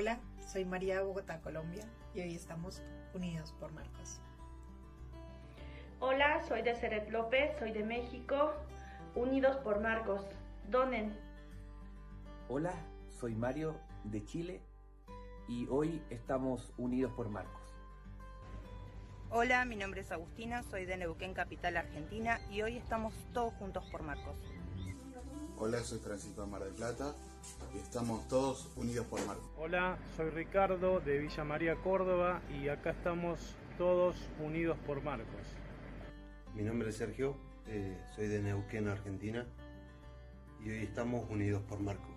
Hola, soy María de Bogotá, Colombia, y hoy estamos unidos por Marcos. Hola, soy de Ceret López, soy de México, unidos por Marcos. Donen. Hola, soy Mario de Chile y hoy estamos unidos por Marcos. Hola, mi nombre es Agustina, soy de Neuquén Capital, Argentina y hoy estamos todos juntos por Marcos. Hola, soy Francisco de Mar del Plata y estamos todos unidos por Marcos. Hola, soy Ricardo de Villa María, Córdoba y acá estamos todos unidos por Marcos. Mi nombre es Sergio, eh, soy de Neuquén, Argentina y hoy estamos unidos por Marcos.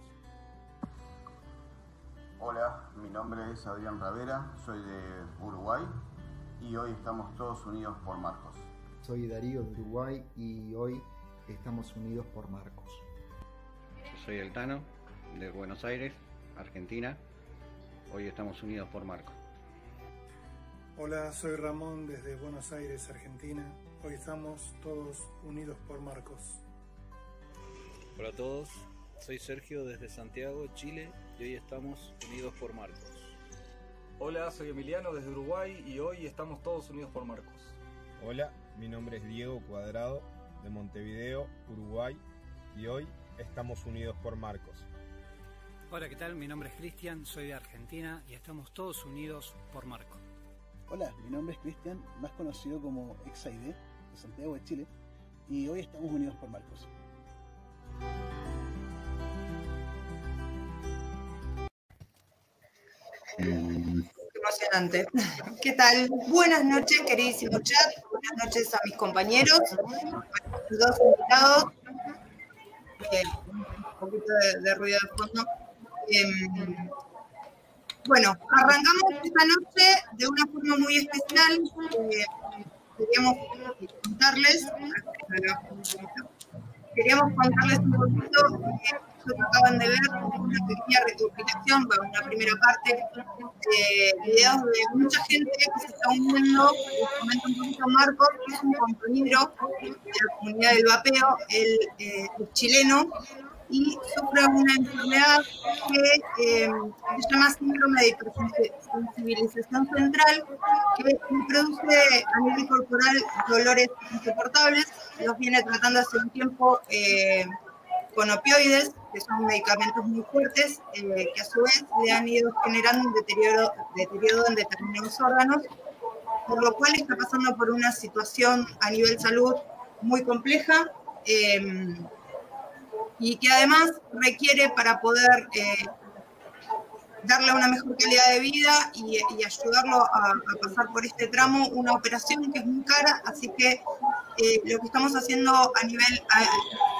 Hola, mi nombre es Adrián Ravera, soy de Uruguay y hoy estamos todos unidos por Marcos. Soy Darío de Uruguay y hoy estamos unidos por Marcos. Soy El Tano de Buenos Aires, Argentina. Hoy estamos unidos por Marcos. Hola, soy Ramón desde Buenos Aires, Argentina. Hoy estamos todos unidos por Marcos. Hola a todos, soy Sergio desde Santiago, Chile y hoy estamos unidos por Marcos. Hola, soy Emiliano desde Uruguay y hoy estamos todos unidos por Marcos. Hola, mi nombre es Diego Cuadrado de Montevideo, Uruguay y hoy estamos unidos por Marcos. Hola, ¿qué tal? Mi nombre es Cristian, soy de Argentina y estamos todos unidos por Marcos. Hola, mi nombre es Cristian, más conocido como XID, de Santiago de Chile, y hoy estamos unidos por Marcos. Emocionante. ¿Qué tal? Buenas noches, queridísimo chat. Buenas noches a mis compañeros, a los dos invitados. Eh, un poquito de, de, ruido de fondo. Eh, bueno, arrancamos esta noche de una forma muy especial. Eh, queríamos contarles, queríamos contarles un poquito eh, lo que acaban de ver, una pequeña recopilación, una primera parte, de videos de mucha gente que se está uniendo, les comento un poquito Marco, que es un compañero de la comunidad del vapeo, el, eh, el chileno, y sufre una enfermedad que eh, se llama síndrome de hipersensibilización central, que produce a nivel corporal dolores insoportables. Los viene tratando hace un tiempo eh, con opioides, que son medicamentos muy fuertes, eh, que a su vez le han ido generando un deterioro, deterioro en determinados órganos, por lo cual está pasando por una situación a nivel salud muy compleja. Y que además requiere para poder eh, darle una mejor calidad de vida y, ayudarlo a, pasar por este tramo, una operación que es muy cara, así que eh, lo que estamos haciendo a nivel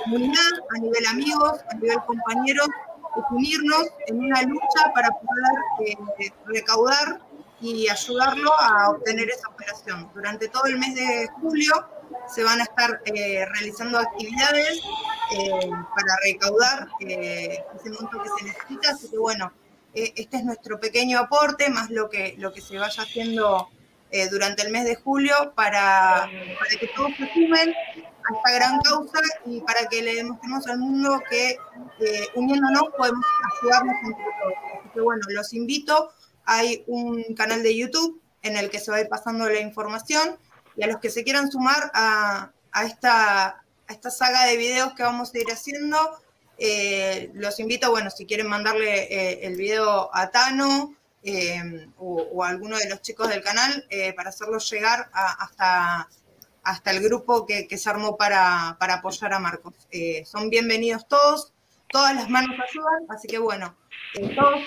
comunidad, a nivel amigos, a nivel compañeros, es unirnos en una lucha para poder eh, recaudar y ayudarlo a obtener esa operación. Durante todo el mes de julio se van a estar realizando actividades eh, para recaudar eh, ese monto que se necesita, así que bueno, este es nuestro pequeño aporte, más lo que, lo que se vaya haciendo durante el mes de julio para, para que todos se sumen a esta gran causa y para que le demostremos al mundo que uniéndonos podemos ayudarnos entre todos. Así que bueno, los invito hay un canal de YouTube en el que se va a ir pasando la información y a los que se quieran sumar a, a, esta, esta saga de videos que vamos a ir haciendo, eh, los invito, bueno, si quieren mandarle eh, el video a Tano eh, o, a alguno de los chicos del canal para hacerlo llegar hasta, hasta el grupo que, que se armó para, para, apoyar a Marcos. Son bienvenidos todos, todas las manos ayudan, así que bueno, todos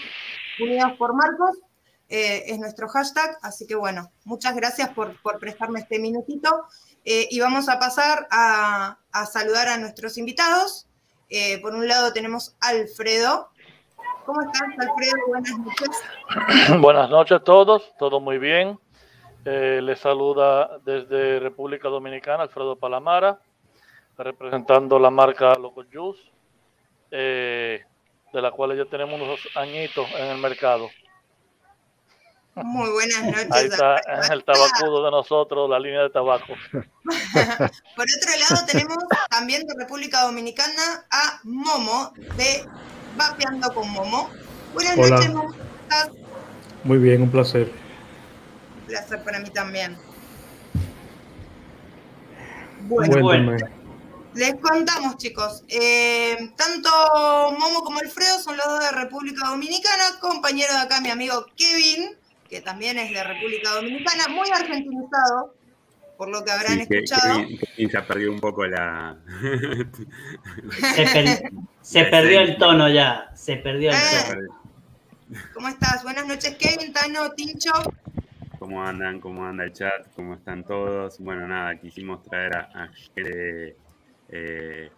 unidos por Marcos eh, es nuestro hashtag, así que bueno, muchas gracias por, por prestarme este minutito eh, y vamos a pasar a, a, saludar a nuestros invitados. Eh, por un lado tenemos Alfredo. ¿Cómo estás, Alfredo? Buenas noches. Buenas noches a todos, todo muy bien. les saluda desde República Dominicana Alfredo Palamara, representando la marca Loco Juice, de la cual ya tenemos unos añitos en el mercado. Muy buenas noches. Ahí está en el tabacudo de nosotros, la línea de tabaco. Por otro lado, tenemos también de República Dominicana a Momo, de Vapeando con Momo. Buenas Hola. noches, Momo. estás? Muy bien, un placer. Un placer para mí también. Bueno, Cuéntame. les contamos, chicos. Eh, tanto Momo como Alfredo son los dos de República Dominicana, compañero de acá mi amigo Kevin, que también es de República Dominicana, muy argentinizado, por lo que habrán Sí, que- escuchado. que- que ya perdió un poco la. Se, per- se perdió el tono ya. Se perdió el Eh. tono. ¿Cómo estás? Buenas noches, Kevin, Tano, Tincho. ¿Cómo andan? ¿Cómo anda el chat? ¿Cómo están todos? Bueno, nada, quisimos traer a, a eh,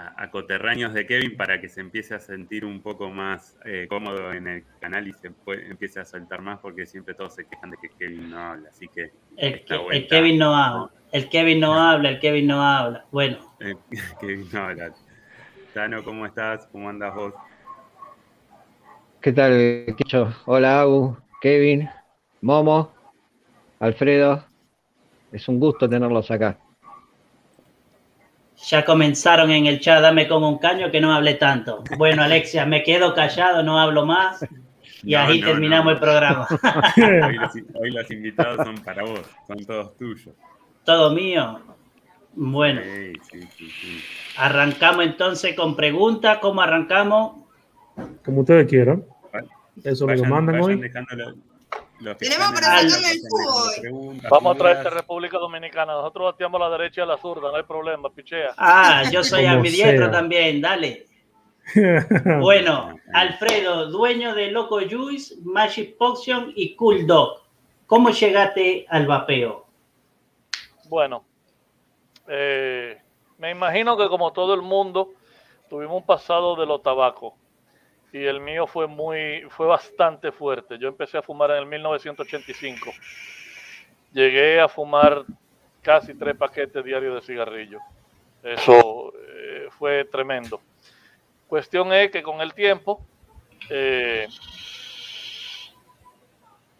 a, a coterráneos de Kevin para que se empiece a sentir un poco más eh, cómodo en el canal y se empiece a soltar más porque siempre todos se quejan de que Kevin no habla. Así que El, que- Kevin no habla. El Kevin no habla, el Kevin no habla. Bueno, Eh, Kevin no habla. Tano, ¿cómo estás? ¿Cómo andas vos? ¿Qué tal, Quicho? Hola, Agu, Kevin, Momo, Alfredo. Es un gusto tenerlos acá. Ya comenzaron en el chat, dame con un caño que no hable tanto. Bueno, Alexia, me quedo callado, no hablo más. Y No, ahí no, terminamos no. el programa. Hoy los, hoy los invitados son para vos, son todos tuyos. Todo mío. Bueno, Sí, sí, sí, sí. arrancamos entonces con preguntas. ¿Cómo arrancamos? Como ustedes quieran. Eso me lo mandan vayan hoy. Tenemos para el preguntas, Vamos a traerte dudas. República Dominicana. Nosotros bateamos a la derecha y a la zurda, no hay problema, pichea. Ah, yo soy ambidiestro también, dale. Bueno, Alfredo, dueño de Loco Juice, Magic Potion y Cool Dog. ¿Cómo llegaste al vapeo? Bueno, eh, me imagino que como todo el mundo tuvimos un pasado de los tabacos y el mío fue muy, fue bastante fuerte. Yo empecé a fumar en el 1985. Llegué a fumar casi tres paquetes diarios de cigarrillos. Eso eh, fue tremendo. Cuestión es que con el tiempo eh,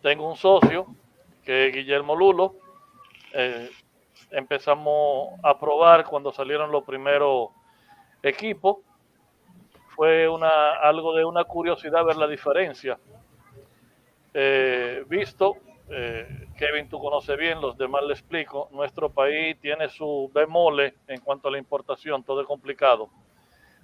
tengo un socio que es Guillermo Lulo. Eh, empezamos a probar cuando salieron los primeros equipos. Fue una, algo de una curiosidad ver la diferencia. Eh, visto, eh, Kevin, tú conoces bien, los demás le explico, nuestro país tiene su bemole en cuanto a la importación, todo es complicado.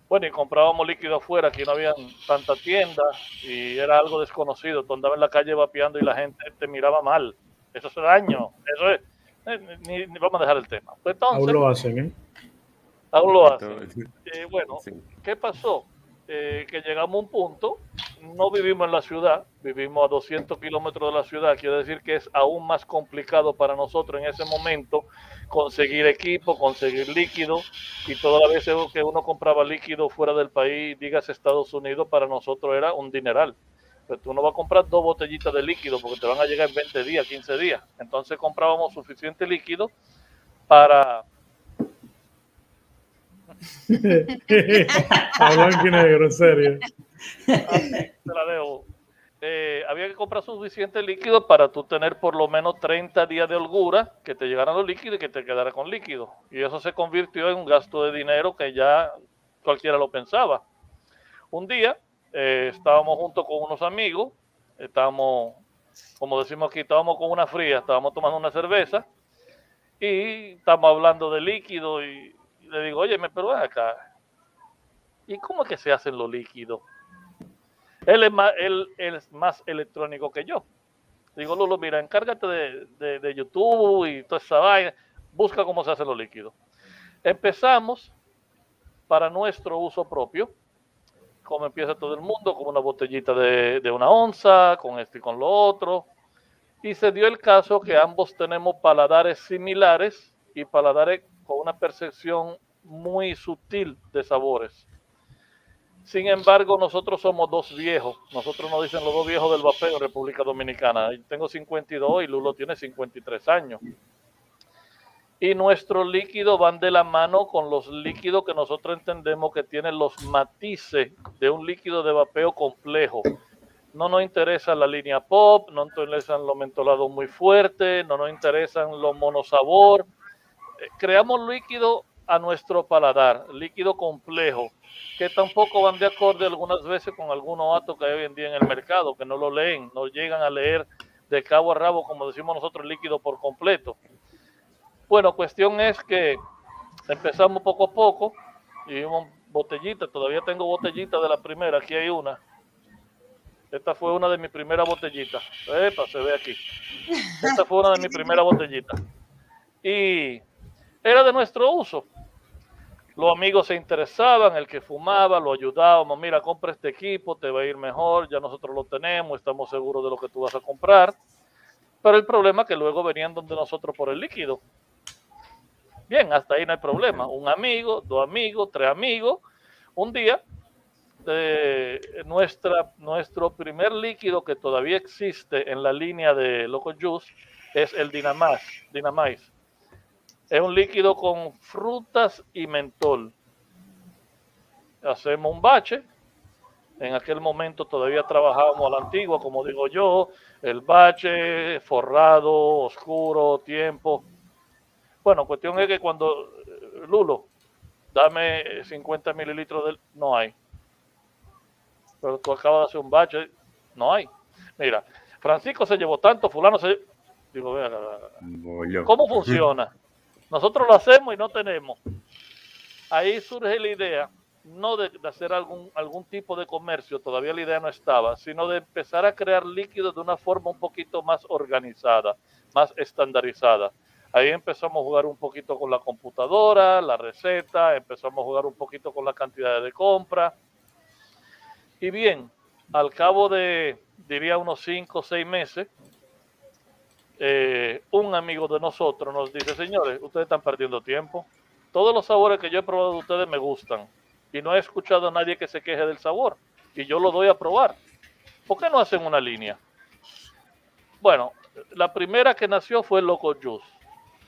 Bueno, y comprábamos líquido afuera, aquí no había tanta tienda y era algo desconocido. Tú andabas en la calle vapeando y la gente te miraba mal. Eso es daño. Eso es. eh, Ni, ni vamos a dejar el tema. Pues entonces, Aún lo hacen, ¿eh? aún lo hacen. Eh, bueno, ¿qué pasó? Eh, que llegamos a un punto, no vivimos en la ciudad, vivimos a 200 kilómetros de la ciudad, quiere decir que es aún más complicado para nosotros en ese momento conseguir equipo, conseguir líquido, y todas las veces que uno compraba líquido fuera del país, digas Estados Unidos, para nosotros era un dineral. Pero tú no vas a comprar dos botellitas de líquido porque te van a llegar en 20 días, 15 días. Entonces comprábamos suficiente líquido para A blanco en serio. te la debo. Eh, había que comprar suficiente líquido para tú tener por lo menos 30 días de holgura, que te llegaran los líquidos y que te quedara con líquido. Y eso se convirtió en un gasto de dinero que ya cualquiera lo pensaba. Un día eh, estábamos juntos con unos amigos, estábamos, como decimos aquí, estábamos con una fría, estábamos tomando una cerveza y estábamos hablando de líquido y, le digo, oye, pero ven acá, ¿y cómo es que se hacen los líquidos? Él es más, él, es más electrónico que yo. Digo, Lulo, mira, encárgate de, de- de YouTube y toda esa vaina. Busca cómo se hacen los líquidos. Empezamos para nuestro uso propio, como empieza todo el mundo, con una botellita de, de una onza, con esto y con lo otro. Y se dio el caso que ambos tenemos paladares similares y paladares con una percepción muy sutil de sabores. Sin embargo, nosotros somos dos viejos. Nosotros nos dicen los dos viejos del vapeo en República Dominicana. Tengo 52 y Lulo tiene 53 años. Y nuestros líquidos van de la mano con los líquidos que nosotros entendemos que tienen los matices de un líquido de vapeo complejo. No nos interesa la línea pop, no nos interesan los mentolados muy fuertes, no nos interesan los monosabor. Eh, Creamos líquidos a nuestro paladar, líquido complejo, que tampoco van de acorde algunas veces con algunos actos que hay hoy en día en el mercado, que no lo leen, no llegan a leer de cabo a rabo, como decimos nosotros, líquido por completo. Bueno, cuestión es que empezamos poco a poco y vimos botellitas, todavía tengo botellitas de la primera, aquí hay una. Esta fue una de mis primeras botellitas. Epa, se ve aquí. Esta fue una de mis primeras botellitas. Y era de nuestro uso. Los amigos se interesaban, el que fumaba, lo ayudábamos. Mira, compra este equipo, te va a ir mejor, ya nosotros lo tenemos, estamos seguros de lo que tú vas a comprar. Pero el problema es que luego venían donde nosotros por el líquido. Bien, hasta ahí no hay problema. Un amigo, dos amigos, tres amigos. Un día, eh, nuestra, nuestro primer líquido que todavía existe en la línea de Loco Juice es el Dinamás, Dinamais. Es un líquido con frutas y mentol. Hacemos un bache. En aquel momento todavía trabajábamos a la antigua, como digo yo, el bache forrado, oscuro, tiempo. Bueno, cuestión es que cuando, Lulo, dame 50 mililitros del... No hay. Pero tú acabas de hacer un bache, no hay. Mira, Francisco se llevó tanto, fulano se... Digo, vea, ¿cómo funciona? Nosotros lo hacemos y no tenemos. Ahí surge la idea, no de, hacer algún, algún tipo de comercio, todavía la idea no estaba, sino de empezar a crear líquidos de una forma un poquito más organizada, más estandarizada. Ahí empezamos a jugar un poquito con la computadora, la receta, empezamos a jugar un poquito con la cantidad de compra. Y bien, al cabo de, diría, unos 5 o 6 meses, eh, un amigo de nosotros nos dice, señores, ustedes están perdiendo tiempo. Todos los sabores que yo he probado de ustedes me gustan. Y no he escuchado a nadie que se queje del sabor. Y yo lo doy a probar. ¿Por qué no hacen una línea? Bueno, la primera que nació fue Loco Juice.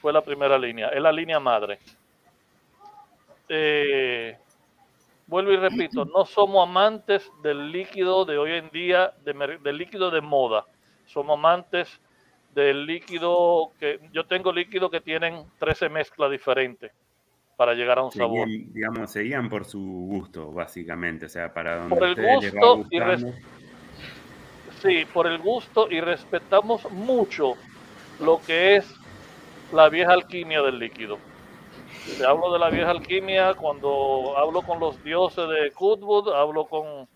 Fue la primera línea. Es la línea madre. Eh, vuelvo y repito, no somos amantes del líquido de hoy en día, de, del líquido de moda. Somos amantes del líquido que yo tengo líquido que tienen 13 mezclas diferentes para llegar a un seguían, sabor. Digamos, seguían por su gusto, básicamente, o sea, para donde por el gusto les va y res- sí, por el gusto y respetamos mucho lo que es la vieja alquimia del líquido. Te hablo de la vieja alquimia cuando hablo con los dioses de Goodwood, hablo con,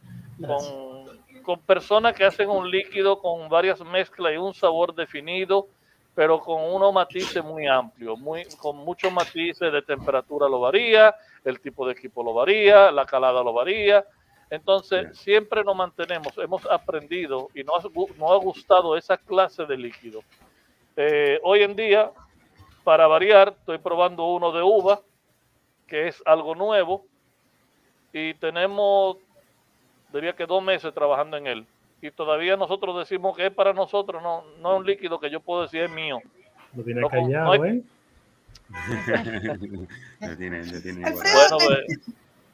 con, con personas que hacen un líquido con varias mezclas y un sabor definido, pero con unos matices muy amplios, muy, con muchos matices de temperatura lo varía, el tipo de equipo lo varía, la calada lo varía. Entonces, siempre nos mantenemos, hemos aprendido y nos, ha gu- nos ha gustado esa clase de líquido. Eh, hoy en día, para variar, estoy probando uno de uva, que es algo nuevo, y tenemos, diría que dos meses trabajando en él. Y todavía nosotros decimos que es para nosotros, no, no es un líquido que yo puedo decir es mío. Lo tiene No, callado, no hay- ¿eh? lo tiene, lo tiene Alfredo. Bueno, te, eh,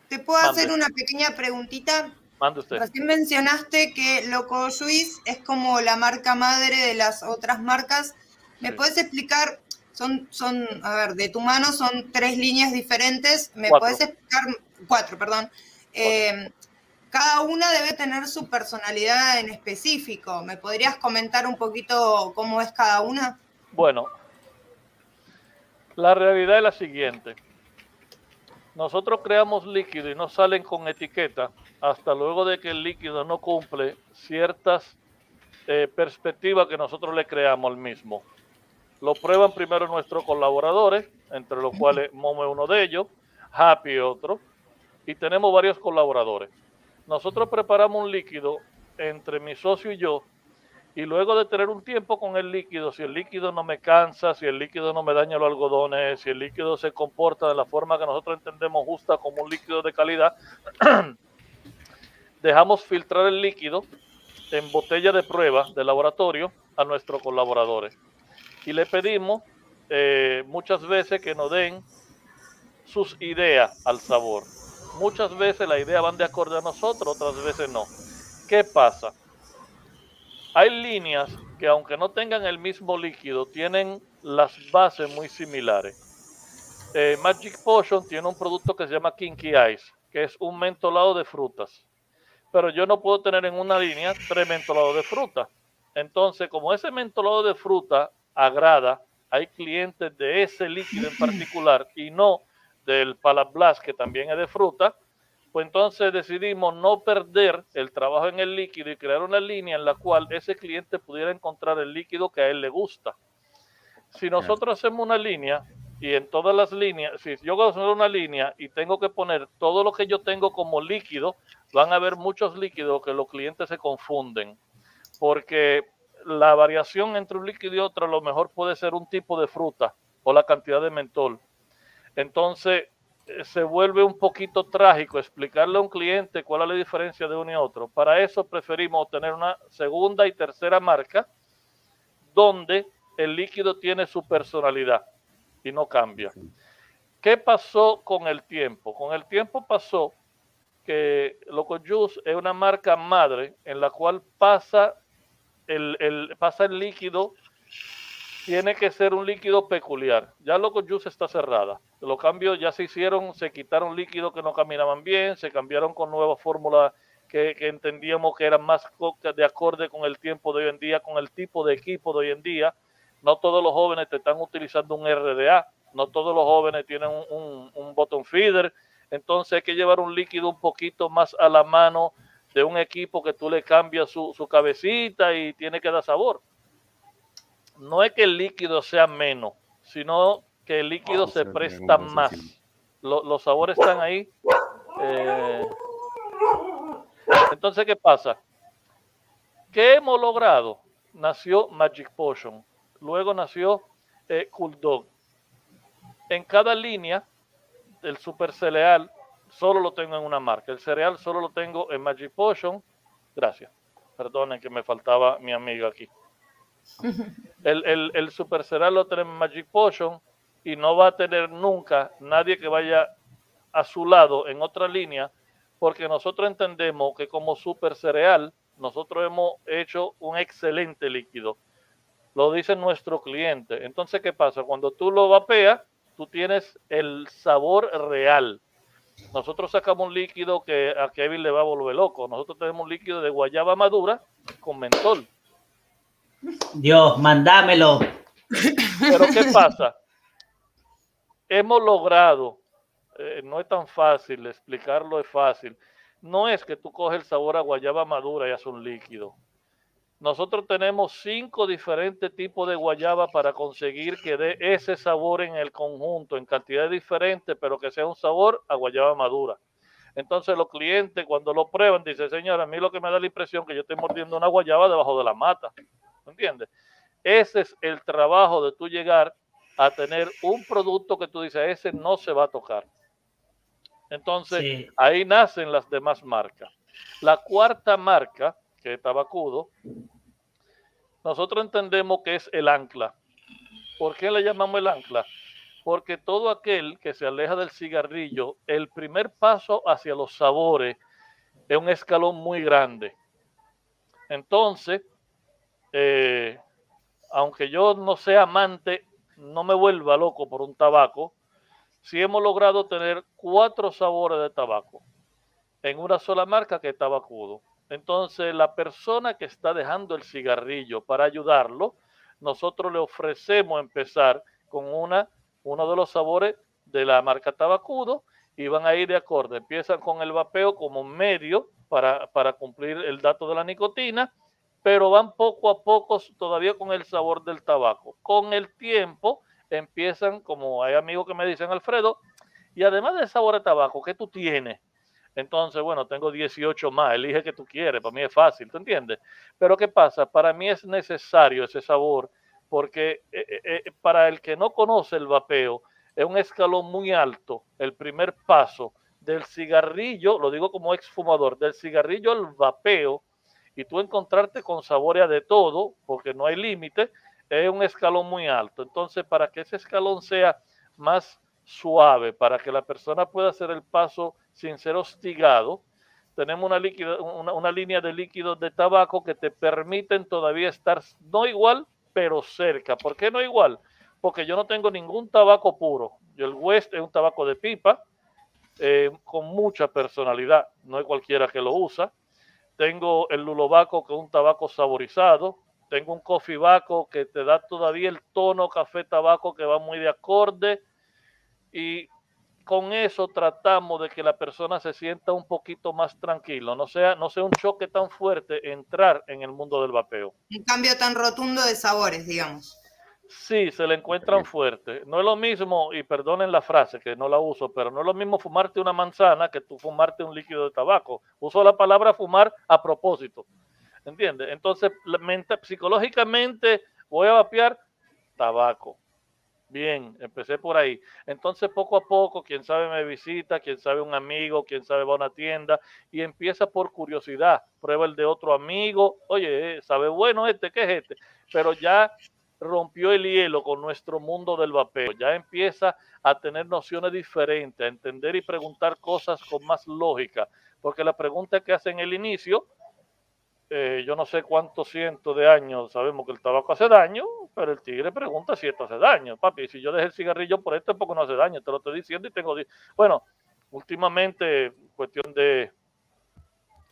te puedo mande. hacer una pequeña preguntita. mande usted. Recién mencionaste que Loco Juice es como la marca madre de las otras marcas. ¿Me Sí. puedes explicar? Son, son, a ver, de tu mano son tres líneas diferentes. ¿Me puedes explicar? Cuatro, perdón. Eh, cada una debe tener su personalidad en específico. ¿Me podrías comentar un poquito cómo es cada una? Bueno, la realidad es la siguiente. Nosotros creamos líquido y no salen con etiqueta hasta luego de que el líquido no cumple ciertas eh, perspectivas que nosotros le creamos al mismo. Lo prueban primero nuestros colaboradores, entre los cuales Momo es uno de ellos, Happy otro, y tenemos varios colaboradores. Nosotros preparamos un líquido entre mi socio y yo, y luego de tener un tiempo con el líquido, si el líquido no me cansa, si el líquido no me daña los algodones, si el líquido se comporta de la forma que nosotros entendemos justa como un líquido de calidad, dejamos filtrar el líquido en botella de prueba de laboratorio a nuestros colaboradores. Y le pedimos eh, muchas veces que nos den sus ideas al sabor. Muchas veces las ideas van de acorde a nosotros, otras veces no. ¿Qué pasa? Hay líneas que aunque no tengan el mismo líquido, tienen las bases muy similares. eh, Magic Potion tiene un producto que se llama Kinky Ice, que es un mentolado de frutas. Pero yo no puedo tener en una línea tres mentolados de fruta. Entonces, como ese mentolado de fruta agrada, hay clientes de ese líquido en particular y no del Palablast, que también es de fruta, pues entonces decidimos no perder el trabajo en el líquido y crear una línea en la cual ese cliente pudiera encontrar el líquido que a él le gusta. Si nosotros hacemos una línea y en todas las líneas, si yo hago una línea y tengo que poner todo lo que yo tengo como líquido, van a haber muchos líquidos que los clientes se confunden, porque la variación entre un líquido y otro a lo mejor puede ser un tipo de fruta o la cantidad de mentol. Entonces, eh, se vuelve un poquito trágico explicarle a un cliente cuál es la diferencia de uno y otro. Para eso preferimos tener una segunda y tercera marca donde el líquido tiene su personalidad y no cambia. ¿Qué pasó con el tiempo? Con el tiempo pasó que Loco Juice es una marca madre en la cual pasa el, pasa el líquido, tiene que ser un líquido peculiar. Ya Loco Juice está cerrada. Los cambios ya se hicieron, se quitaron líquidos que no caminaban bien, se cambiaron con nuevas fórmulas que, entendíamos que eran más de acorde con el tiempo de hoy en día, con el tipo de equipo de hoy en día. No todos los jóvenes te están utilizando un RDA, no todos los jóvenes tienen un, un, bottom feeder, entonces hay que llevar un líquido un poquito más a la mano de un equipo que tú le cambias su, su cabecita y tiene que dar sabor. No es que el líquido sea menos, sino que el líquido se presta más. los sabores están ahí. Eh, entonces, ¿qué pasa? ¿Qué hemos logrado? Nació Magic Potion. Luego nació eh, Cool Dog. En cada línea, el super cereal solo lo tengo en una marca. El cereal solo lo tengo en Magic Potion. Gracias. Perdonen que me faltaba mi amiga aquí. El, super cereal lo tenemos en Magic Potion y no va a tener nunca nadie que vaya a su lado en otra línea porque nosotros entendemos que como super cereal nosotros hemos hecho un excelente líquido lo dice nuestro cliente. Entonces, ¿qué pasa? Cuando tú lo vapeas, tú tienes el sabor real. Nosotros sacamos un líquido que a Kevin le va a volver loco. Nosotros tenemos un líquido de guayaba madura con mentol. Dios, mandámelo. Pero ¿qué pasa? Hemos logrado, eh, no es tan fácil, explicarlo es fácil. No es que tú coges el sabor a guayaba madura y haces un líquido. Nosotros tenemos cinco diferentes tipos de guayaba para conseguir que dé ese sabor en el conjunto, en cantidades diferentes, pero que sea un sabor a guayaba madura. Entonces los clientes cuando lo prueban dicen, señora, a mí lo que me da la impresión que yo estoy mordiendo una guayaba debajo de la mata. ¿Entiendes? Ese es el trabajo de tú llegar a tener un producto que tú dices, ese no se va a tocar. Entonces, sí. ahí nacen las demás marcas. La cuarta marca que es tabacudo, nosotros entendemos que es el ancla. ¿Por qué le llamamos el ancla? Porque todo aquel que se aleja del cigarrillo, el primer paso hacia los sabores es un escalón muy grande. Entonces, eh, aunque yo no sea amante, no me vuelva loco por un tabaco, si hemos logrado tener cuatro sabores de tabaco en una sola marca que es tabacudo. Entonces, la persona que está dejando el cigarrillo para ayudarlo, nosotros le ofrecemos empezar con una, uno de los sabores de la marca Tabacudo y van a ir de acuerdo. Empiezan con el vapeo como medio para, para cumplir el dato de la nicotina, pero van poco a poco todavía con el sabor del tabaco. Con el tiempo empiezan, como hay amigos que me dicen, Alfredo, y además del sabor de tabaco, ¿qué tú tienes? Entonces, bueno, tengo 18 más, elige que tú quieres, para mí es fácil, ¿tú entiendes? Pero ¿qué pasa? Para mí es necesario ese sabor, porque eh, eh, eh, para el que no conoce el vapeo, es un escalón muy alto, el primer paso del cigarrillo, lo digo como exfumador, del cigarrillo al vapeo, y tú encontrarte con sabores de todo, porque no hay límite, es un escalón muy alto. Entonces, para que ese escalón sea más suave, para que la persona pueda hacer el paso sin ser hostigado, tenemos una, líquido, una, una, línea de líquidos de tabaco que te permiten todavía estar no igual, pero cerca. ¿Por qué no igual? Porque yo no tengo ningún tabaco puro. Yo el West es un tabaco de pipa eh, con mucha personalidad, no es cualquiera que lo usa. Tengo el Lulobaco, que es un tabaco saborizado. Tengo un Coffee Baco que te da todavía el tono café tabaco que va muy de acorde. Y con eso tratamos de que la persona se sienta un poquito más tranquilo, no sea, no sea un choque tan fuerte entrar en el mundo del vapeo. Un cambio tan rotundo de sabores, digamos. Sí, se le encuentran fuerte. No es lo mismo, y perdonen la frase que no la uso, pero no es lo mismo fumarte una manzana que tú fumarte un líquido de tabaco. Uso la palabra fumar a propósito. ¿Entiendes? Entonces, psicológicamente voy a vapear tabaco. Bien, empecé por ahí. Entonces, poco a poco, quién sabe me visita, quién sabe un amigo, quién sabe va a una tienda y empieza por curiosidad. Prueba el de otro amigo. Oye, eh, sabe bueno este, ¿qué es este? Pero ya rompió el hielo con nuestro mundo del vapeo. Ya empieza a tener nociones diferentes, a entender y preguntar cosas con más lógica. Porque la pregunta que hace en el inicio, eh, yo no sé cuántos cientos de años sabemos que el tabaco hace daño, pero el tigre pregunta si esto hace daño. Papi, si yo dejé el cigarrillo por esto es porque no hace daño, te lo estoy diciendo y tengo... Bueno, últimamente, cuestión de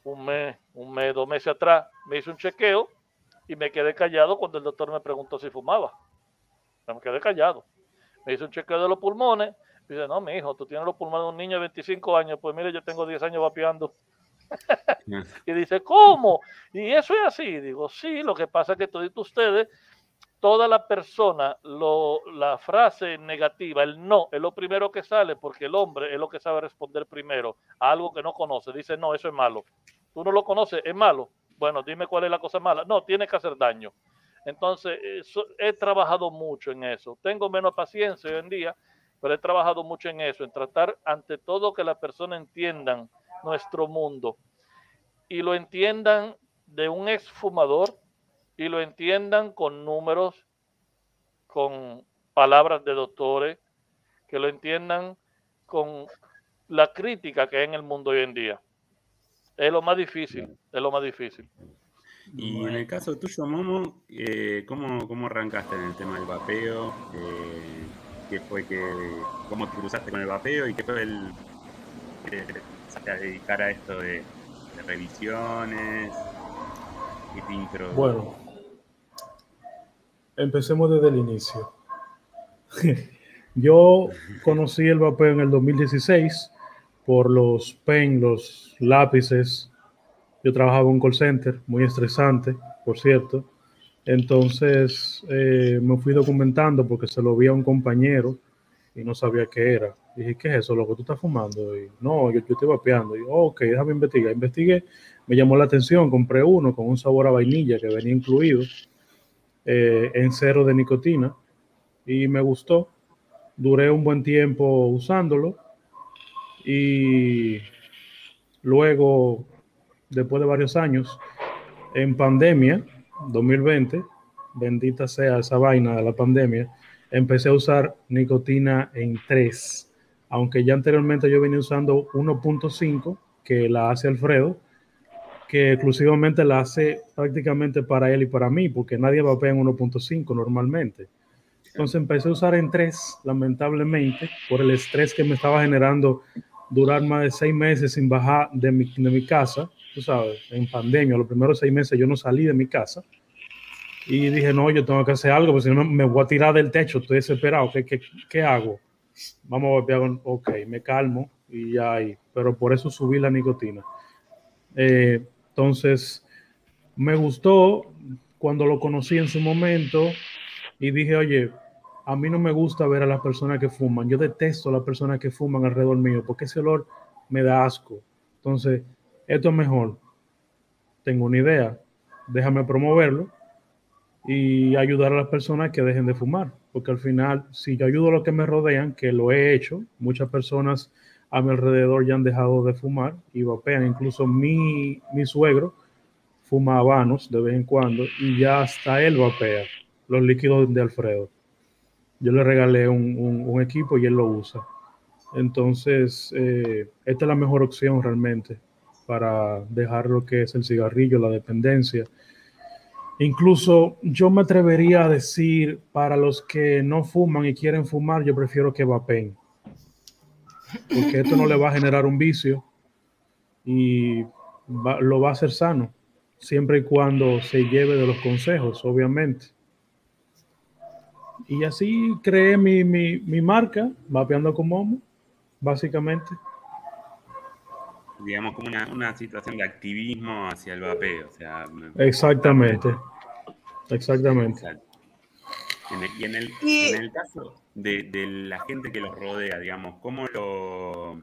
un mes, un mes, dos meses atrás, me hice un chequeo y me quedé callado cuando el doctor me preguntó si fumaba. Me quedé callado. Me hizo un chequeo de los pulmones. Y dice, no, mi hijo, tú tienes los pulmones de un niño de 25 años. Pues mire, yo tengo 10 años vapeando. y dice, ¿cómo? Y eso es así. Digo, sí, lo que pasa es que todos ustedes, toda la persona, lo, la frase negativa, el no, es lo primero que sale porque el hombre es lo que sabe responder primero a algo que no conoce. Dice, no, eso es malo. Tú no lo conoces, es malo bueno, dime cuál es la cosa mala. No, tiene que hacer daño. Entonces, he trabajado mucho en eso. Tengo menos paciencia hoy en día, pero he trabajado mucho en eso, en tratar ante todo que las personas entiendan nuestro mundo y lo entiendan de un exfumador y lo entiendan con números, con palabras de doctores, que lo entiendan con la crítica que hay en el mundo hoy en día. Es lo más difícil, es lo más difícil. Y en el caso tuyo, Momo, eh, ¿cómo, ¿cómo, arrancaste en el tema del vapeo? Eh, ¿Qué fue que, cómo te cruzaste con el vapeo y qué fue el que te a dedicar a esto de, revisiones? ¿Qué te intro? Bueno, empecemos desde el inicio. Yo conocí el vapeo en el 2016 por los pen, los lápices. Yo trabajaba en un call center, muy estresante, por cierto. Entonces eh, me fui documentando porque se lo vi a un compañero y no sabía qué era. dije, ¿qué es eso? Lo que tú estás fumando. Y, no, yo, yo estoy vapeando. Y ok, déjame investigar. Investigué, me llamó la atención, compré uno con un sabor a vainilla que venía incluido eh, en cero de nicotina y me gustó. Duré un buen tiempo usándolo y luego, después de varios años, en pandemia, 2020, bendita sea esa vaina de la pandemia, empecé a usar nicotina en 3, aunque ya anteriormente yo venía usando 1.5, que la hace Alfredo, que exclusivamente la hace prácticamente para él y para mí, porque nadie va vapea en 1.5 normalmente. Entonces empecé a usar en 3, lamentablemente, por el estrés que me estaba generando durar más de seis meses sin bajar de mi, de mi casa, tú sabes, en pandemia, los primeros seis meses yo no salí de mi casa. Y dije, no, yo tengo que hacer algo, porque si no me voy a tirar del techo, estoy desesperado, ¿qué, qué, qué hago? Vamos a golpear, ok, me calmo y ya ahí. Pero por eso subí la nicotina. Eh, entonces, me gustó cuando lo conocí en su momento y dije, oye, a mí no me gusta ver a las personas que fuman. Yo detesto a las personas que fuman alrededor mío porque ese olor me da asco. Entonces, esto es mejor. Tengo una idea. Déjame promoverlo y ayudar a las personas que dejen de fumar. Porque al final, si yo ayudo a los que me rodean, que lo he hecho, muchas personas a mi alrededor ya han dejado de fumar y vapean. Incluso mi, mi suegro fuma habanos de vez en cuando y ya hasta él vapea los líquidos de Alfredo yo le regalé un, equipo y él lo usa. Entonces, eh, esta es la mejor opción realmente para dejar lo que es el cigarrillo, la dependencia. Incluso yo me atrevería a decir, para los que no fuman y quieren fumar, yo prefiero que vapen. Porque esto no le va a generar un vicio y va- lo va a hacer sano, siempre y cuando se lleve de los consejos, obviamente. Y así creé mi, mi, mi marca, Vapeando con Momo, básicamente. Digamos como una, una situación de activismo hacia el vapeo. O sea, me- Exactamente. Exactamente. En el- y en el, Y- en el caso de, de la gente que los rodea, digamos, ¿cómo lo,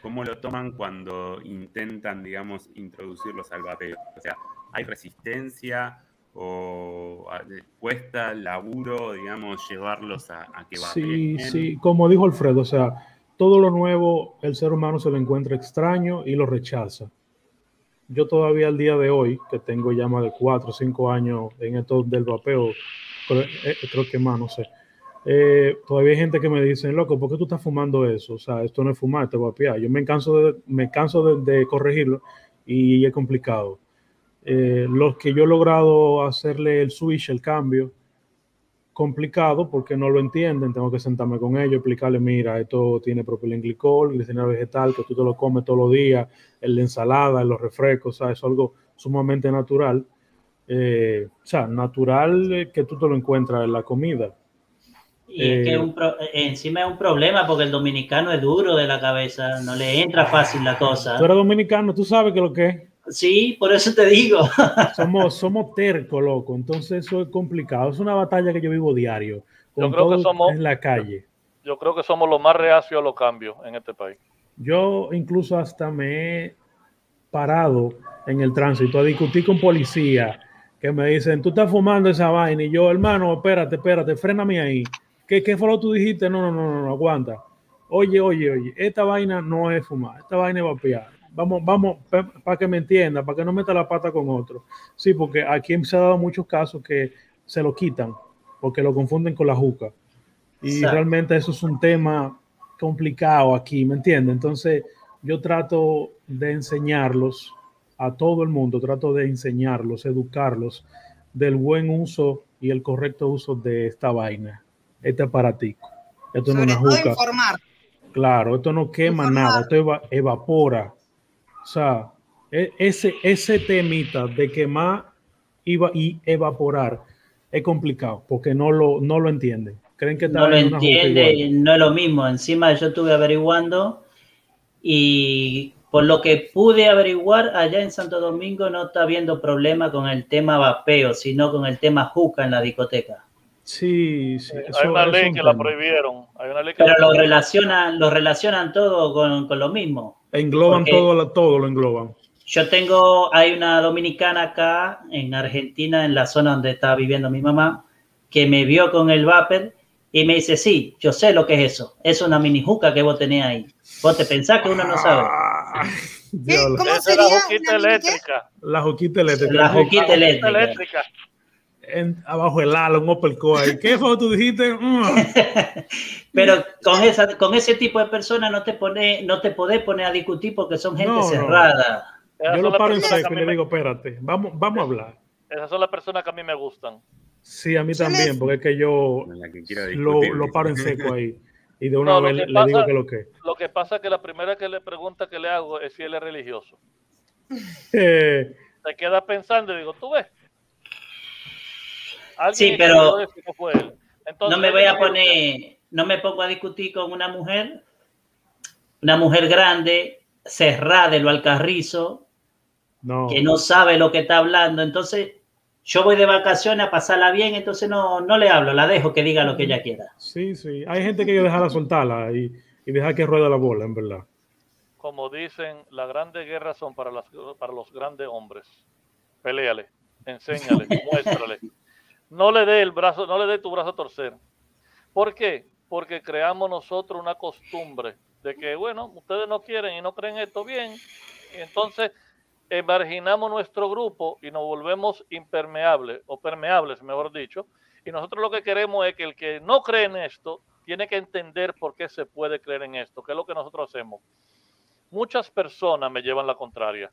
¿cómo lo toman cuando intentan, digamos, introducirlos al vapeo? O sea, ¿hay resistencia o a- cuesta laburo, digamos, llevarlos a, a que Sí, sí, como dijo Alfredo, o sea, todo lo nuevo el ser humano se lo encuentra extraño y lo rechaza. Yo todavía al día de hoy, que tengo ya más de cuatro o cinco años en esto del vapeo, creo, eh, creo que más, no sé, eh, todavía hay gente que me dice, loco, ¿por qué tú estás fumando eso? O sea, esto no es fumar, esto es vapear. Yo me canso de, me canso de, de corregirlo y es complicado. Eh, los que yo he logrado hacerle el switch, el cambio, complicado porque no lo entienden. Tengo que sentarme con ellos, explicarles, mira, esto tiene propilenglicol, glicina vegetal, que tú te lo comes todos los días, en la ensalada, en los refrescos, o sea, es algo sumamente natural. Eh, o sea, natural eh, que tú te lo encuentras en la comida. Y es que un pro- encima es un problema porque el dominicano es duro de la cabeza, no le entra fácil la cosa. Tú eres dominicano, tú sabes que lo que es. Sí, por eso te digo. Somos, somos tercos, loco. Entonces eso es complicado. Es una batalla que yo vivo diario. Con Yo creo que somos- en la calle. Yo creo que somos los más reacios a los cambios en este país. Yo incluso hasta me he parado en el tránsito a discutir con policía que me dicen, tú estás fumando esa vaina. Y yo, hermano, espérate, espérate, fréname ahí. ¿Qué, qué fue lo que tú dijiste? No, no, no, no, no, aguanta. Oye, oye, oye, esta vaina no es fumar, esta vaina es vapear. Vamos, vamos, para que me entienda, para que no meta la pata con otro. Sí, porque aquí se ha dado muchos casos que se lo quitan porque lo confunden con la juca. Y Exacto. realmente eso es un tema complicado aquí, ¿me entiendes? Entonces yo trato de enseñarlos a todo el mundo, trato de enseñarlos, educarlos del buen uso y el correcto uso de esta vaina, este aparatico. Esto no es una juca. informar. Claro, esto no quema nada, esto eva- evapora. O sea, e- ese, ese temita de quemar iba y evaporar es complicado porque no lo, no lo entienden. Creen que está no lo en una juca entiende, igual. no es lo mismo. Encima yo estuve averiguando y por lo que pude averiguar, allá en Santo Domingo no está habiendo problema con el tema vapeo, sino con el tema juca en la discoteca. Sí, sí. Hay una ley que la tema. prohibieron. Hay una ley que Pero la lo prohibieron. relacionan, lo relacionan todo con, con lo mismo. Engloban Porque- todo, lo- todo lo engloban. Yo tengo, hay una dominicana acá en Argentina, en la zona donde está viviendo mi mamá, que me vio con el vapor y me dice, sí, yo sé lo que es eso. Es una mini juca que vos tenés ahí. Vos te pensás que uno no sabe. Diablo. ¿Cómo Esa es la sería juquita qué? eléctrica. La juquita eléctrica. La juquita La eléctrica. En- abajo el ala, un uppercut ahí. ¿Qué fue lo que tú dijiste? Mm. Pero con, esa, con ese tipo de personas no te, pone, no te podés poner a discutir porque son gente No, no. cerrada. Esas Yo lo paro en seco y le digo, espérate, vamos, vamos a hablar. Esas son las personas que a mí me gustan. Sí, a mí también, porque es que yo que lo, lo paro en seco ahí. Y de una No, vez le, digo que lo que. Lo que pasa es que la primera que le pregunta que le hago es si él es religioso. Eh, Se queda pensando y digo, ¿tú ves? Sí, pero eso y no fue él. Entonces, no me voy a poner, no me pongo a discutir con una mujer, una mujer grande, cerrada de lo alcarrizo, no. que no sabe lo que está hablando. Entonces, yo voy de vacaciones a pasarla bien, entonces no, no le hablo, la dejo que diga lo que ella quiera. Sí, sí. Hay gente que hay que dejarla soltarla y, y dejar que ruede la bola, en verdad. Como dicen, las grandes guerras son para, las, para los grandes hombres. Peléale, enséñale, muéstrale. No le dé el brazo, no le dé tu brazo a torcer. ¿Por qué? Porque creamos nosotros una costumbre de que, bueno, ustedes no quieren y no creen esto bien, y entonces eh, marginamos nuestro grupo y nos volvemos impermeables, o permeables, mejor dicho, y nosotros lo que queremos es que el que no cree en esto tiene que entender por qué se puede creer en esto, que es lo que nosotros hacemos. Muchas personas me llevan la contraria.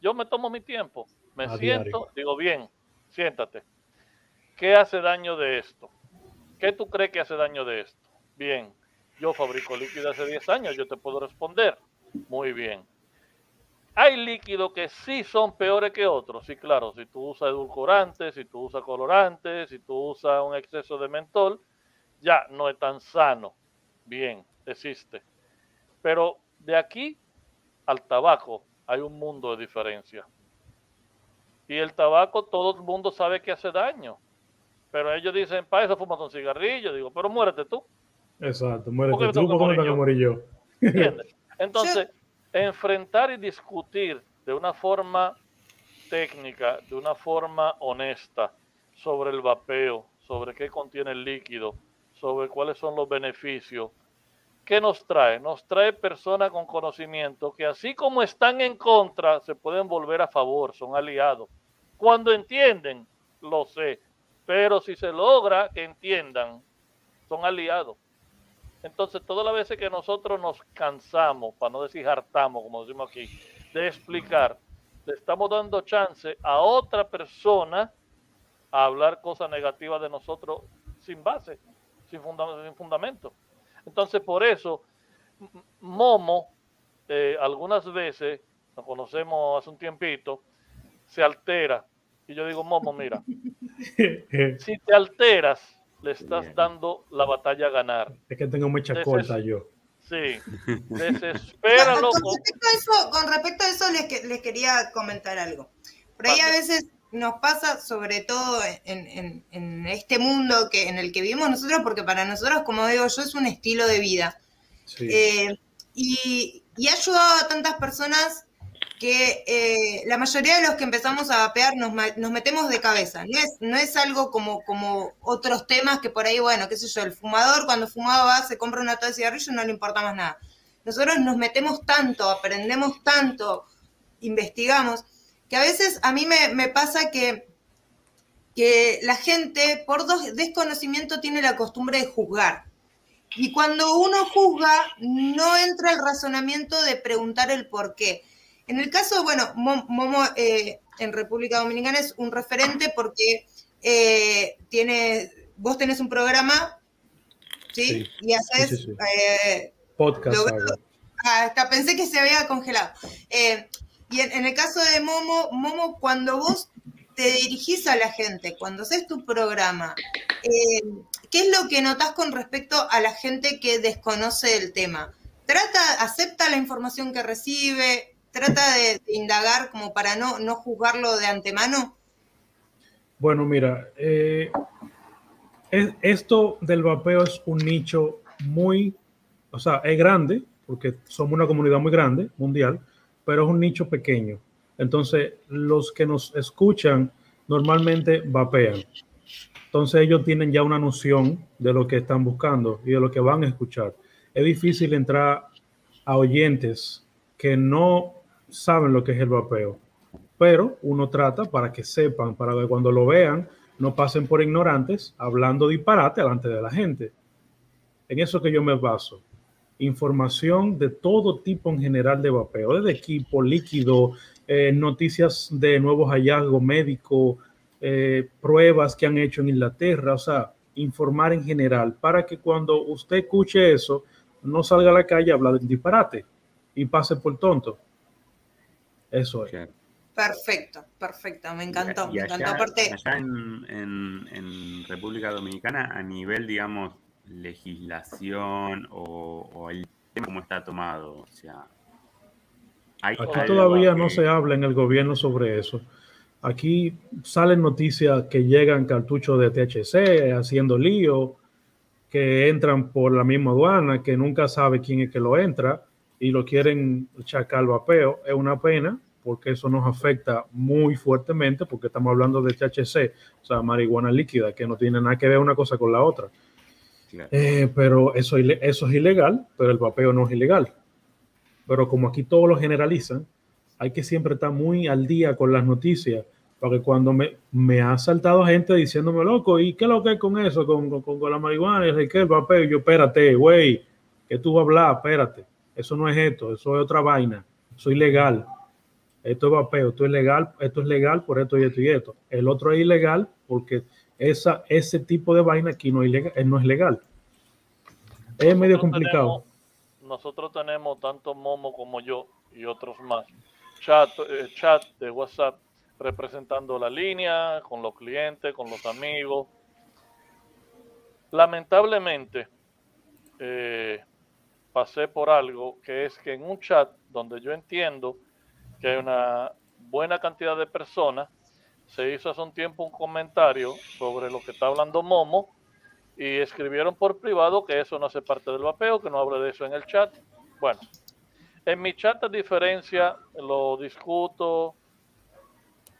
Yo me tomo mi tiempo, me A siento, diario. digo bien, siéntate. ¿Qué hace daño de esto? ¿Qué tú crees que hace daño de esto? Bien, yo fabrico líquido hace 10 años, yo te puedo responder. Muy bien. Hay líquidos que sí son peores que otros, sí, claro, si tú usas edulcorantes, si tú usas colorantes, si tú usas un exceso de mentol, ya no es tan sano. Bien, existe. Pero de aquí al tabaco hay un mundo de diferencia. Y el tabaco todo el mundo sabe que hace daño. Pero ellos dicen, para eso fumas un cigarrillo. Digo, pero muérete tú. Exacto, ¿Por muérete me tú, ¿por qué tengo que morir yo? ¿Entiendes? Entonces, enfrentar y discutir de una forma técnica, de una forma honesta, sobre el vapeo, sobre qué contiene el líquido, sobre cuáles son los beneficios. ¿Qué nos trae? Nos trae personas con conocimiento que así como están en contra, se pueden volver a favor, son aliados. Cuando entienden, lo sé, pero si se logra que entiendan, son aliados. Entonces, todas las veces que nosotros nos cansamos, para no decir hartamos, como decimos aquí, de explicar, le estamos dando chance a otra persona a hablar cosas negativas de nosotros sin base, sin, funda- sin fundamento. Entonces, por eso, Momo, eh, algunas veces, nos conocemos hace un tiempito, se altera. Y yo digo, Momo, mira, si te alteras, le estás dando la batalla a ganar. Es que tengo mucha Deses- corta yo. Sí, desespera, Con loco. respecto a eso, con respecto a eso les, que- les quería comentar algo. Por ahí a veces nos pasa, sobre todo en, en- en este mundo que, en el que vivimos nosotros, porque para nosotros, como digo yo, es un estilo de vida. Eh, y, y ha ayudado a tantas personas que eh, la mayoría de los que empezamos a vapear nos, metemos de cabeza. No es, no es algo como, como otros temas que por ahí, bueno, qué sé yo, el fumador cuando fumaba se compra una toalla de cigarrillo no le importa más nada. Nosotros nos metemos tanto, aprendemos tanto, investigamos, que a veces a mí me, me pasa que, que la gente por desconocimiento tiene la costumbre de juzgar. Y cuando uno juzga, no entra el razonamiento de preguntar el por qué. En el caso, bueno, Mo- Momo eh, en República Dominicana es un referente porque eh, tiene, vos tenés un programa, ¿sí? Sí, Y haces, sí, sí, eh, Podcast hago. Ah, hasta pensé que se había congelado. Eh, y en, en el caso de Momo, Momo, cuando vos te dirigís a la gente, cuando haces tu programa, ¿qué es lo que notás con respecto a la gente que desconoce el tema? ¿Trata, acepta la información que recibe? ¿Trata de, indagar como para no, no juzgarlo de antemano? Bueno, mira, eh, es- esto del vapeo es un nicho muy, o sea, es grande, porque somos una comunidad muy grande, mundial, pero es un nicho pequeño. Entonces, los que nos escuchan normalmente vapean. Entonces, ellos tienen ya una noción de lo que están buscando y de lo que van a escuchar. Es difícil entrar a oyentes que no saben lo que es el vapeo pero uno trata para que sepan, para que cuando lo vean no pasen por ignorantes hablando disparate delante de la gente. En eso que yo me baso. Información de todo tipo en general de vapeo, desde equipo, líquido, eh, noticias de nuevos hallazgos médicos, eh, pruebas que han hecho en Inglaterra, o sea, informar en general para que cuando usted escuche eso no salga a la calle a hablar de disparate y pase por tonto. Eso es. Perfecto, perfecto, me encantó, Y me allá, encantó. Aparte, allá en, en- en República Dominicana, a nivel, digamos, legislación o, o el tema cómo está tomado, o sea, hay Aquí todavía que- no se habla en el gobierno sobre eso. Aquí salen noticias que llegan cartuchos de THC haciendo lío, que entran por la misma aduana, que nunca sabe quién es que lo entra y lo quieren chacar vapeo. Es una pena porque eso nos afecta muy fuertemente porque estamos hablando de THC, o sea, marihuana líquida, que no tiene nada que ver una cosa con la otra. Eh, pero eso, es ilegal, pero el vapeo no es ilegal. Pero como aquí todos lo generalizan, hay que siempre estar muy al día con las noticias, porque cuando me, me ha saltado gente diciéndome, loco, ¿y qué es lo que es con eso, con, con, con la marihuana? Y ¿qué es el vapeo? Y yo, espérate, güey, que tú vas a hablar, espérate. Eso no es esto, eso es otra vaina, eso es ilegal. esto es vapeo, esto es legal, esto es legal por esto y esto y esto. El otro es ilegal porque esa, ese tipo de vaina aquí no es, ilegal, no es legal. Es medio complicado. nosotros tenemos tanto Momo como yo y otros más. Chat, eh, chat de WhatsApp representando la línea, con los clientes, con los amigos. Lamentablemente, eh, pasé por algo que es que en un chat donde yo entiendo que hay una buena cantidad de personas, se hizo hace un tiempo un comentario sobre lo que está hablando Momo y escribieron por privado que eso no hace parte del vapeo, que no hable de eso en el chat. Bueno, en mi chat de diferencia lo discuto,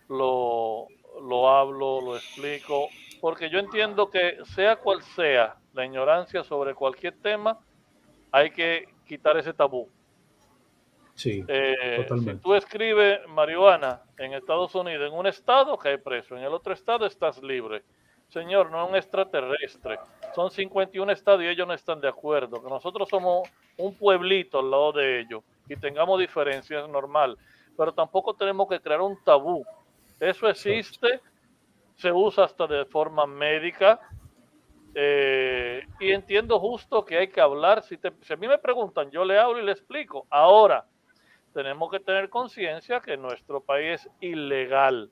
lo, lo hablo, lo explico, porque yo entiendo que sea cual sea la ignorancia sobre cualquier tema, hay que quitar ese tabú. Sí, eh, Si tú escribes marihuana en Estados Unidos, en un estado hay preso, en el otro estado estás libre. Señor, no es un extraterrestre. Son 51 estados y ellos no están de acuerdo. Que nosotros somos un pueblito al lado de ellos y tengamos diferencias normal. Pero tampoco tenemos que crear un tabú. Eso existe, se usa hasta de forma médica. Eh, y entiendo justo que hay que hablar. Si, si a mí me preguntan, yo le hablo y le explico. Ahora, tenemos que tener conciencia que nuestro país es ilegal.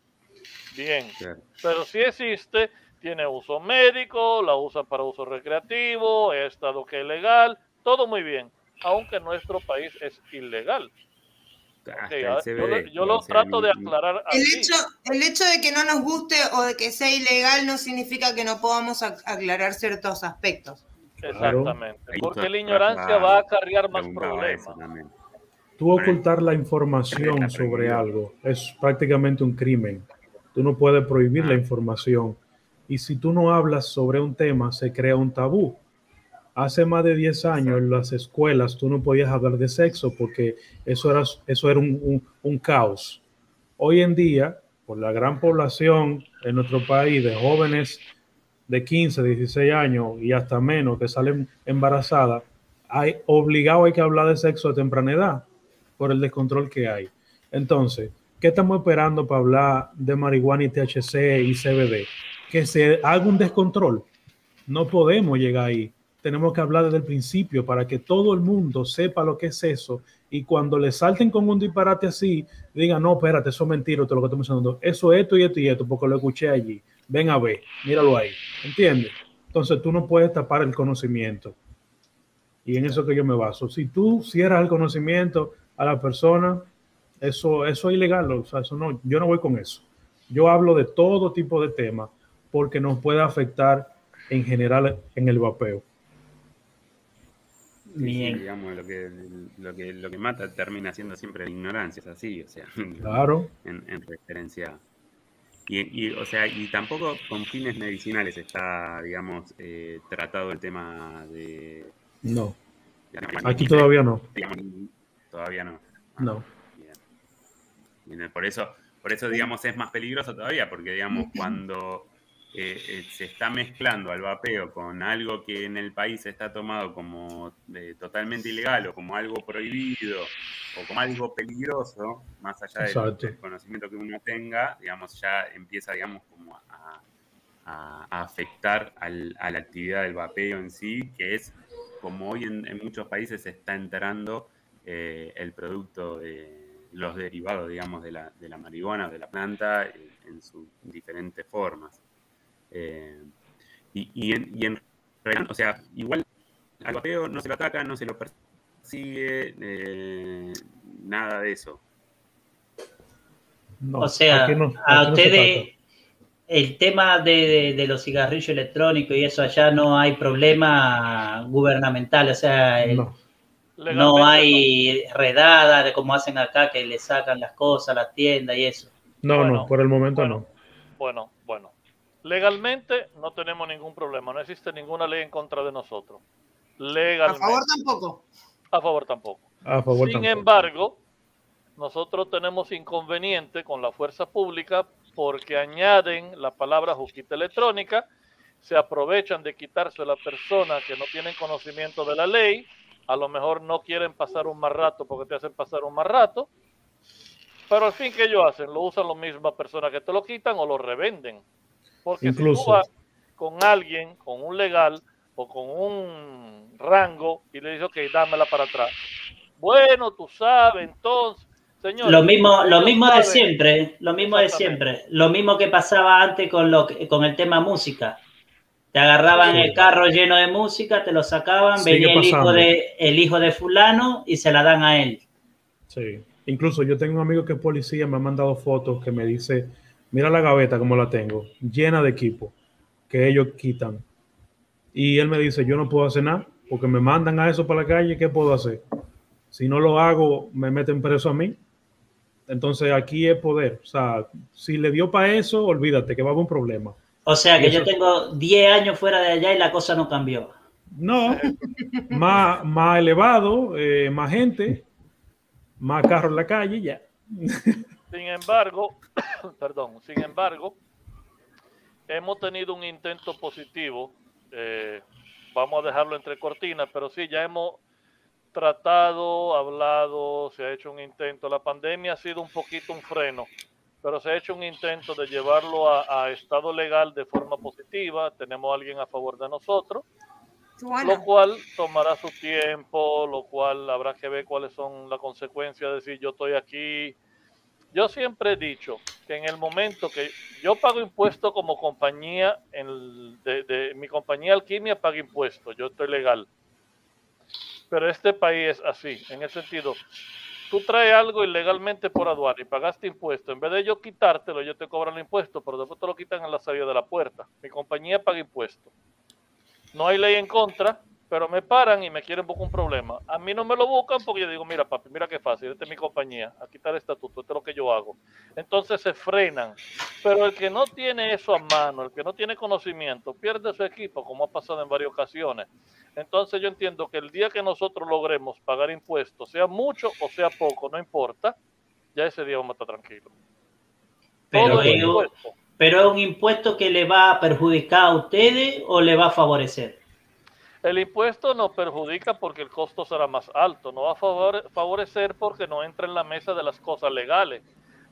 Bien, pero si existe, tiene uso médico, la usa para uso recreativo, he estado que es legal, todo muy bien, aunque nuestro país es ilegal. Yo, lo, trato de aclarar. El hecho, el hecho de que no nos guste o de que sea ilegal no significa que no podamos aclarar ciertos aspectos. Exactamente, porque la ignorancia va a acarrear más problemas. Tú ocultar la información sobre algo es prácticamente un crimen. Tú no puedes prohibir la información. Y si tú no hablas sobre un tema, se crea un tabú. Hace más de 10 años en las escuelas tú no podías hablar de sexo porque eso era, eso era un, un caos. Hoy en día, por la gran población en nuestro país de jóvenes de 15, 16 años y hasta menos que salen embarazadas, hay obligado hay que hablar de sexo a temprana edad por el descontrol que hay. Entonces, ¿qué estamos esperando para hablar de marihuana y THC y CBD? Que se haga un descontrol. No podemos llegar ahí. Tenemos que hablar desde el principio para que todo el mundo sepa lo que es eso y cuando le salten con un disparate así, digan, no, espérate, eso es mentira, todo lo que estamos diciendo. Eso es esto y esto y esto, porque lo escuché allí. Ven a ver, míralo ahí. ¿Entiendes? Entonces tú no puedes tapar el conocimiento. Y en eso que yo me baso. Si tú cierras el conocimiento, a la persona, eso, eso es ilegal, o sea, eso no, yo no voy con eso. Yo hablo de todo tipo de temas porque nos puede afectar en general en el vapeo. Bien. digamos, lo que, lo, que, lo que mata termina siendo siempre la ignorancia, es así, o sea, claro. en, referencia. Y, y, o sea, y tampoco con fines medicinales está, digamos, eh, tratado el tema de... No. Aquí todavía no. Todavía no. Ah, no. Por eso, por eso, digamos, es más peligroso todavía, porque, digamos, cuando eh, eh, se está mezclando al vapeo con algo que en el país está tomado como eh, totalmente ilegal o como algo prohibido o como algo peligroso, más allá del, conocimiento que uno tenga, digamos, ya empieza, digamos, como a, afectar a la actividad del vapeo en sí, que es como hoy en, en muchos países se está entrando eh, el producto de los derivados, digamos, de la, de la marihuana, de la planta, en, sus diferentes formas. Eh, y, en, o sea, igual al vapeo no se lo ataca, no se lo persigue, eh, nada de eso. o sea, a ustedes el tema de, de, los cigarrillos electrónicos y eso allá no hay problema gubernamental, o sea, el, no hay redada de como hacen acá que le sacan las cosas a la tienda y eso. No, no, por el momento no. Bueno, bueno. Legalmente no tenemos ningún problema, no existe ninguna ley en contra de nosotros. Legalmente. A favor tampoco. A favor tampoco. A favor Sin embargo, nosotros tenemos inconveniente con la fuerza pública porque añaden la palabra juquita electrónica, se aprovechan de quitarse a la persona que no tienen conocimiento de la ley a lo mejor no quieren pasar un más rato porque te hacen pasar un más rato. Pero al fin, que ellos hacen? Lo usan las mismas personas que te lo quitan o lo revenden. Porque Incluso. si tú vas con alguien, con un legal o con un rango y le dices, ok, dámela para atrás. Bueno, tú sabes, entonces, señor. Lo mismo, lo mismo de siempre, lo mismo de siempre, lo mismo que pasaba antes con lo que- con el tema música. Te agarraban Sí. el carro lleno de música, te lo sacaban, Sigue venía el hijo de el hijo de fulano y se la dan a él. Sí. Incluso yo tengo un amigo que es policía, me ha mandado fotos que me dice, mira la gaveta como la tengo, llena de equipo, que ellos quitan. Y él me dice, yo no puedo hacer nada, porque me mandan a eso para la calle, ¿qué puedo hacer? Si no lo hago, me meten preso a mí. Entonces aquí es poder. O sea, si le dio para eso, olvídate que va a haber un problema. O sea que yo tengo 10 años fuera de allá y la cosa no cambió. No, más, más elevado, eh, más gente, más carros en la calle, ya. Sin embargo, perdón, sin embargo, hemos tenido un intento positivo. eh, vamos a dejarlo entre cortinas, pero sí, ya hemos tratado, hablado, se ha hecho un intento. La pandemia ha sido un poquito un freno, pero se ha hecho un intento de llevarlo a, a estado legal de forma positiva. Tenemos a alguien a favor de nosotros, lo cual tomará su tiempo, lo cual habrá que ver cuáles son las consecuencias de decir yo estoy aquí. Yo siempre he dicho que en el momento que yo pago impuestos como compañía, en de, de- mi compañía Alquimia paga impuestos, yo estoy legal. Pero este país es así, en el sentido, tú traes algo ilegalmente por aduana y pagaste impuestos, en vez de yo quitártelo, yo te cobran el impuesto, pero después te lo quitan en la salida de la puerta. Mi compañía paga impuestos. No hay ley en contra, pero me paran y me quieren buscar un problema. A mí no me lo buscan porque yo digo, mira papi, mira qué fácil, esta es mi compañía, aquí está el estatuto, esto es lo que yo hago. Entonces se frenan. Pero el que no tiene eso a mano, el que no tiene conocimiento, pierde su equipo, como ha pasado en varias ocasiones. Entonces yo entiendo que el día que nosotros logremos pagar impuestos, sea mucho o sea poco, no importa, ya ese día vamos a estar tranquilos. Pero es, pero es un impuesto que le va a perjudicar a ustedes o le va a favorecer. El impuesto nos perjudica porque el costo será más alto, no va a favore- favorecer porque no entra en la mesa de las cosas legales.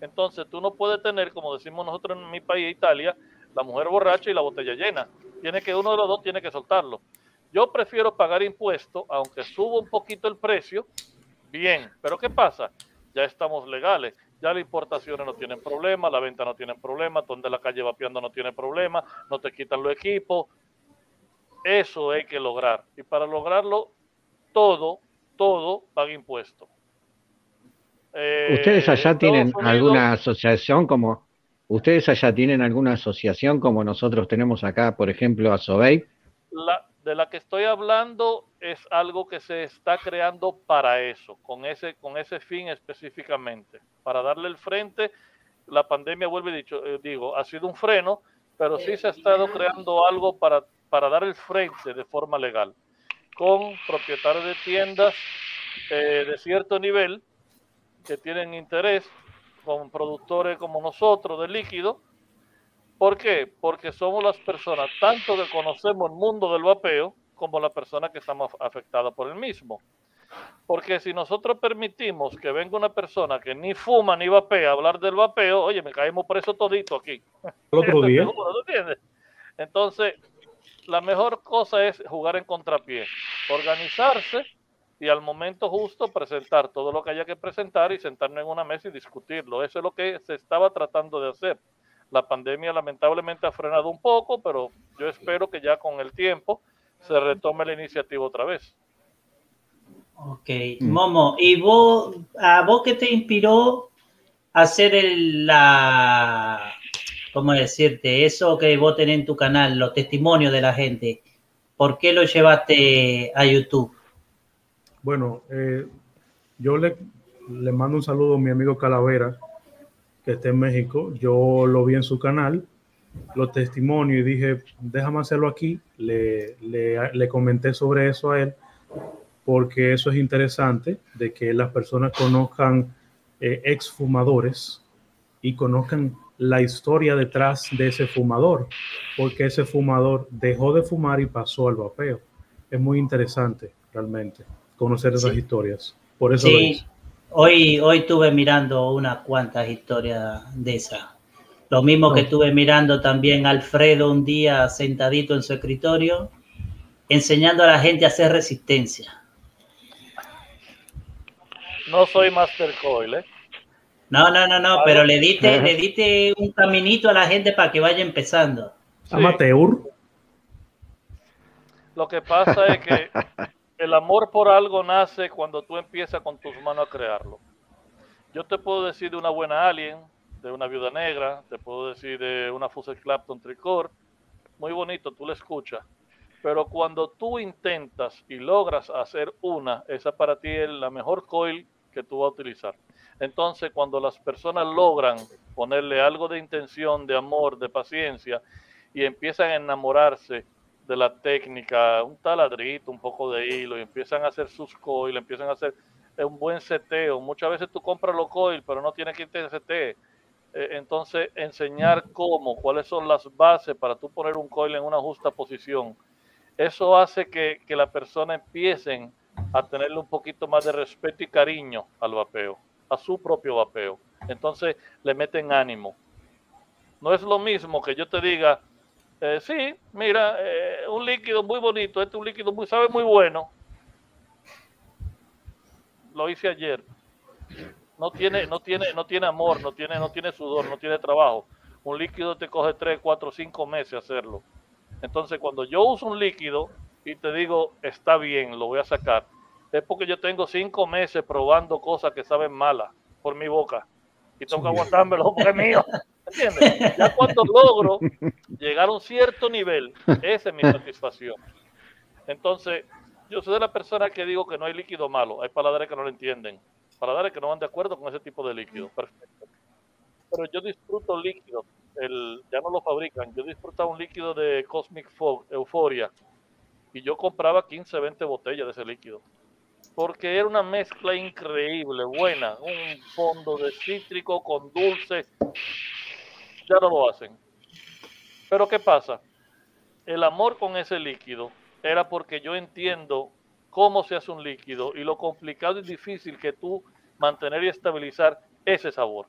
Entonces tú no puedes tener, como decimos nosotros en mi país, Italia, la mujer borracha y la botella llena. Tiene que uno de los dos tiene que soltarlo. Yo prefiero pagar impuestos, aunque suba un poquito el precio, bien. Pero ¿qué pasa? Ya estamos legales. Ya las importaciones no tienen problema, la venta no tiene problema, donde la calle vapeando no tiene problema, no te quitan los equipos. Eso hay que lograr. Y para lograrlo, todo, todo paga impuestos. Eh, ¿Ustedes allá tienen Unidos- alguna asociación como ustedes allá tienen alguna asociación como nosotros tenemos acá, por ejemplo, a Sobey? la, de la que estoy hablando es algo que se está creando para eso, con ese, con ese fin específicamente, para darle el frente. La pandemia, vuelve dicho, eh, digo, ha sido un freno, pero sí se ha estado creando algo para, para dar el frente de forma legal, con propietarios de tiendas eh, de cierto nivel que tienen interés, con productores como nosotros de líquido, ¿Por qué? Porque somos las personas, tanto que conocemos el mundo del vapeo, como las personas que estamos afectadas por el mismo. Porque si nosotros permitimos que venga una persona que ni fuma ni vapea a hablar del vapeo, oye, me caemos preso todito aquí. El otro día. Entonces, la mejor cosa es jugar en contrapié, organizarse y al momento justo presentar todo lo que haya que presentar y sentarnos en una mesa y discutirlo. Eso es lo que se estaba tratando de hacer. La pandemia lamentablemente ha frenado un poco, pero yo espero que ya con el tiempo se retome la iniciativa otra vez. Ok, Momo, ¿y vos, a vos qué te inspiró hacer el, la, cómo decirte, eso que vos tenés en tu canal, los testimonios de la gente? ¿Por qué lo llevaste a YouTube? Bueno, eh, yo le, mando un saludo a mi amigo Calavera, que está en México. Yo lo vi en su canal, los testimonios, y dije, déjame hacerlo aquí. Le comenté sobre eso a él, porque eso es interesante, de que las personas conozcan eh, exfumadores y conozcan la historia detrás de ese fumador, porque ese fumador dejó de fumar y pasó al vapeo. Es muy interesante, realmente, conocer esas Sí. historias. Por eso Sí. Hoy, hoy estuve mirando unas cuantas historias de esas. Lo mismo que estuve mirando también Alfredo un día sentadito en su escritorio, enseñando a la gente a hacer resistencia. No soy Master Coil, ¿eh? No, no, no, no, pero le diste, le diste un caminito a la gente para que vaya empezando. Amateur. Lo que pasa es que el amor por algo nace cuando tú empiezas con tus manos a crearlo. Yo te puedo decir de una buena alien, de una viuda negra, te puedo decir de una Fussel Clapton Tricor, muy bonito, tú la escuchas. Pero cuando tú intentas y logras hacer una, esa para ti es la mejor coil que tú vas a utilizar. Entonces, cuando las personas logran ponerle algo de intención, de amor, de paciencia, y empiezan a enamorarse de la técnica, un taladrito, un poco de hilo, y empiezan a hacer sus coils, empiezan a hacer un buen seteo. Muchas veces tú compras los coils, pero no tienes que te setee. Eh, entonces, enseñar cómo, cuáles son las bases para tú poner un coil en una justa posición. Eso hace que, que la persona empiecen a tenerle un poquito más de respeto y cariño al vapeo a su propio vapeo. Entonces le meten ánimo. No es lo mismo que yo te diga, eh, sí, mira, eh, un líquido muy bonito, este es un líquido muy, sabe muy bueno. Lo hice ayer. No tiene, no tiene, no tiene amor, no tiene, no tiene sudor, no tiene trabajo. Un líquido te coge 3, 4, 5 meses hacerlo. Entonces, cuando yo uso un líquido y te digo, está bien, lo voy a sacar, es porque yo tengo cinco meses probando cosas que saben malas por mi boca y tengo que aguantármelo porque es mío. ¿Entiendes? Ya cuando logro llegar a un cierto nivel, esa es mi satisfacción. Entonces, yo soy de la persona que digo que no hay líquido malo, hay paladares que no lo entienden, paladares que no van de acuerdo con ese tipo de líquido. Perfecto. Pero yo disfruto líquidos, el, ya no lo fabrican, yo disfruto un líquido de Cosmic Fog, Euphoria, y yo compraba 15, 20 botellas de ese líquido porque era una mezcla increíble, buena, un fondo de cítrico con dulce, ya no lo hacen. Pero ¿qué pasa? El amor con ese líquido era porque yo entiendo cómo se hace un líquido y lo complicado y difícil que tú mantener y estabilizar ese sabor.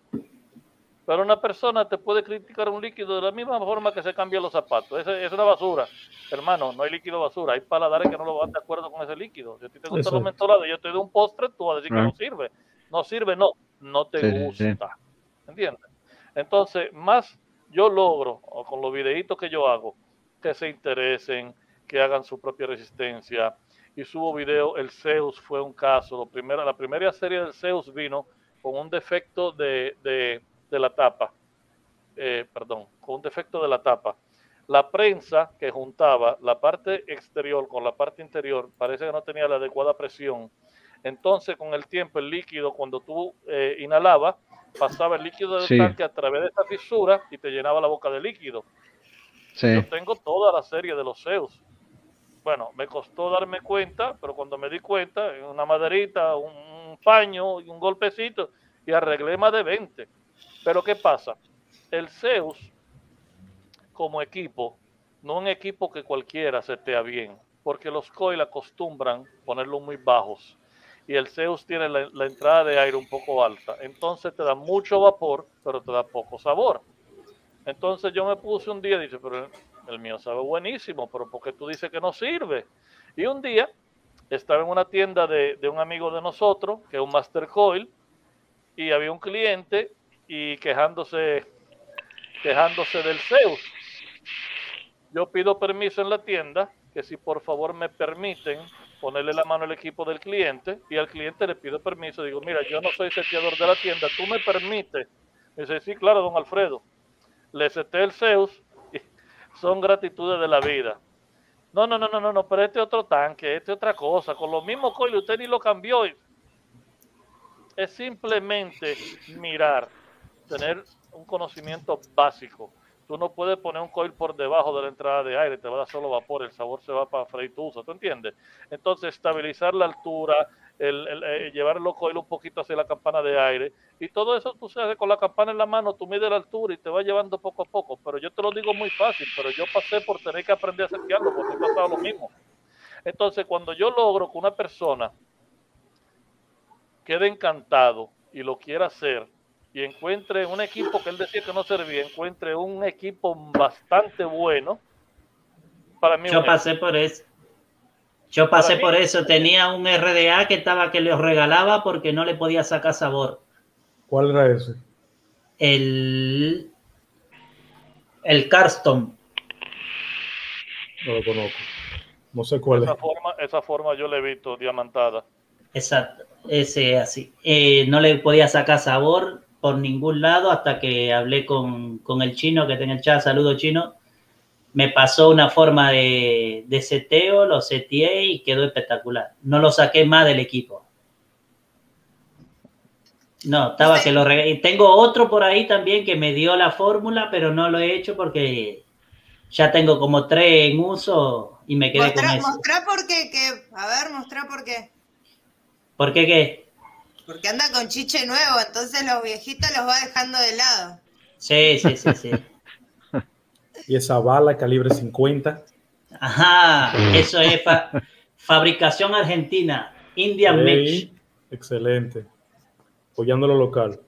Pero una persona te puede criticar un líquido de la misma forma que se cambian los zapatos. Es, es una basura. Hermano, no hay líquido basura. Hay paladares que no lo van de acuerdo con ese líquido. Si a ti te gustan los mentolados y yo te doy un postre, tú vas a decir que no sirve. No sirve, no. No te gusta. ¿Entiendes? Entonces, más yo logro, o con los videitos que yo hago, que se interesen, que hagan su propia resistencia. Y subo video, el Zeus fue un caso. Lo primero, la primera serie del Zeus vino con un defecto de de la tapa, eh, perdón, con un defecto de la tapa. La prensa que juntaba la parte exterior con la parte interior parece que no tenía la adecuada presión. Entonces, con el tiempo, el líquido, cuando tú eh, inhalabas, pasaba el líquido del tanque a través de esta fisura y te llenaba la boca de líquido. Yo tengo toda la serie de los Zeus. Bueno, me costó darme cuenta, pero cuando me di cuenta, una maderita, un paño y un golpecito, y arreglé más de 20. Pero ¿qué pasa? El Zeus, como equipo, no un equipo que cualquiera se setea bien, porque los coil acostumbran ponerlos muy bajos y el Zeus tiene la, entrada de aire un poco alta. Entonces te da mucho vapor, pero te da poco sabor. Entonces yo me puse un día y dije, pero el mío sabe buenísimo, pero ¿por qué tú dices que no sirve? Y un día estaba en una tienda de, de un amigo de nosotros, que es un Master Coil, y había un cliente y quejándose, quejándose del Zeus. Yo pido permiso en la tienda, que si por favor me permiten ponerle la mano al equipo del cliente y al cliente le pido permiso. Digo, mira, yo no soy seteador de la tienda, tú me permites. Me dice, sí, claro, don Alfredo. Le seté el Zeus son gratitudes de la vida. No, no, no, no, no, no, pero este otro tanque, este otra cosa, con lo mismo coile, usted ni lo cambió. Es simplemente mirar tener un conocimiento básico. Tú no puedes poner un coil por debajo de la entrada de aire, te va a dar solo vapor, el sabor se va para freír tu uso, ¿tú entiendes? Entonces, estabilizar la altura, el, eh, llevar el coil un poquito hacia la campana de aire, y todo eso tú sabes, con la campana en la mano, tú mides la altura y te va llevando poco a poco. Pero yo te lo digo muy fácil, pero yo pasé por tener que aprender a setearlo, porque he pasado lo mismo. Entonces, cuando yo logro que una persona quede encantado y lo quiera hacer y encuentre un equipo que él decía que no servía, encuentre un equipo bastante bueno, para mí Yo un pasé por eso. Yo pasé mí- por eso. Tenía un RDA que estaba que les regalaba porque no le podía sacar sabor. ¿Cuál era ese? El. El Carston. No lo conozco. No sé cuál es. esa forma, esa forma yo le he visto diamantada. Exacto. Ese así. Eh, no le podía sacar sabor por ningún lado hasta que hablé con, con el chino que está en el chat. Saludo chino. Me pasó una forma de, de seteo, lo seteé y quedó espectacular. No lo saqué más del equipo. No, estaba que lo rega- y Tengo otro por ahí también que me dio la fórmula, pero no lo he hecho porque ya tengo como tres en uso y me quedé con Mostrá, eso. mostrá por qué, que, a ver, mostrá por qué. ¿Por qué qué? Porque anda con chiche nuevo, entonces los viejitos los va dejando de lado. Sí, sí, sí, sí. Y esa bala calibre 50. Ajá, eso es fa- fabricación argentina, Indian Ey, Mix. Excelente. Apoyando lo local.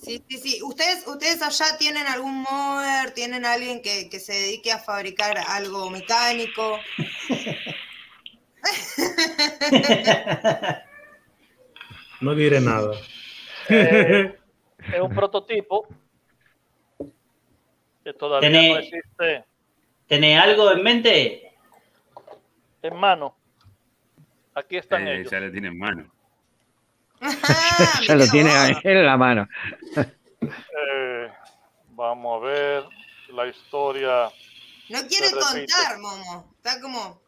Sí, sí, sí. ¿Ustedes, ustedes allá tienen algún modder, tienen alguien que, que se dedique a fabricar algo mecánico? No diré nada. Eh, es un prototipo que todavía Tené- no existe ¿Tenés algo en mente? en mano. Aquí están Eh, ellos. ya lo tiene en mano. ya lo tiene en la mano. Eh, vamos a ver la historia. No quiere contar, Momo. Está como...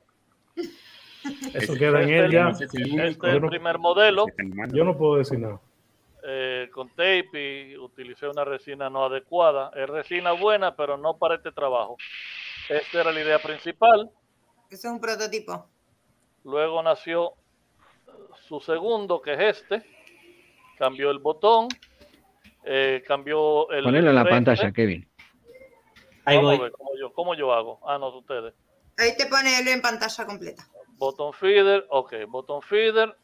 Eso queda en Este él es ya. el- Este es el primer modelo. Yo no puedo decir nada. eh, con tape y utilicé una resina no adecuada. Es resina buena, pero no para este trabajo. Esta era la idea principal. Eso es un prototipo. Luego nació su segundo, que es este. Cambió el botón. eh, cambió el. Ponelo en la pantalla, Kevin. Ahí voy. ver cómo yo, cómo yo hago. Ah, no, ustedes. Ahí te pone él en pantalla completa. Botón feeder, ok, botón feeder.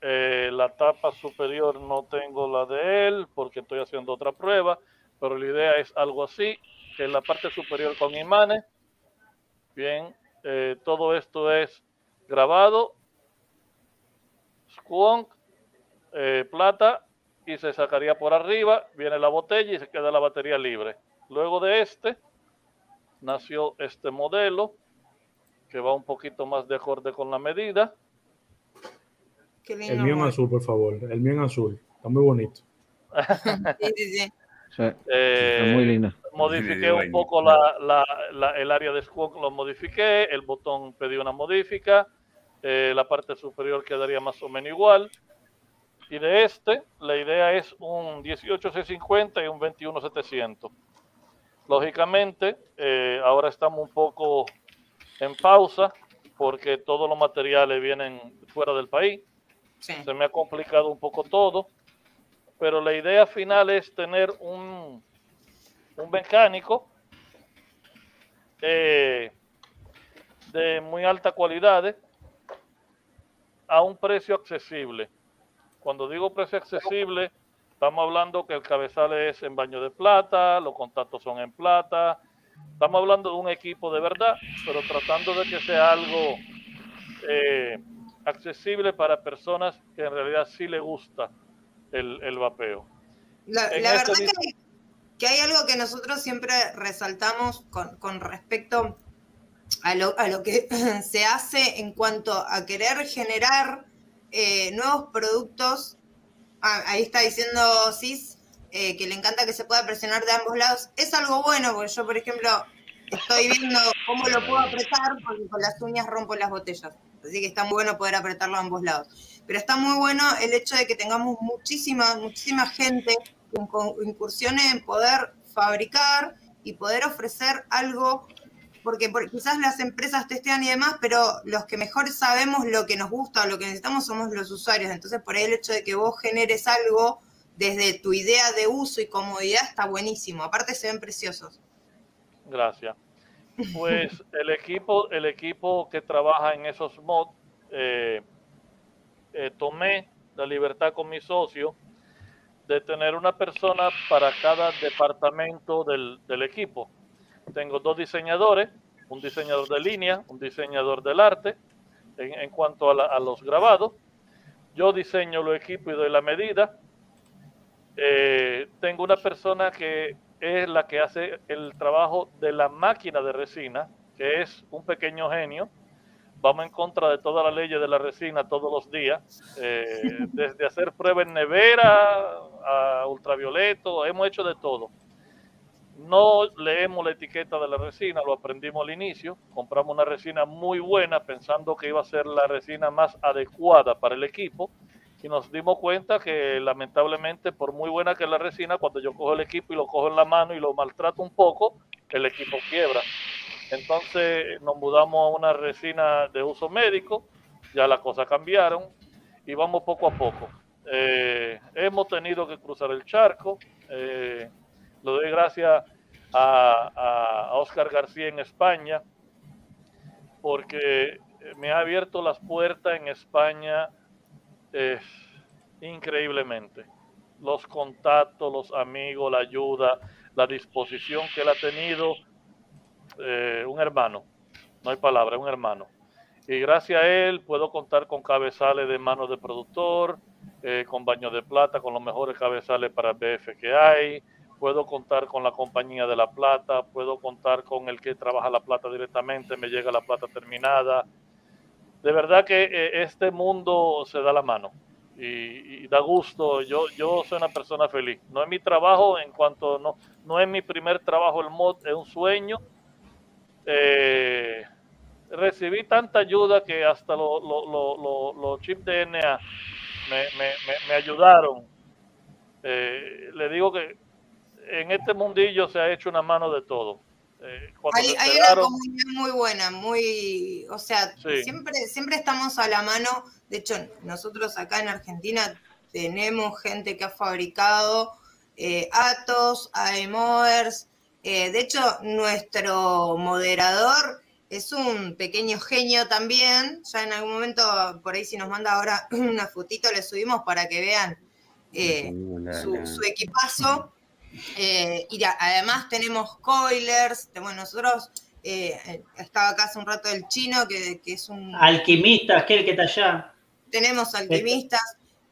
Eh, la tapa superior no tengo la de él porque estoy haciendo otra prueba, pero la idea es algo así, que en la parte superior con imanes. Bien, eh, todo esto es grabado, squonk, eh, plata y se sacaría por arriba, viene la botella y se queda la batería libre. Luego de este nació este modelo que va un poquito más de acorde con la medida. Qué lindo. El mío en azul, por favor. El mío en azul. Está muy bonito. Sí, sí, sí. Sí, Eh, está muy lindo. Modifiqué un poco la, la- la- el área de squawk, lo modifiqué, el botón pedí una modifica, eh, la parte superior quedaría más o menos igual. Y de este, la idea es un 18650 y un 21700. Lógicamente, eh, ahora estamos un poco en pausa porque todos los materiales vienen fuera del país. Se me ha complicado un poco todo, pero la idea final es tener un, un mecánico eh, de muy alta calidad a un precio accesible. Cuando digo precio accesible, estamos hablando que el cabezal es en baño de plata, los contactos son en plata. Estamos hablando de un equipo de verdad, pero tratando de que sea algo eh, accesible para personas que en realidad sí le gusta el, el vapeo. La, este verdad que hay, que hay algo que nosotros siempre resaltamos con, con respecto a lo, a lo que se hace en cuanto a querer generar eh, nuevos productos. Ah, ahí está diciendo Cis eh, que le encanta que se pueda presionar de ambos lados. Es algo bueno, porque yo, por ejemplo, estoy viendo cómo lo puedo apretar, porque con las uñas rompo las botellas. Así que está muy bueno poder apretarlo a ambos lados. Pero está muy bueno el hecho de que tengamos muchísima, muchísima gente que incursione en poder fabricar y poder ofrecer algo, porque por- quizás las empresas testean y demás, pero los que mejor sabemos lo que nos gusta o lo que necesitamos somos los usuarios. Entonces, por ahí el hecho de que vos generes algo desde tu idea de uso y comodidad está buenísimo. Aparte, se ven preciosos. Gracias. Pues el equipo, el equipo que trabaja en esos mods, eh, eh, tomé la libertad con mi socio de tener una persona para cada departamento del, del equipo. Tengo dos diseñadores, un diseñador de línea, un diseñador del arte, en, en cuanto a, la- a los grabados. Yo diseño los equipos y doy la medida. Eh, tengo una persona que es la que hace el trabajo de la máquina de resina, que es un pequeño genio. Vamos en contra de todas las leyes de la resina todos los días, eh, desde hacer pruebas en nevera a ultravioleto, hemos hecho de todo. No leemos la etiqueta de la resina, lo aprendimos al inicio. Compramos una resina muy buena pensando que iba a ser la resina más adecuada para el equipo y nos dimos cuenta que lamentablemente por muy buena que es la resina, cuando yo cojo el equipo y lo cojo en la mano y lo maltrato un poco, el equipo quiebra. Entonces nos mudamos a una resina de uso médico, ya las cosas cambiaron y vamos poco a poco. Eh, hemos tenido que cruzar el charco. eh, le doy gracias a- a Oscar García en España, porque me ha abierto las puertas en España eh, increíblemente. Los contactos, los amigos, la ayuda, la disposición que él ha tenido, eh, un hermano, no hay palabra, un hermano. Y gracias a él puedo contar con cabezales de manos de productor, eh, con baños de plata, con los mejores cabezales para BF que hay. Puedo contar con la compañía de la plata, puedo contar con el que trabaja la plata directamente, me llega la plata terminada. De verdad que eh, este mundo se da la mano y, da gusto. Yo, yo soy una persona feliz. No es mi trabajo en cuanto, no, no es mi primer trabajo el mod, es un sueño. Eh, recibí tanta ayuda que hasta los lo, lo- chips DNA me, me- me- me ayudaron. Eh, le digo que en este mundillo se ha hecho una mano de todo. Eh, Hay, una comunidad muy buena, muy, o sea, Sí. siempre, siempre estamos a la mano. De hecho, nosotros acá en Argentina tenemos gente que ha fabricado eh, Atos, AEMOers. Eh, de hecho, nuestro moderador es un pequeño genio también. Ya en algún momento, por ahí si nos manda ahora una fotito, le subimos para que vean eh, su, su equipazo. Eh, y ya, además tenemos coilers, te- bueno, nosotros, eh, estaba acá hace un rato el chino, que, que es un... Alquimista, aquel que está allá. Tenemos alquimistas,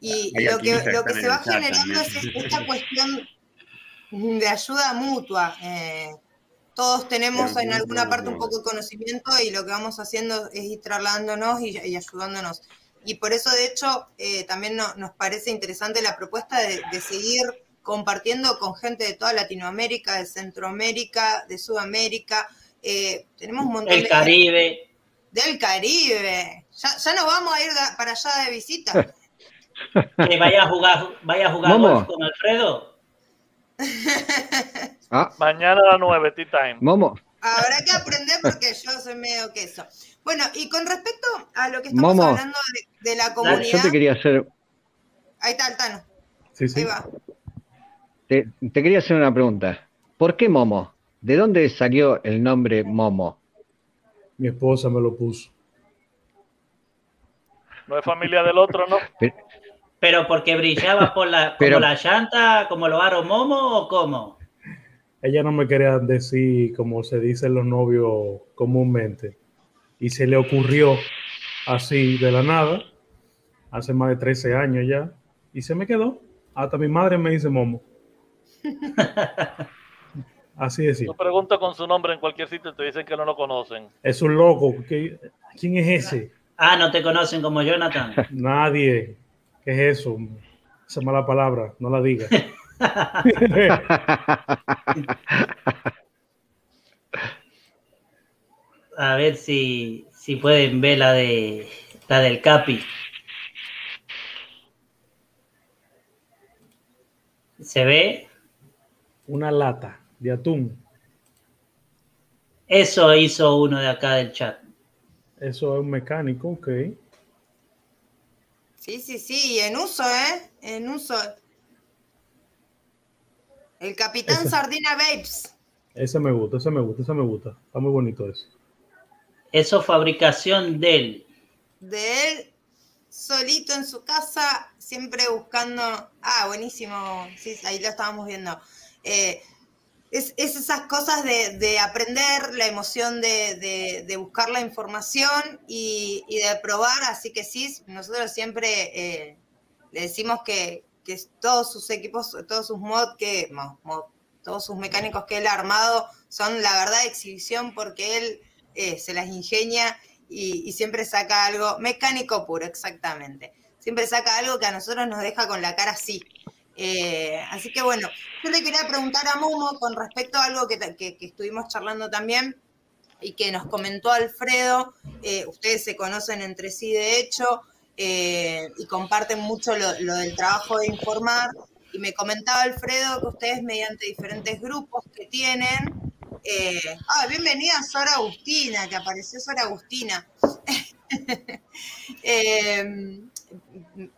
y Hay lo que, lo que que se va el generando es esta cuestión de ayuda mutua. eh, todos tenemos en alguna parte un poco de conocimiento y lo que vamos haciendo es ir trasladándonos y, y ayudándonos. Y por eso, de hecho, eh, también no- nos parece interesante la propuesta de, de seguir compartiendo con gente de toda Latinoamérica, de Centroamérica, de Sudamérica. Eh, tenemos un montón El de Caribe. Del Caribe. Ya, ya nos vamos a ir para allá de visita. Que vaya a jugar, vaya a jugar Momo. golf con Alfredo. Ah, Mañana a las 9, tea time. Momo, Habrá que aprender porque yo soy medio queso. Bueno, y con respecto a lo que estamos Momo. hablando de, de la yo comunidad. te quería hacer, Ahí está el Tano. Sí, sí. Ahí va. Te, te quería hacer una pregunta. ¿Por qué Momo? ¿De dónde salió el nombre Momo? Mi esposa me lo puso. No es familia del otro, ¿no? Pero porque brillaba por la, Pero- como la llanta, como los aros momo o cómo? Ella no me quería decir como se dicen los novios comúnmente. Y se le ocurrió así de la nada, hace más de 13 años ya, y se me quedó. Hasta mi madre me dice Momo. Así de Tú preguntas con su nombre en cualquier sitio y te dicen que no lo conocen. Es un loco. ¿qué- ¿Quién es ese? Ah, no te conocen como Jonathan. Nadie. ¿Qué es eso? Esa mala palabra, no la diga. A ver si, si pueden ver la de la del Capi. ¿Se ve? Una lata de atún. Eso hizo uno de acá del chat. Eso es un mecánico, ok. Sí, sí, sí, en uso, ¿eh? En uso. El Capitán Ese. Sardina Babes. Ese me gusta, ese me gusta, ese me gusta. Está muy bonito eso. Eso fabricación de él. De él. solito en su casa, siempre buscando. Ah, buenísimo. Sí, ahí lo estábamos viendo. Eh, es, esas cosas de, aprender, la emoción de, buscar la información y, de probar. Así que sí, nosotros siempre eh, le decimos que, todos sus equipos, todos sus mods, que, todos sus mecánicos que él ha armado son la verdad de exhibición porque él eh, se las ingenia y, siempre saca algo mecánico puro, exactamente. Siempre saca algo que a nosotros nos deja con la cara así. Eh, así que bueno, yo le quería preguntar a Momo con respecto a algo que, estuvimos charlando también y que nos comentó Alfredo. Eh, ustedes se conocen entre sí, de hecho, eh, y comparten mucho lo, del trabajo de informar. Y me comentaba Alfredo que ustedes mediante diferentes grupos que tienen, ah, bienvenida Sora Agustina, que apareció Sora Agustina.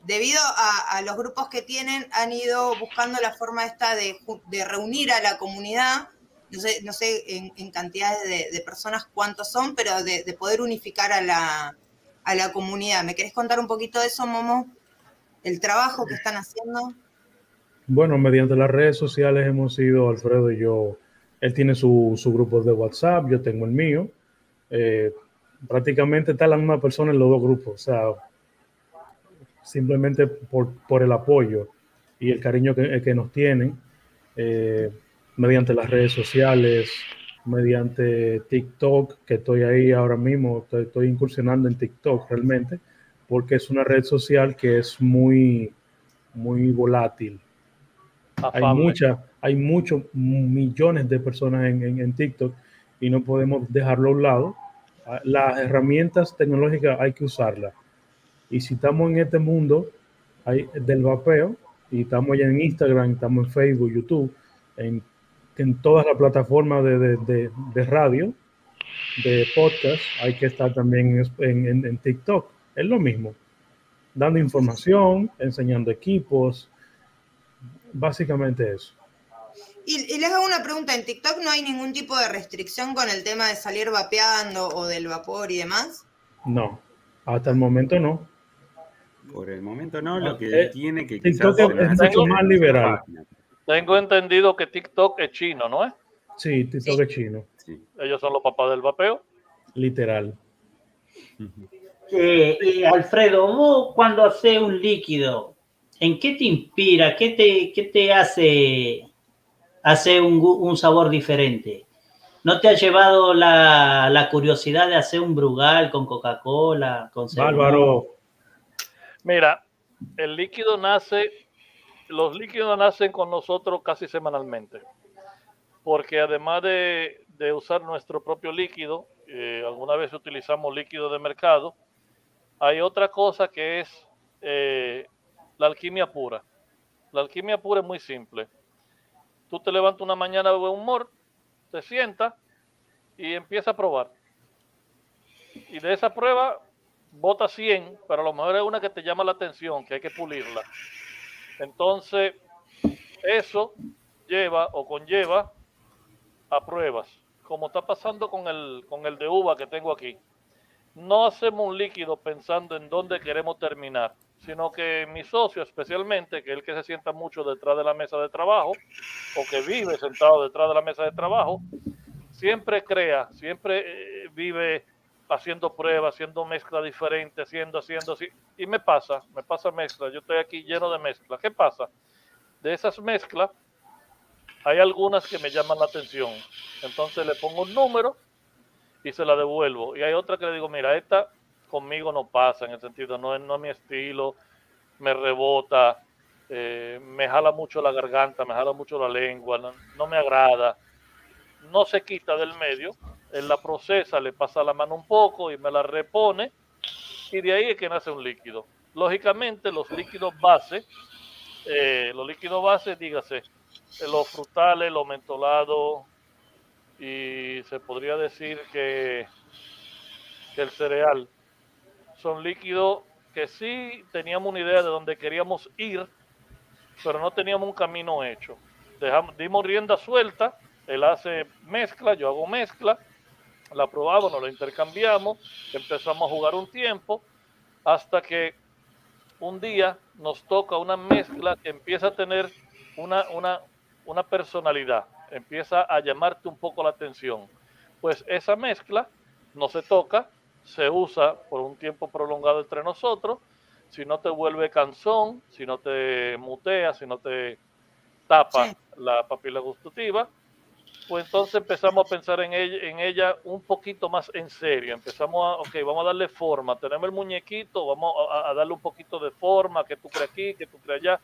Debido a, los grupos que tienen, han ido buscando la forma esta de, reunir a la comunidad, no sé, en, cantidades de, personas cuántos son, pero de, poder unificar a la, a la comunidad. ¿Me querés contar un poquito de eso, Momo? El trabajo que están haciendo. Bueno, mediante las redes sociales hemos ido, Alfredo y yo, él tiene su, su grupo de WhatsApp, yo tengo el mío. Eh, prácticamente está la misma persona en los dos grupos, o sea, simplemente por, por el apoyo y el cariño que, que nos tienen eh, mediante las redes sociales, mediante TikTok, que estoy ahí ahora mismo, estoy, incursionando en TikTok realmente, porque es una red social que es muy, muy volátil. Hay mucha, hay muchos millones de personas en, TikTok y no podemos dejarlo a un lado. Ah, las herramientas tecnológicas hay que usarlas. Y si estamos en este mundo hay, del vapeo y estamos ya en Instagram, estamos en Facebook, YouTube, en, todas las plataformas de, radio, de podcast, hay que estar también en, en TikTok. Es lo mismo. Dando información, enseñando equipos, básicamente eso. Y, les hago una pregunta, ¿en TikTok no hay ningún tipo de restricción con el tema de salir vapeando o del vapor y demás? No, hasta el momento no. Por el momento no, lo que eh, tiene que TikTok es mucho más liberal. Tengo entendido que TikTok es chino, ¿no es? Sí, TikTok es chino. Ellos son los papás del vapeo. Literal. Eh, eh, Alfredo, vos cuando haces un líquido, ¿en qué te inspira? ¿Qué te, qué te hace hace un, sabor diferente. ¿No te ha llevado la, curiosidad de hacer un Brugal con Coca-Cola? Con Bárbaro. Mira, el líquido nace, los líquidos nacen con nosotros casi semanalmente, porque además de, usar nuestro propio líquido, eh, alguna vez utilizamos líquido de mercado, hay otra cosa que es eh, la alquimia pura. La alquimia pura es muy simple Tú te levantas una mañana de buen humor, te sientas y empiezas a probar. Y de esa prueba, bota 100, pero a lo mejor es una que te llama la atención, que hay que pulirla. Entonces, eso lleva o conlleva a pruebas, como está pasando con el, con el de uva que tengo aquí. No hacemos un líquido pensando en dónde queremos terminar sino que mi socio especialmente, que es el que se sienta mucho detrás de la mesa de trabajo o que vive sentado detrás de la mesa de trabajo, siempre crea, siempre eh, vive haciendo pruebas, haciendo mezclas diferentes, haciendo, haciendo así. Y me pasa, me pasa mezcla. Yo estoy aquí lleno de mezclas. ¿Qué pasa? De esas mezclas, hay algunas que me llaman la atención. Entonces le pongo un número y se la devuelvo. Y hay otra que le digo, mira, esta conmigo no pasa, en el sentido, no es, no mi estilo, me rebota, eh, me jala mucho la garganta, me jala mucho la lengua, no, me agrada, no se quita del medio, él la procesa, le pasa la mano un poco y me la repone, y de ahí es que nace un líquido. Lógicamente, los líquidos base, eh, los líquidos base, dígase, los frutales, los mentolados, y se podría decir que, que el cereal son líquidos que sí teníamos una idea de dónde queríamos ir, pero no teníamos un camino hecho. Dejamos, dimos rienda suelta, él hace mezcla, yo hago mezcla, la probamos, nos la intercambiamos, empezamos a jugar un tiempo, hasta que un día nos toca una mezcla que empieza a tener una, una, una personalidad, empieza a llamarte un poco la atención. Pues esa mezcla no se toca, se usa por un tiempo prolongado entre nosotros, si no te vuelve cansón, si no te mutea, si no te tapa la papila gustativa, pues entonces empezamos a pensar en ella, en ella un poquito más en serio. Empezamos a, ok, vamos a darle forma. Tenemos el muñequito, vamos a, a darle un poquito de forma, que tú crees aquí, que tú crees allá.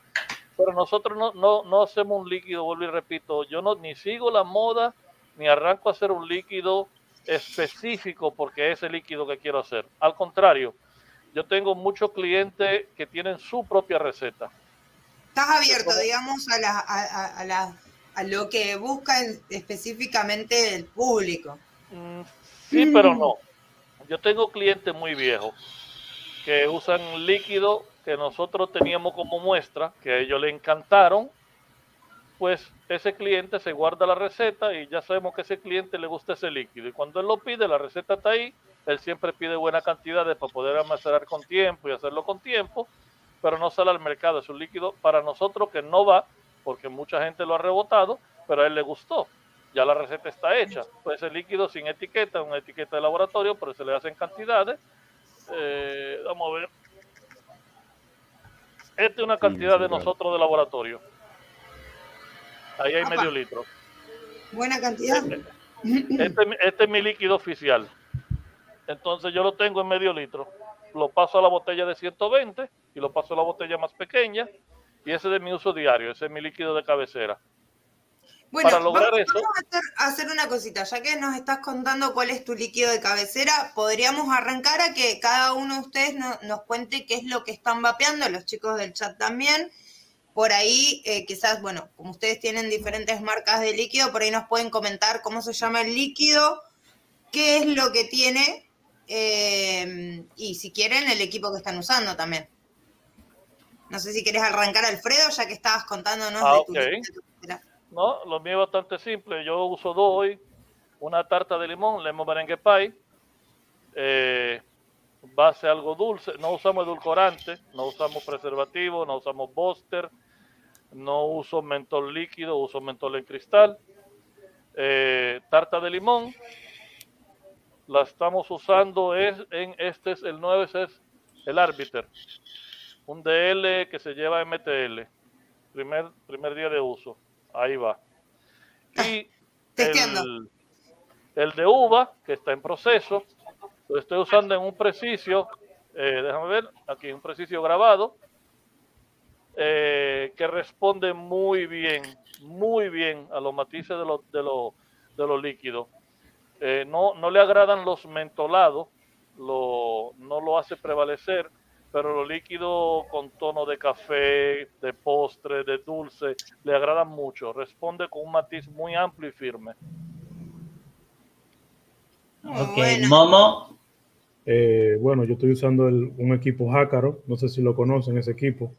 Pero nosotros no, no, no hacemos un líquido, vuelvo y repito, yo no ni sigo la moda, ni arranco a hacer un líquido específico porque es el líquido que quiero hacer. Al contrario, yo tengo muchos clientes que tienen su propia receta. Estás abierto, digamos, a, la, a, a, la, a lo que busca específicamente el público. Mm, sí, pero no. Yo tengo clientes muy viejos que usan líquido que nosotros teníamos como muestra, que a ellos le encantaron, pues ese cliente se guarda la receta y ya sabemos que ese cliente le gusta ese líquido. Y cuando él lo pide, la receta está ahí, él siempre pide buena cantidad de para poder almacenar con tiempo y hacerlo con tiempo, pero no sale al mercado. Es un líquido para nosotros que no va, porque mucha gente lo ha rebotado, pero a él le gustó. Ya la receta está hecha. Pues ese líquido sin etiqueta, una etiqueta de laboratorio, pero se le hacen cantidades. Eh, vamos a ver. Esta es una cantidad de nosotros de laboratorio. Ahí hay medio litro. Buena cantidad. Este, este, es mi líquido oficial. Entonces yo lo tengo en medio litro. Lo paso a la botella de 120 y lo paso a la botella más pequeña. Y ese es de mi uso diario. Ese es mi líquido de cabecera. Bueno, Para lograr vamos, eso, a hacer, una cosita. Ya que nos estás contando cuál es tu líquido de cabecera, podríamos arrancar a que cada uno de ustedes no, nos cuente qué es lo que están vapeando, los chicos del chat también por ahí eh, quizás, bueno, como ustedes tienen diferentes marcas de líquido, por ahí nos pueden comentar cómo se llama el líquido, qué es lo que tiene eh, y si quieren el equipo que están usando también. No sé si quieres arrancar, Alfredo, ya que estabas contándonos ah, de, tu, okay. No, lo mío es bastante simple. Yo uso dos hoy, una tarta de limón, lemon merengue pie, eh, base algo dulce. No usamos edulcorante, no usamos preservativo, no usamos booster, no uso mentol líquido, uso mentol en cristal. Eh, tarta de limón, la estamos usando es en este es el 9 es el Arbiter, un DL que se lleva MTL, primer, primer día de uso, ahí va. Y el, el de uva, que está en proceso, lo estoy usando en un preciso, eh, déjame ver, aquí un preciso grabado, eh, que responde muy bien, muy bien a los matices de los de lo, de lo líquidos. Eh, no, no le agradan los mentolados, lo, no lo hace prevalecer, pero los líquidos con tono de café, de postre, de dulce, le agradan mucho. Responde con un matiz muy amplio y firme. Ok, bueno. Momo. Eh, bueno, yo estoy usando el, un equipo Jácaro, no sé si lo conocen ese equipo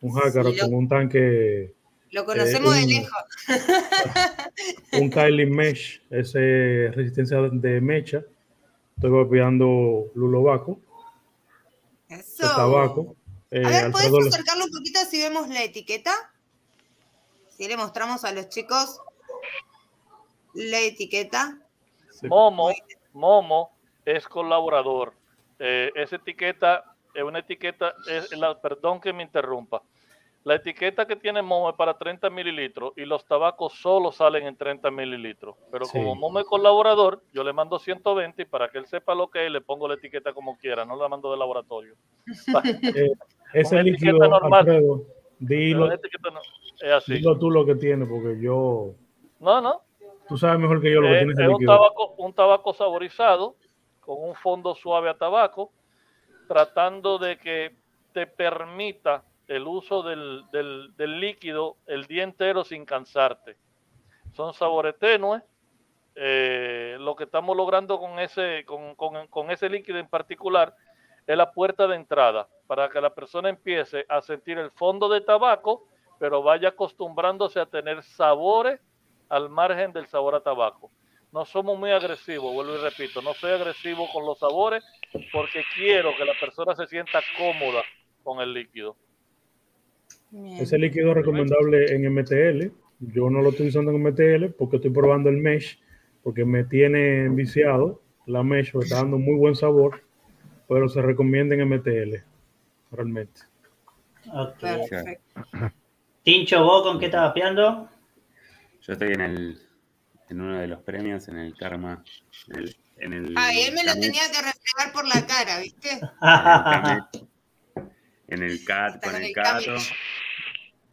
un jácaro sí, con un tanque. Lo conocemos eh, un, de lejos. un Kylie Mesh, ese resistencia de mecha. Estoy copiando Lulobaco. Tabaco. Eh, a ver, ¿puedes acercarlo un poquito si vemos la etiqueta? Si le mostramos a los chicos la etiqueta. Sí. Momo, Momo es colaborador. Eh, esa etiqueta es una etiqueta, es la, perdón que me interrumpa. La etiqueta que tiene Momo es para 30 mililitros y los tabacos solo salen en 30 mililitros. Pero sí. como Momo es colaborador, yo le mando 120 y para que él sepa lo que es, le pongo la etiqueta como quiera, no la mando de laboratorio. eh, ese líquido, normal. Alfredo, dilo, no, es así. dilo tú lo que tiene, porque yo... No, no. Tú sabes mejor que yo lo que eh, tiene ese es. Un tabaco, un tabaco saborizado, con un fondo suave a tabaco, tratando de que te permita el uso del, del, líquido el día entero sin cansarte. Son sabores tenues. Eh, lo que estamos logrando con ese, con, con, con ese líquido en particular es la puerta de entrada para que la persona empiece a sentir el fondo de tabaco, pero vaya acostumbrándose a tener sabores al margen del sabor a tabaco. no somos muy agresivos, vuelvo y repito, no soy agresivo con los sabores porque quiero que la persona se sienta cómoda con el líquido. Ese líquido es recomendable en MTL. Yo no lo estoy usando en MTL porque estoy probando el mesh, porque me tiene viciado. La mesh me está dando muy buen sabor, pero se recomienda en MTL, realmente. Ok. Tincho, ¿vos con qué estás vapeando? Yo estoy en el en uno de los premios, en el Karma. En el, en el él me lo tenía que reflejar por la cara, ¿viste? en el CAT, con con el el Cato.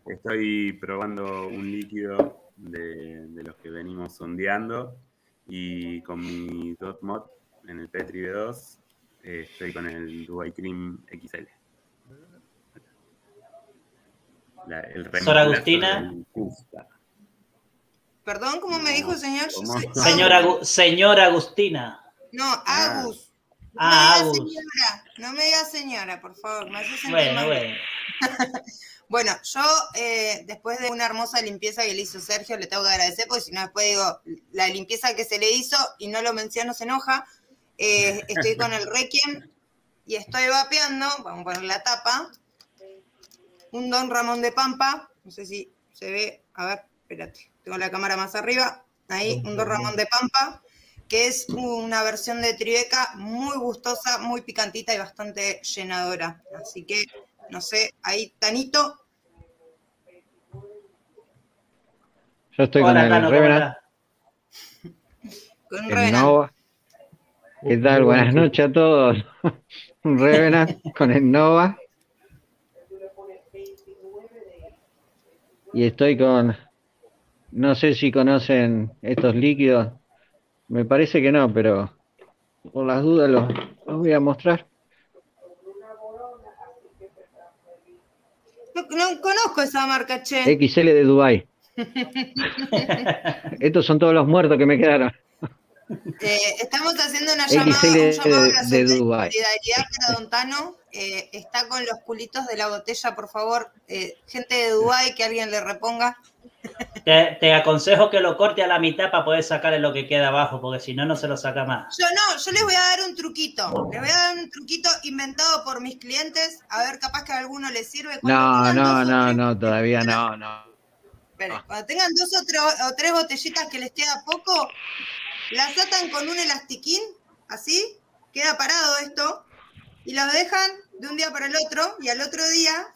Estoy probando un líquido de, de los que venimos sondeando y con mi Dot Mod en el Petri B2 eh, estoy con el Dubai Cream XL. La- el Sor Agustina. Perdón, ¿cómo me dijo el señor? Soy Señora. Agu- señora Agustina. No, Agus. Ah, no me diga Agus. señora, no me diga señora, por favor, me hace sentir Bueno, mal. bueno. Bueno, yo eh, después de una hermosa limpieza que le hizo Sergio, le tengo que agradecer, porque si no después digo, la limpieza que se le hizo y no lo menciono se enoja. Eh, estoy con el Requiem y estoy vapeando, vamos a poner la tapa, un Don Ramón de Pampa, no sé si se ve, a ver, espérate, tengo la cámara más arriba, ahí, un Don Ramón de Pampa, que es una versión de Tribeca muy gustosa, muy picantita y bastante llenadora. Así que, no sé, ahí Tanito, Yo estoy Hola, con el ¿cómo Revenant, con Revenant. Nova. ¿Qué tal? Buenas noches a todos. Un Revenant con el Nova. Y estoy con, no sé si conocen estos líquidos. Me parece que no, pero por las dudas los, los voy a mostrar. No, no conozco esa marca, che. XL de Dubai. Estos son todos los muertos que me quedaron. Eh, estamos haciendo una llamada, XL un llamado de, de Dubai. solidaridad para Don Tano. Eh, está con los culitos de la botella, por favor. Eh, gente de Dubai, que alguien le reponga. Te, te aconsejo que lo corte a la mitad para poder sacarle lo que queda abajo, porque si no, no se lo saca más. Yo no, yo les voy a dar un truquito. Les voy a dar un truquito inventado por mis clientes. A ver, capaz que a alguno les sirve. Cuando No, no, no, no, todavía no, no. Esperen, cuando tengan dos o, tre- o tres botellitas que les queda poco, las atan con un elastiquín, así, queda parado esto, y los dejan de un día para el otro, y al otro día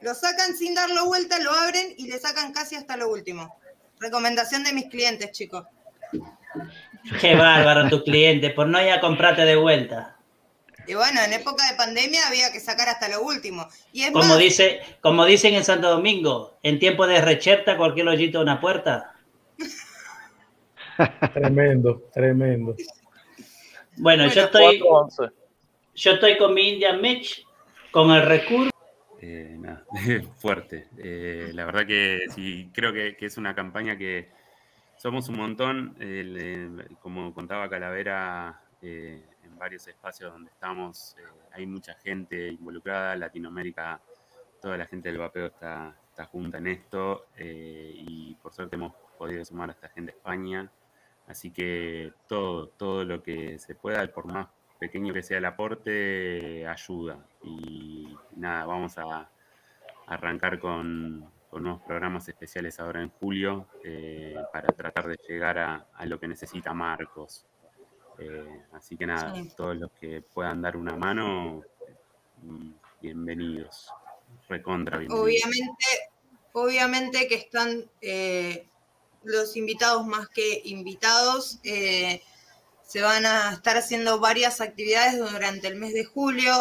lo sacan sin darlo vuelta, lo abren y le sacan casi hasta lo último. Recomendación de mis clientes, chicos. Qué bárbaro tu cliente, por no ir a comprarte de vuelta. Y bueno, en época de pandemia había que sacar hasta lo último. Y es Como más, dice, como dicen en Santo Domingo, en tiempo de recherta, cualquier hoyito una puerta. Tremendo, tremendo. Bueno, yo estoy, yo estoy con mi Indian Match, con el recurso. Eh, nada, fuerte. Eh, la verdad que sí, creo que, que es una campaña que somos un montón. el, eh, como contaba Calavera, eh, varios espacios donde estamos, eh, hay mucha gente involucrada. Latinoamérica, toda la gente del vapeo está, está junta en esto. eh, y por suerte hemos podido sumar a esta gente de España. Así que todo, todo lo que se pueda, por más pequeño que sea el aporte, ayuda. Y nada, vamos a arrancar con, con nuevos programas especiales ahora en julio eh, para tratar de llegar a, a lo que necesita Marcos. Eh, así que nada, Sí. todos los que puedan dar una mano, mm, bienvenidos. Recontra bienvenidos. obviamente, obviamente que están eh, los invitados más que invitados. eh, se van a estar haciendo varias actividades durante el mes de julio.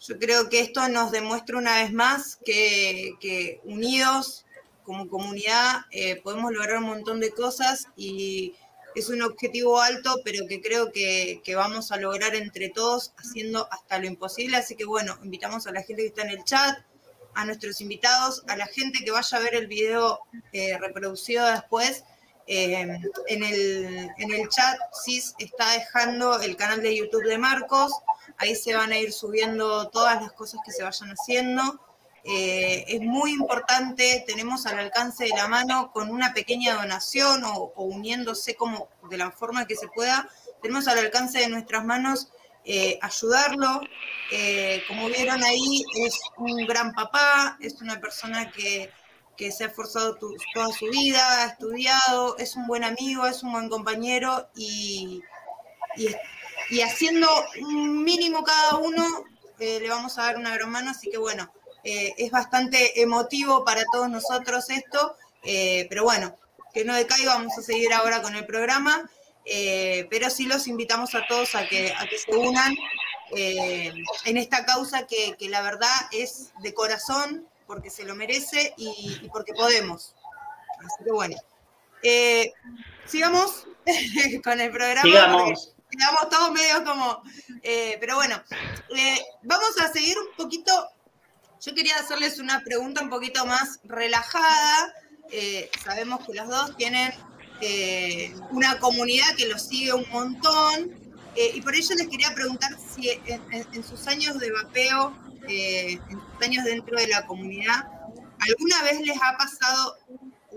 yo creo que esto nos demuestra una vez más que, que unidos como comunidad podemos lograr un montón de cosas y es un objetivo alto, pero que creo que, vamos a lograr entre todos haciendo hasta lo imposible. Así que bueno, invitamos a la gente que está en el chat, a nuestros invitados, a la gente que vaya a ver el video eh, reproducido después. Eh, en, el, en el chat CIS está dejando el canal de YouTube de Marcos, ahí se van a ir subiendo todas las cosas que se vayan haciendo. Eh, es muy importante, tenemos al alcance de la mano con una pequeña donación o, o uniéndose como de la forma que se pueda, tenemos al alcance de nuestras manos eh, ayudarlo. Eh, como vieron ahí, es un gran papá, es una persona que, que se ha esforzado tu- toda su vida, ha estudiado, es un buen amigo, es un buen compañero y, y, y haciendo un mínimo cada uno, eh, le vamos a dar una gran mano, así que bueno, eh, es bastante emotivo para todos nosotros esto, eh, pero bueno, que no decaiga, vamos a seguir ahora con el programa, eh, pero sí los invitamos a todos a que, a que se unan en esta causa que, que la verdad es de corazón, porque se lo merece y, y porque podemos. Así que bueno, sigamos con el programa. Sigamos. Quedamos todos medio como... eh, pero bueno, eh, vamos a seguir un poquito yo quería hacerles una pregunta un poquito más relajada. Eh, sabemos que los dos tienen eh, una comunidad que los sigue un montón. eh, y por ello les quería preguntar si en, sus años de vapeo, en sus años dentro de la comunidad, ¿alguna vez les ha pasado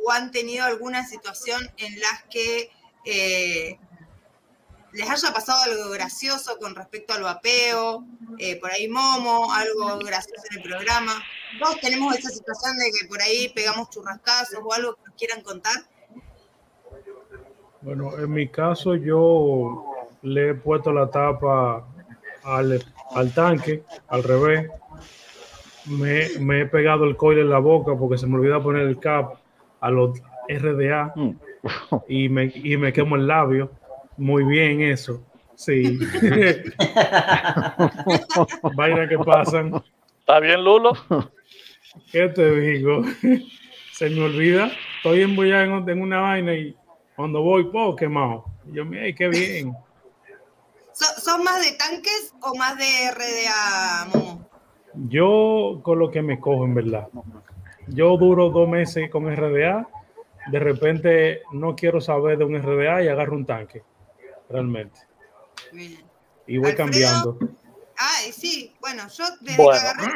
o han tenido alguna situación en las que les haya pasado algo gracioso con respecto al vapeo, eh, por ahí Momo, algo gracioso en el programa. Todos tenemos esa situación de que por ahí pegamos churrascazos o algo que nos quieran contar. Bueno, en mi caso yo le he puesto la tapa al, al tanque, al revés. Me, me he pegado el coil en la boca porque se me olvidó poner el cap a los RDA y me, y me quemo el labio. Muy bien eso. Sí. Vaina que pasan. ¿Está bien, Lulo? ¿Qué te digo? Se me olvida. Estoy embullado en, en una vaina y cuando voy, po, quemado. Y yo, mira, qué bien. ¿So- ¿Son más de tanques o más de RDA, Momo? Yo con lo que me cojo, en verdad. Yo duro dos meses con RDA. De repente no quiero saber de un RDA y agarro un tanque. Realmente. Bien. Y voy Alfredo. cambiando. Ay, sí, bueno, yo desde Bueno. que agarré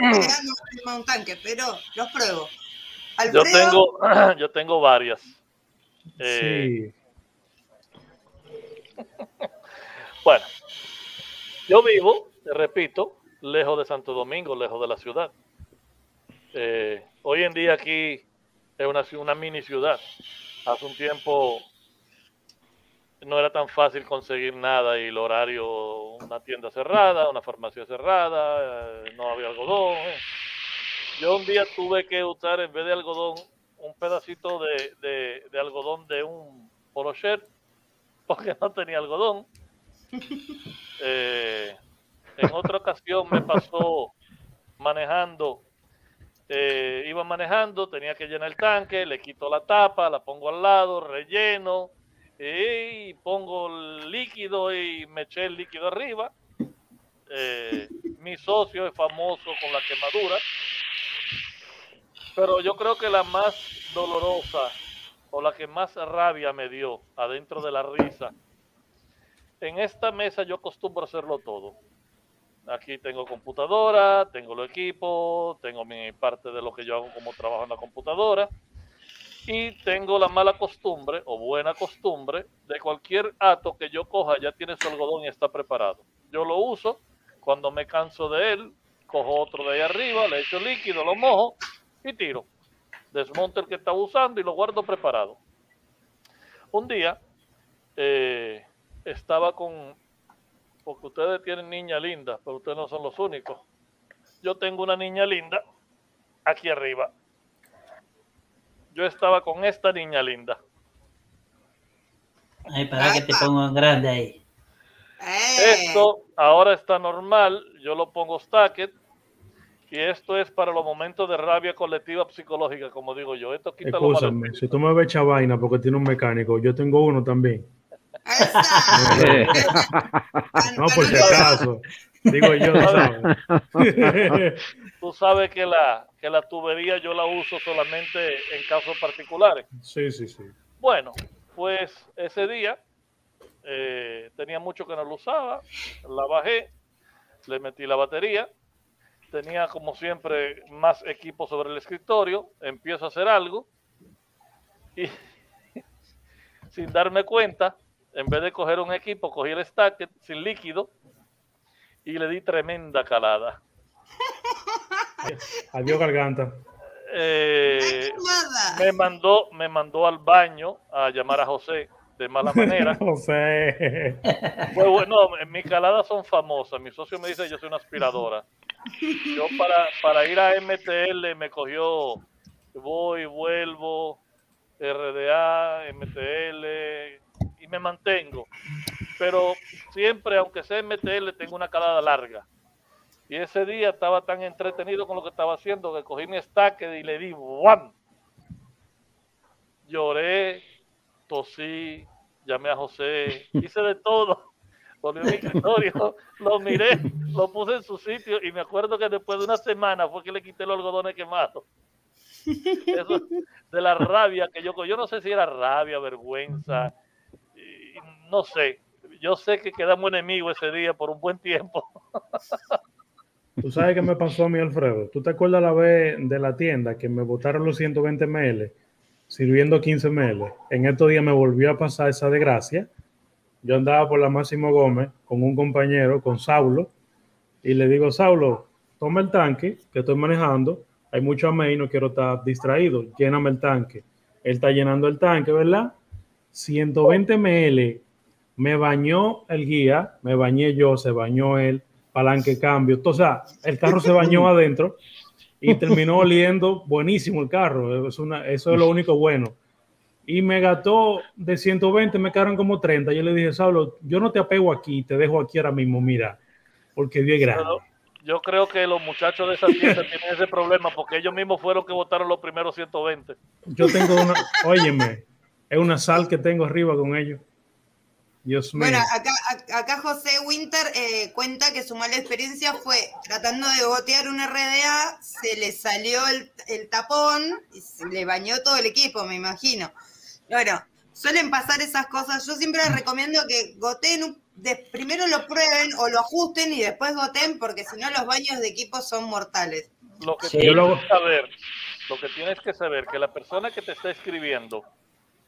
no un tanque, pero los pruebo. Yo tengo, yo tengo varias. Eh, Sí. Bueno, yo vivo, te repito, lejos de Santo Domingo, lejos de la ciudad. Eh, hoy en día aquí es una, una mini ciudad. Hace un tiempo no era tan fácil conseguir nada y el horario, una tienda cerrada, una farmacia cerrada, eh, no había algodón. Yo un día tuve que usar en vez de algodón un pedacito de, de- de algodón de un polo shirt porque no tenía algodón. Eh, en otra ocasión me pasó manejando, eh, iba manejando, tenía que llenar el tanque, le quito la tapa, la pongo al lado, relleno, y pongo el líquido y me eché el líquido arriba. Eh, mi socio es famoso con la quemadura, pero yo creo que la más dolorosa o la que más rabia me dio adentro de la risa en esta mesa yo acostumbro hacerlo todo. Aquí tengo computadora, tengo los equipos, tengo mi parte de lo que yo hago como trabajo en la computadora y tengo la mala costumbre o buena costumbre de cualquier ato que yo coja ya tiene su algodón y está preparado. Yo lo uso, cuando me canso de él, cojo otro de ahí arriba, le echo líquido, lo mojo y tiro. Desmonto el que estaba usando y lo guardo preparado. Un día eh, estaba con, porque ustedes tienen niña linda, pero ustedes no son los únicos. Yo tengo una niña linda aquí arriba. Yo estaba con esta niña linda. Ay, para que te pongo en grande ahí. Esto ahora está normal, yo lo pongo stacked. Y esto es para los momentos de rabia colectiva psicológica, como digo yo. Esto quita. Escúchame, si tú me ves esa vaina porque tiene un mecánico, yo tengo uno también. No, por si acaso. Digo yo, ¿sabes? Tú sabes que la, que la tubería yo la uso solamente en casos particulares. Sí, sí, sí. Bueno, pues ese día eh, tenía mucho que no lo usaba, la bajé, le metí la batería, tenía como siempre más equipos sobre el escritorio, empiezo a hacer algo y sin darme cuenta, en vez de coger un equipo, cogí el stacket sin líquido y le di tremenda calada. Adiós, garganta. Eh, me mandó, me mandó al baño a llamar a José de mala manera. José. Pues bueno, mis caladas son famosas. Mi socio me dice yo soy una aspiradora. Yo para, para ir a MTL me cogió, voy, vuelvo, RDA, MTL y me mantengo. Pero siempre, aunque sea MTL, tengo una calada larga. Y ese día estaba tan entretenido con lo que estaba haciendo que cogí mi stack y le di ¡guam! Lloré, tosí, llamé a José, hice de todo. Volví a lo miré, lo puse en su sitio y me acuerdo que después de una semana fue que le quité los algodones quemados. Eso, de la rabia que yo, yo no sé si era rabia, vergüenza, no sé. Yo sé que quedamos enemigos ese día por un buen tiempo. ¿Tú sabes qué me pasó a mí, Alfredo? ¿Tú te acuerdas la vez de la tienda que me botaron los 120 ml sirviendo 15 ml? En estos días me volvió a pasar esa desgracia. Yo andaba por la Máximo Gómez con un compañero, con Saulo, y le digo, Saulo, toma el tanque que estoy manejando, hay mucho amé y no quiero estar distraído, lléname el tanque. Él está llenando el tanque, ¿verdad? 120 ml, me bañó el guía, me bañé yo, se bañó él, palanque cambio. O sea, el carro se bañó adentro y terminó oliendo buenísimo el carro. Es una, eso es lo único bueno. Y me gastó de 120, me quedaron como 30. Yo le dije, Saulo, yo no te apego aquí, te dejo aquí ahora mismo, mira, porque Dios es grande. yo creo que los muchachos de esa tienda tienen ese problema porque ellos mismos fueron que votaron los primeros 120. Yo tengo una, óyeme, es una sal que tengo arriba con ellos. Dios mío. Bueno, acá, acá José Winter eh, cuenta que su mala experiencia fue tratando de botear un RDA, se le salió el, el, tapón y se le bañó todo el equipo, me imagino. Bueno, suelen pasar esas cosas. Yo siempre les recomiendo que goteen, de, primero lo prueben o lo ajusten y después goteen, porque si no los baños de equipo son mortales. Lo que sí. tienes que saber, lo que tienes que saber, que la persona que te está escribiendo,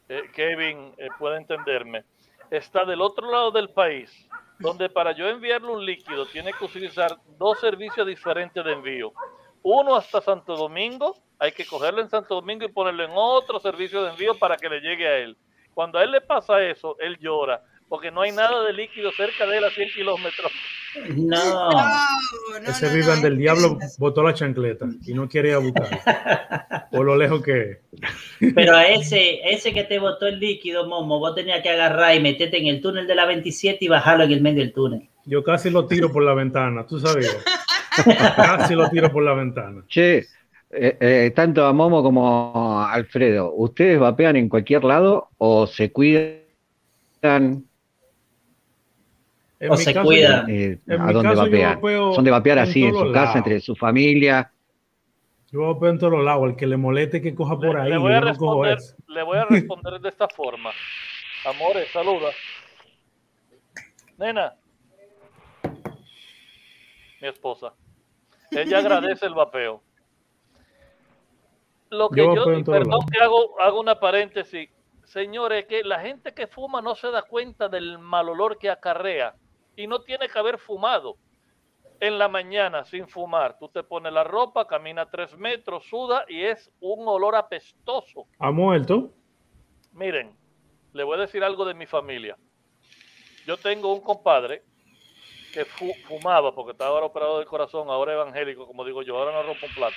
eh, Kevin, eh, puede entenderme, está del otro lado del país, donde para yo enviarle un líquido tiene que utilizar dos servicios diferentes de envío. Uno hasta Santo Domingo, hay que cogerlo en Santo Domingo y ponerlo en otro servicio de envío para que le llegue a él. Cuando a él le pasa eso, él llora, porque no hay nada de líquido cerca de él a 100 kilómetros. No. no, no Ese no, vivan no, del no, diablo no. botó la chancleta y no quiere ir a buscar. Por lo lejos que es. Pero a ese, ese que te botó el líquido, Momo, vos tenías que agarrar y meterte en el túnel de la 27 y bajarlo en el medio del túnel. Yo casi lo tiro por la ventana, tú sabías. casi lo tiro por la ventana. Che, eh, eh, tanto a Momo como a Alfredo, ¿ustedes vapean en cualquier lado o se cuidan En O mi se caso, eh, En a mi dónde caso, yo vapean? vapeo ¿Son de vapear así en su casa, lados. entre su familia? Yo vapeo en todos lados. El que le moleste que coja por ahí. le, voy a responder, le voy a responder de esta forma. Amores, saluda. Nena, mi esposa. Ella agradece el vapeo. Lo que Yo perdón que hago, hago una paréntesis. Señores, que la gente que fuma no se da cuenta del mal olor que acarrea y no tiene que haber fumado. En la mañana sin fumar, tú te pones la ropa, camina tres metros, suda y es un olor apestoso. ¿Ha muerto? Miren, le voy a decir algo de mi familia. Yo tengo un compadre que fu- fumaba, porque estaba ahora operado del corazón, ahora evangélico, como digo yo, ahora no rompo un plato.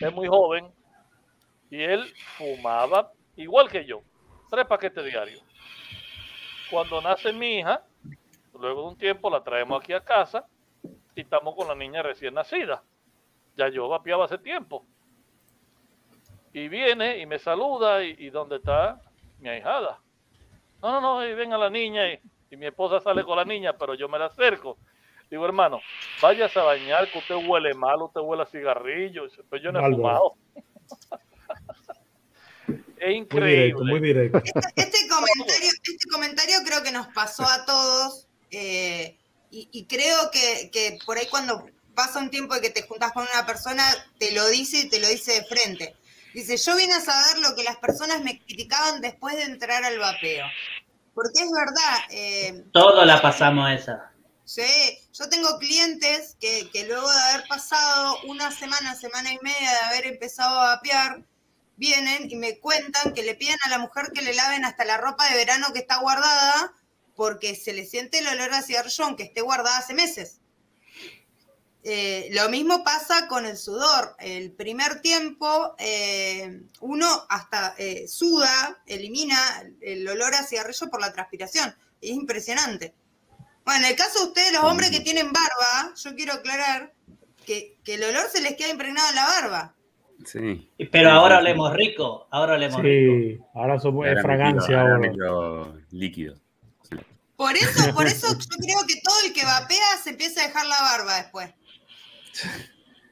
Es muy joven y él fumaba igual que yo, tres paquetes diarios. Cuando nace mi hija, luego de un tiempo la traemos aquí a casa y estamos con la niña recién nacida. Ya yo vapeaba hace tiempo. Y viene y me saluda y, y ¿dónde está mi ahijada? No, no, no, y venga la niña y, y mi esposa sale con la niña, pero yo me la acerco. Digo, hermano, váyase a bañar, que usted huele mal, usted huele a cigarrillo. Pues yo no he fumado. es Muy directo, increíble. muy directo. Este comentario, este comentario creo que nos pasó a todos eh, y, y creo que, que por ahí cuando pasa un tiempo de que te juntás con una persona, te lo dice y te lo dice de frente. Dice, yo vine a saber lo que las personas me criticaban después de entrar al vapeo. Porque es verdad. Eh, Todo la pasamos esa. Sí, yo tengo clientes que, que luego de haber pasado una semana, semana y media de haber empezado a vapear, vienen y me cuentan que le piden a la mujer que le laven hasta la ropa de verano que está guardada porque se le siente el olor a cigarrillón que esté guardada hace meses. Eh, lo mismo pasa con el sudor. El primer tiempo eh, uno hasta eh, suda, elimina el olor a cigarrillo por la transpiración. Es impresionante. Bueno, en el caso de ustedes, los hombres que tienen barba, yo quiero aclarar que, que el olor se les queda impregnado en la barba. Sí. Pero ahora olemos rico, ahora olemos rico. Sí, ahora somos fragancia ahora líquido. Por eso, por eso yo creo que todo el que vapea se empieza a dejar la barba después.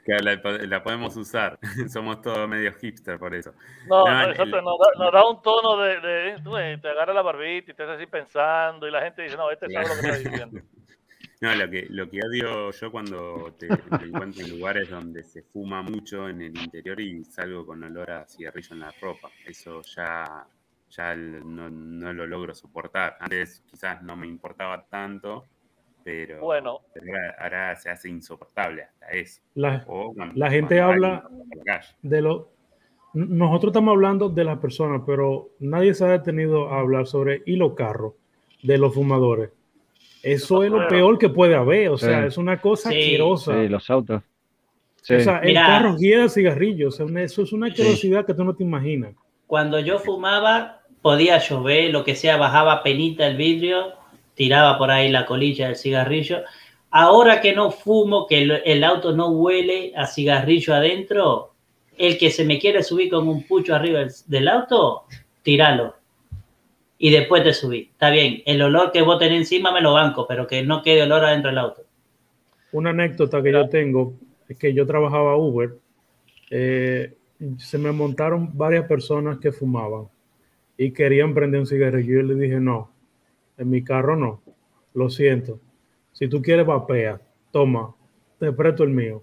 Que la, la podemos usar. Somos todos medio hipster por eso. No, No, el- nos, da, nos da un tono de, de- te agarra la barbita y te haces así pensando y la gente dice, no, este sabe lo que está diciendo. No, lo que, lo que odio yo cuando te, te encuentro en lugares donde se fuma mucho en el interior y salgo con olor a cigarrillo en la ropa. Eso ya, ya no, no lo logro soportar. Antes quizás no me importaba tanto, pero, Bueno. ahora, se hace insoportable hasta eso. La, O cuando- la gente habla la de lo... Nosotros estamos hablando de las personas, pero nadie se ha detenido a hablar sobre, y los carros, de los fumadores. Eso es lo peor que puede haber, o sea, Sí. es una cosa Sí. asquerosa. Sí, los autos. Sí. O sea, el Mira. carro guía de cigarrillos, o sea, una- eso es una asquerosidad que tú no te imaginas. Cuando yo fumaba, podía llover, lo que sea, bajaba penita el vidrio, tiraba por ahí la colilla del cigarrillo. Ahora que no fumo, que el, el auto no huele a cigarrillo adentro, el que se me quiere subir con un pucho arriba del, del auto, tíralo. Y después te subí. Está bien, el olor que vos tenés encima me lo banco, pero que no quede olor adentro del auto. Una anécdota que yo tengo es que yo trabajaba Uber, eh, se me montaron varias personas que fumaban y querían prender un cigarrillo. Yo le dije, no, en mi carro no, lo siento. Si tú quieres vapea, toma, te presto el mío,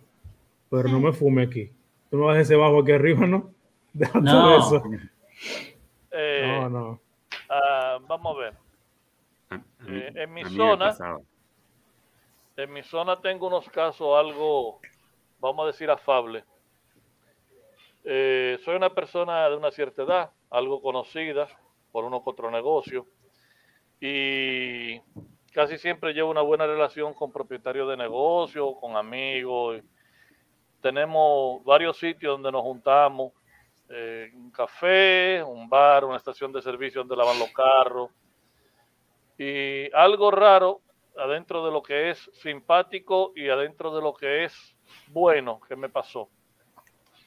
pero no me fume aquí. Tú me vas a ese bajo aquí arriba, ¿no? Deja No. eso. Eh, No, no. ah, vamos a ver. A- a mí- Eh, en mi zona, en mi zona tengo unos casos algo, vamos a decir, afable. Eh, soy una persona de una cierta edad, algo conocida por uno que otro negocio, y casi siempre llevo una buena relación con propietarios de negocio, con amigos. Tenemos varios sitios donde nos juntamos, eh, un café, un bar, una estación de servicio donde lavan los carros. Y algo raro adentro de lo que es simpático y adentro de lo que es bueno que me pasó.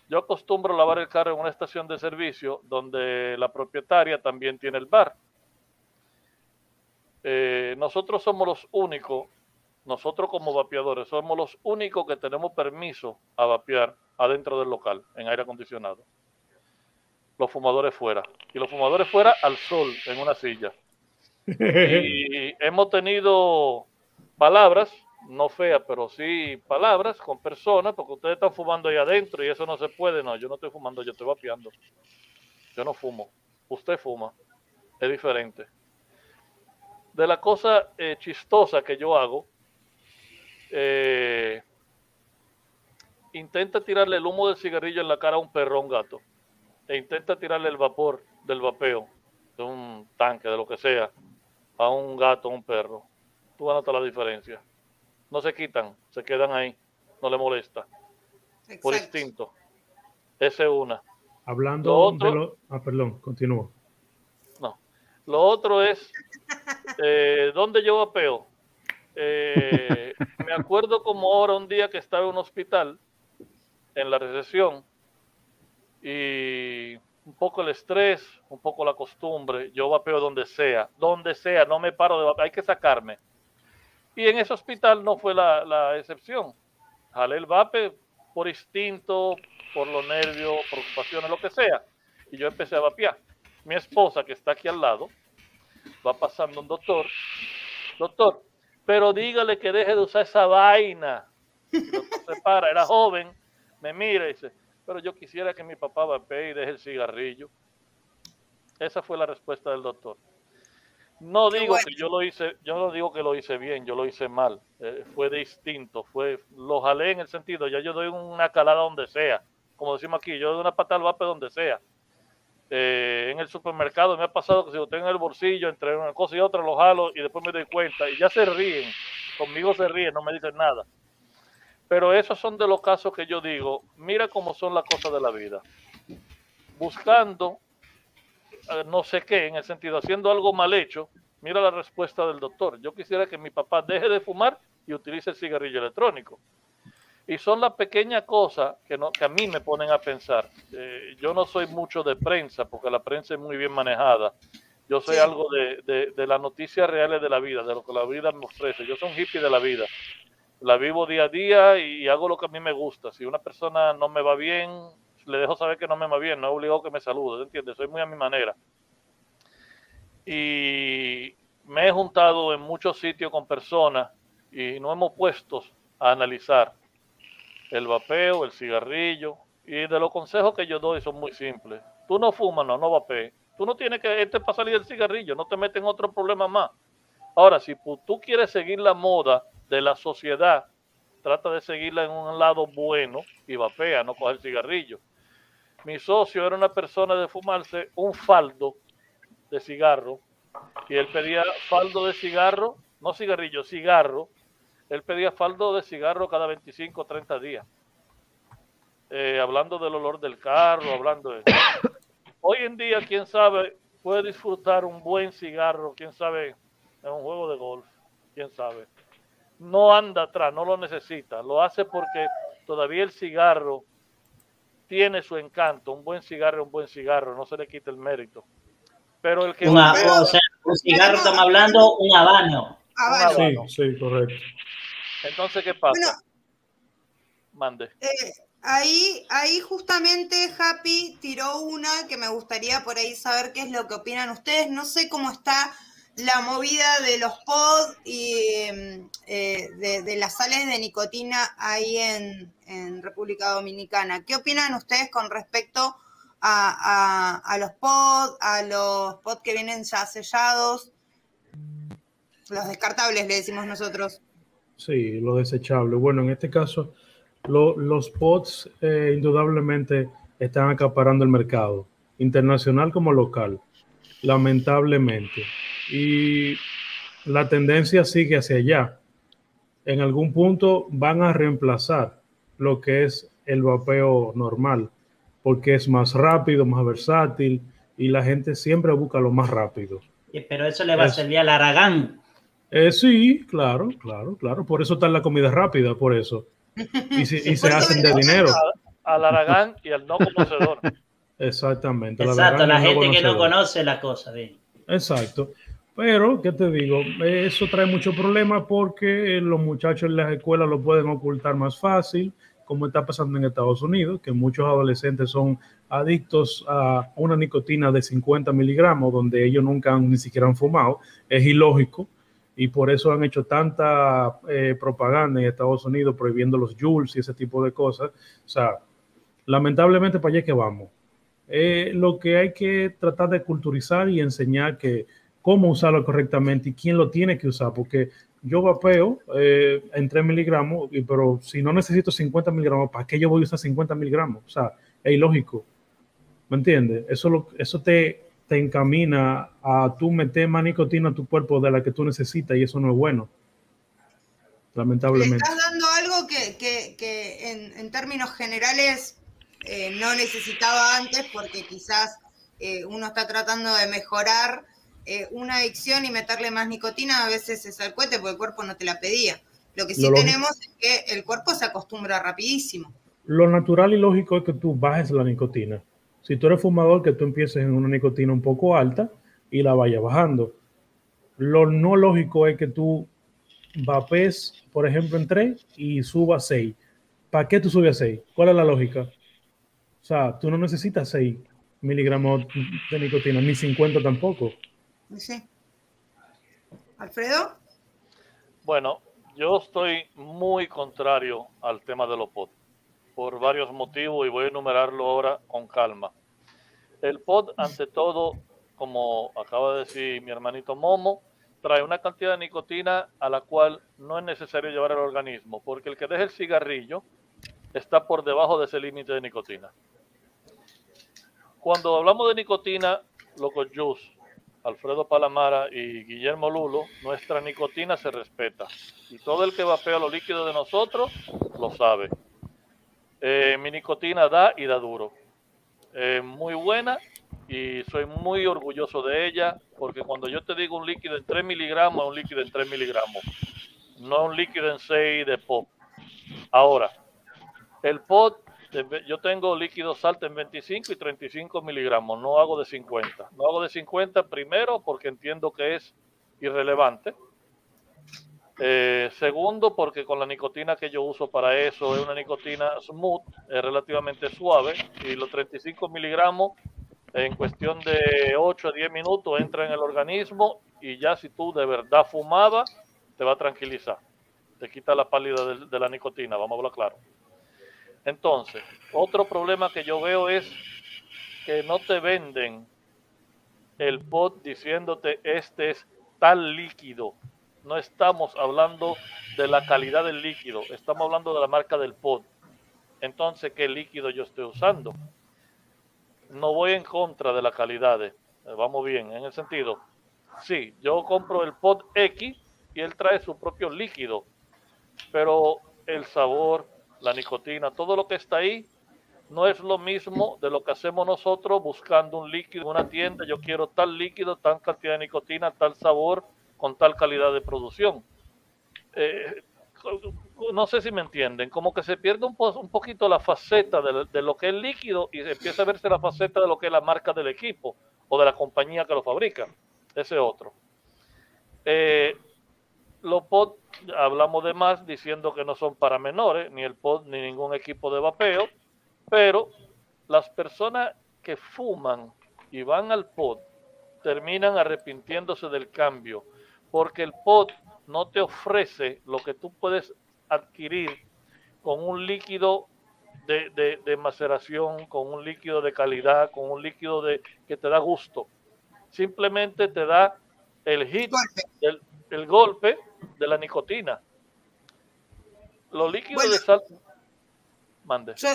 Yo acostumbro lavar el carro en una estación de servicio donde la propietaria también tiene el bar. Eh, nosotros somos los únicos, nosotros como vapeadores, somos los únicos que tenemos permiso a vapear adentro del local, en aire acondicionado. Los fumadores fuera. Y los fumadores fuera al sol, en una silla. Y hemos tenido palabras, no feas, pero sí palabras con personas, porque ustedes están fumando ahí adentro y eso no se puede. No, yo no estoy fumando, yo estoy vapeando. Yo no fumo. Usted fuma. Es diferente. De la cosa eh, chistosa que yo hago, eh, intenta tirarle el humo del cigarrillo en la cara a un perro, a un gato. E intenta tirarle el vapor del vapeo, de un tanque, de lo que sea, a un gato, a un perro. Tú vas a notar la diferencia. No se quitan, se quedan ahí. No le molesta. Por instinto. Esa es una. Hablando Lo otro- de lo... Ah, perdón, continúa. No. Lo otro es, eh, ¿dónde yo vapeo? Eh, me acuerdo como ahora un día que estaba en un hospital, en la recesión, y un poco el estrés, un poco la costumbre, yo vapeo donde sea, donde sea, no me paro de vapear, hay que sacarme. Y en ese hospital no fue la, excepción. Jalé el vape por instinto, por los nervios, preocupaciones, lo que sea. Y yo empecé a vapear. Mi esposa, que está aquí al lado, va pasando un doctor. Doctor, pero dígale que deje de usar esa vaina. Se para, era joven, me mira y dice, pero yo quisiera que mi papá vapee y deje el cigarrillo. Esa fue la respuesta del doctor. No digo que yo lo hice, yo no digo que lo hice bien, yo lo hice mal. Eh, fue distinto, fue, lo jalé en el sentido, ya yo doy una calada donde sea, como decimos aquí, yo doy una patada al vape donde sea. Eh, en el supermercado me ha pasado que si lo tengo en el bolsillo, entre una cosa y otra lo jalo y después me doy cuenta y ya se ríen, conmigo se ríen, no me dicen nada. Pero esos son de los casos que yo digo, mira cómo son las cosas de la vida. Buscando no sé qué, en el sentido, haciendo algo mal hecho, mira la respuesta del doctor. Yo quisiera que mi papá deje de fumar y utilice el cigarrillo electrónico. Y son las pequeñas cosas que, no, que a mí me ponen a pensar. Eh, yo no soy mucho de prensa, porque la prensa es muy bien manejada. Yo soy algo de, de, de las noticias reales de la vida, de lo que la vida me ofrece. Yo soy un hippie de la vida. La vivo día a día y hago lo que a mí me gusta. Si una persona no me va bien, le dejo saber que no me va bien, no he obligado que me salude, ¿entiendes? Soy muy a mi manera. Y me he juntado en muchos sitios con personas y nos hemos puesto a analizar el vapeo, el cigarrillo, y de los consejos que yo doy son muy simples. Tú no fumas, no, no vapees. Tú no tienes que, este para salir del cigarrillo, no te metes en otro problema más. Ahora, si tú quieres seguir la moda de la sociedad, trata de seguirla en un lado bueno y vapea, no coger cigarrillo. Mi socio era una persona de fumarse un faldo de cigarro y él pedía faldo de cigarro, no cigarrillo, cigarro. Él pedía faldo de cigarro cada 25 o 30 días. Eh, hablando del olor del carro, hablando de... Hoy en día, quién sabe, puede disfrutar un buen cigarro, quién sabe, en un juego de golf, quién sabe. No anda atrás, no lo necesita, lo hace porque todavía el cigarro tiene su encanto. Un buen cigarro es un buen cigarro, no se le quita el mérito. Pero el que. Una, o sea, un cigarro, estamos hablando, un habano. Sí, sí, correcto. Entonces, ¿qué pasa? Mande. Eh, ahí, ahí justamente Happy tiró una que me gustaría por ahí saber qué es lo que opinan ustedes. No sé cómo está la movida de los pods y eh, de, las sales de nicotina ahí en, República Dominicana. ¿Qué opinan ustedes con respecto a, a, a los pods, a los pods que vienen ya sellados? Los descartables, le decimos nosotros. Sí, los desechables. Bueno, en este caso, lo, los pods eh, indudablemente están acaparando el mercado, internacional como local, lamentablemente y la tendencia sigue hacia allá. En algún punto van a reemplazar lo que es el vapeo normal, porque es más rápido, más versátil y la gente siempre busca lo más rápido. Pero eso le va a servir al Aragán. Eh, sí, claro, claro, claro. Por eso está la comida rápida, por eso. Y, si, y se hacen de dinero. Al Aragán y al no conocedor. Exactamente. Exacto, la gente que no conoce la cosa. Bien. Exacto. Pero, ¿qué te digo? Eso trae mucho problema porque los muchachos en las escuelas lo pueden ocultar más fácil, como está pasando en Estados Unidos, que muchos adolescentes son adictos a una nicotina de 50 miligramos, donde ellos nunca han, ni siquiera han fumado. Es ilógico y por eso han hecho tanta eh, propaganda en Estados Unidos prohibiendo los Jules y ese tipo de cosas. O sea, lamentablemente para allá que vamos. Eh, lo que hay que tratar de culturizar y enseñar que cómo usarlo correctamente y quién lo tiene que usar, porque yo vapeo eh, en 3 miligramos, pero si no necesito 50 miligramos, ¿para qué yo voy a usar 50 miligramos? O sea, es ilógico. ¿Me entiendes? Eso, lo, eso te, te encamina a tú meter más nicotina a tu cuerpo de la que tú necesitas y eso no es bueno. Lamentablemente. estás dando algo que, que, que en, en, términos generales eh, no necesitaba antes porque quizás eh, uno está tratando de mejorar eh, una adicción y meterle más nicotina a veces es al cohete porque el cuerpo no te la pedía. Lo que sí Lo tenemos es que el cuerpo se acostumbra rapidísimo. Lo natural y lógico es que tú bajes la nicotina. Si tú eres fumador, que tú empieces en una nicotina un poco alta y la vayas bajando. Lo no lógico es que tú vapes, por ejemplo, en 3 y subas 6. ¿Para qué tú subes a 6? ¿Cuál es la lógica? O sea, tú no necesitas 6 miligramos de nicotina, ni 50 tampoco. Alfredo. Bueno, yo estoy muy contrario al tema de los pod por varios motivos y voy a enumerarlo ahora con calma. El pod, ante todo, como acaba de decir mi hermanito Momo, trae una cantidad de nicotina a la cual no es necesario llevar al organismo, porque el que deja el cigarrillo está por debajo de ese límite de nicotina. Cuando hablamos de nicotina, Loco Juice, Alfredo Palamara y Guillermo Lulo, nuestra nicotina se respeta. Y todo el que vapea los líquidos de nosotros lo sabe. Eh, mi nicotina da y da duro. Eh, muy buena y soy muy orgulloso de ella porque cuando yo te digo un líquido en 3 miligramos, es un líquido en 3 miligramos, no un líquido en 6 de pop. Ahora, el pot, yo tengo líquido salto en 25 y 35 miligramos, no hago de 50. No hago de 50 primero porque entiendo que es irrelevante. Eh, segundo, porque con la nicotina que yo uso para eso es una nicotina smooth, es relativamente suave y los 35 miligramos en cuestión de 8 a 10 minutos entra en el organismo y ya si tú de verdad fumabas, te va a tranquilizar. Te quita la pálida de, de la nicotina, vamos a hablar claro. Entonces, otro problema que yo veo es que no te venden el pot diciéndote este es tal líquido. No estamos hablando de la calidad del líquido, estamos hablando de la marca del pot. Entonces, ¿qué líquido yo estoy usando? No voy en contra de la calidad. Eh, vamos bien, en el sentido, sí, yo compro el pot X y él trae su propio líquido, pero el sabor, la nicotina, todo lo que está ahí, no es lo mismo de lo que hacemos nosotros buscando un líquido en una tienda. Yo quiero tal líquido, tal cantidad de nicotina, tal sabor, con tal calidad de producción. Eh, no sé si me entienden, como que se pierde un, poquito la faceta de, de, lo que es líquido y empieza a verse la faceta de lo que es la marca del equipo o de la compañía que lo fabrica. Ese otro. Eh, los pod hablamos de más diciendo que no son para menores, ni el pod ni ningún equipo de vapeo, pero las personas que fuman y van al pod terminan arrepintiéndose del cambio, porque el pod no te ofrece lo que tú puedes adquirir con un líquido de, de, de, maceración, con un líquido de calidad, con un líquido de, que te da gusto. Simplemente te da el hit, el, el golpe de la nicotina. Los líquidos bueno, de sal. Mande. Yo,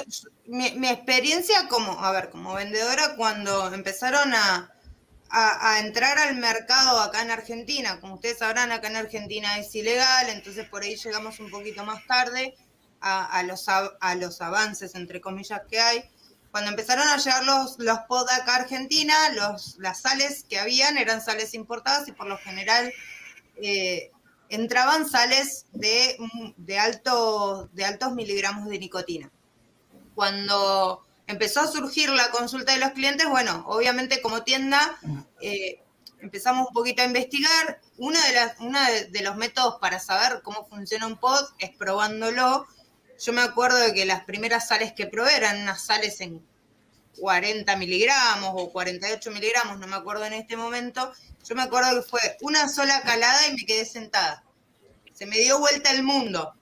mi, mi, experiencia como, a ver, como vendedora, cuando empezaron a, a, a, entrar al mercado acá en Argentina, como ustedes sabrán, acá en Argentina es ilegal, entonces por ahí llegamos un poquito más tarde a, a los, a, los avances, entre comillas, que hay. Cuando empezaron a llegar los, los pod acá a Argentina, los, las sales que habían eran sales importadas y por lo general eh, entraban sales de, de, alto, de altos miligramos de nicotina. Cuando empezó a surgir la consulta de los clientes, bueno, obviamente como tienda eh, empezamos un poquito a investigar. Una de, de, los métodos para saber cómo funciona un pod es probándolo. Yo me acuerdo de que las primeras sales que probé eran unas sales en 40 miligramos o 48 miligramos, no me acuerdo en este momento. Yo me acuerdo que fue una sola calada y me quedé sentada. Se me dio vuelta el mundo.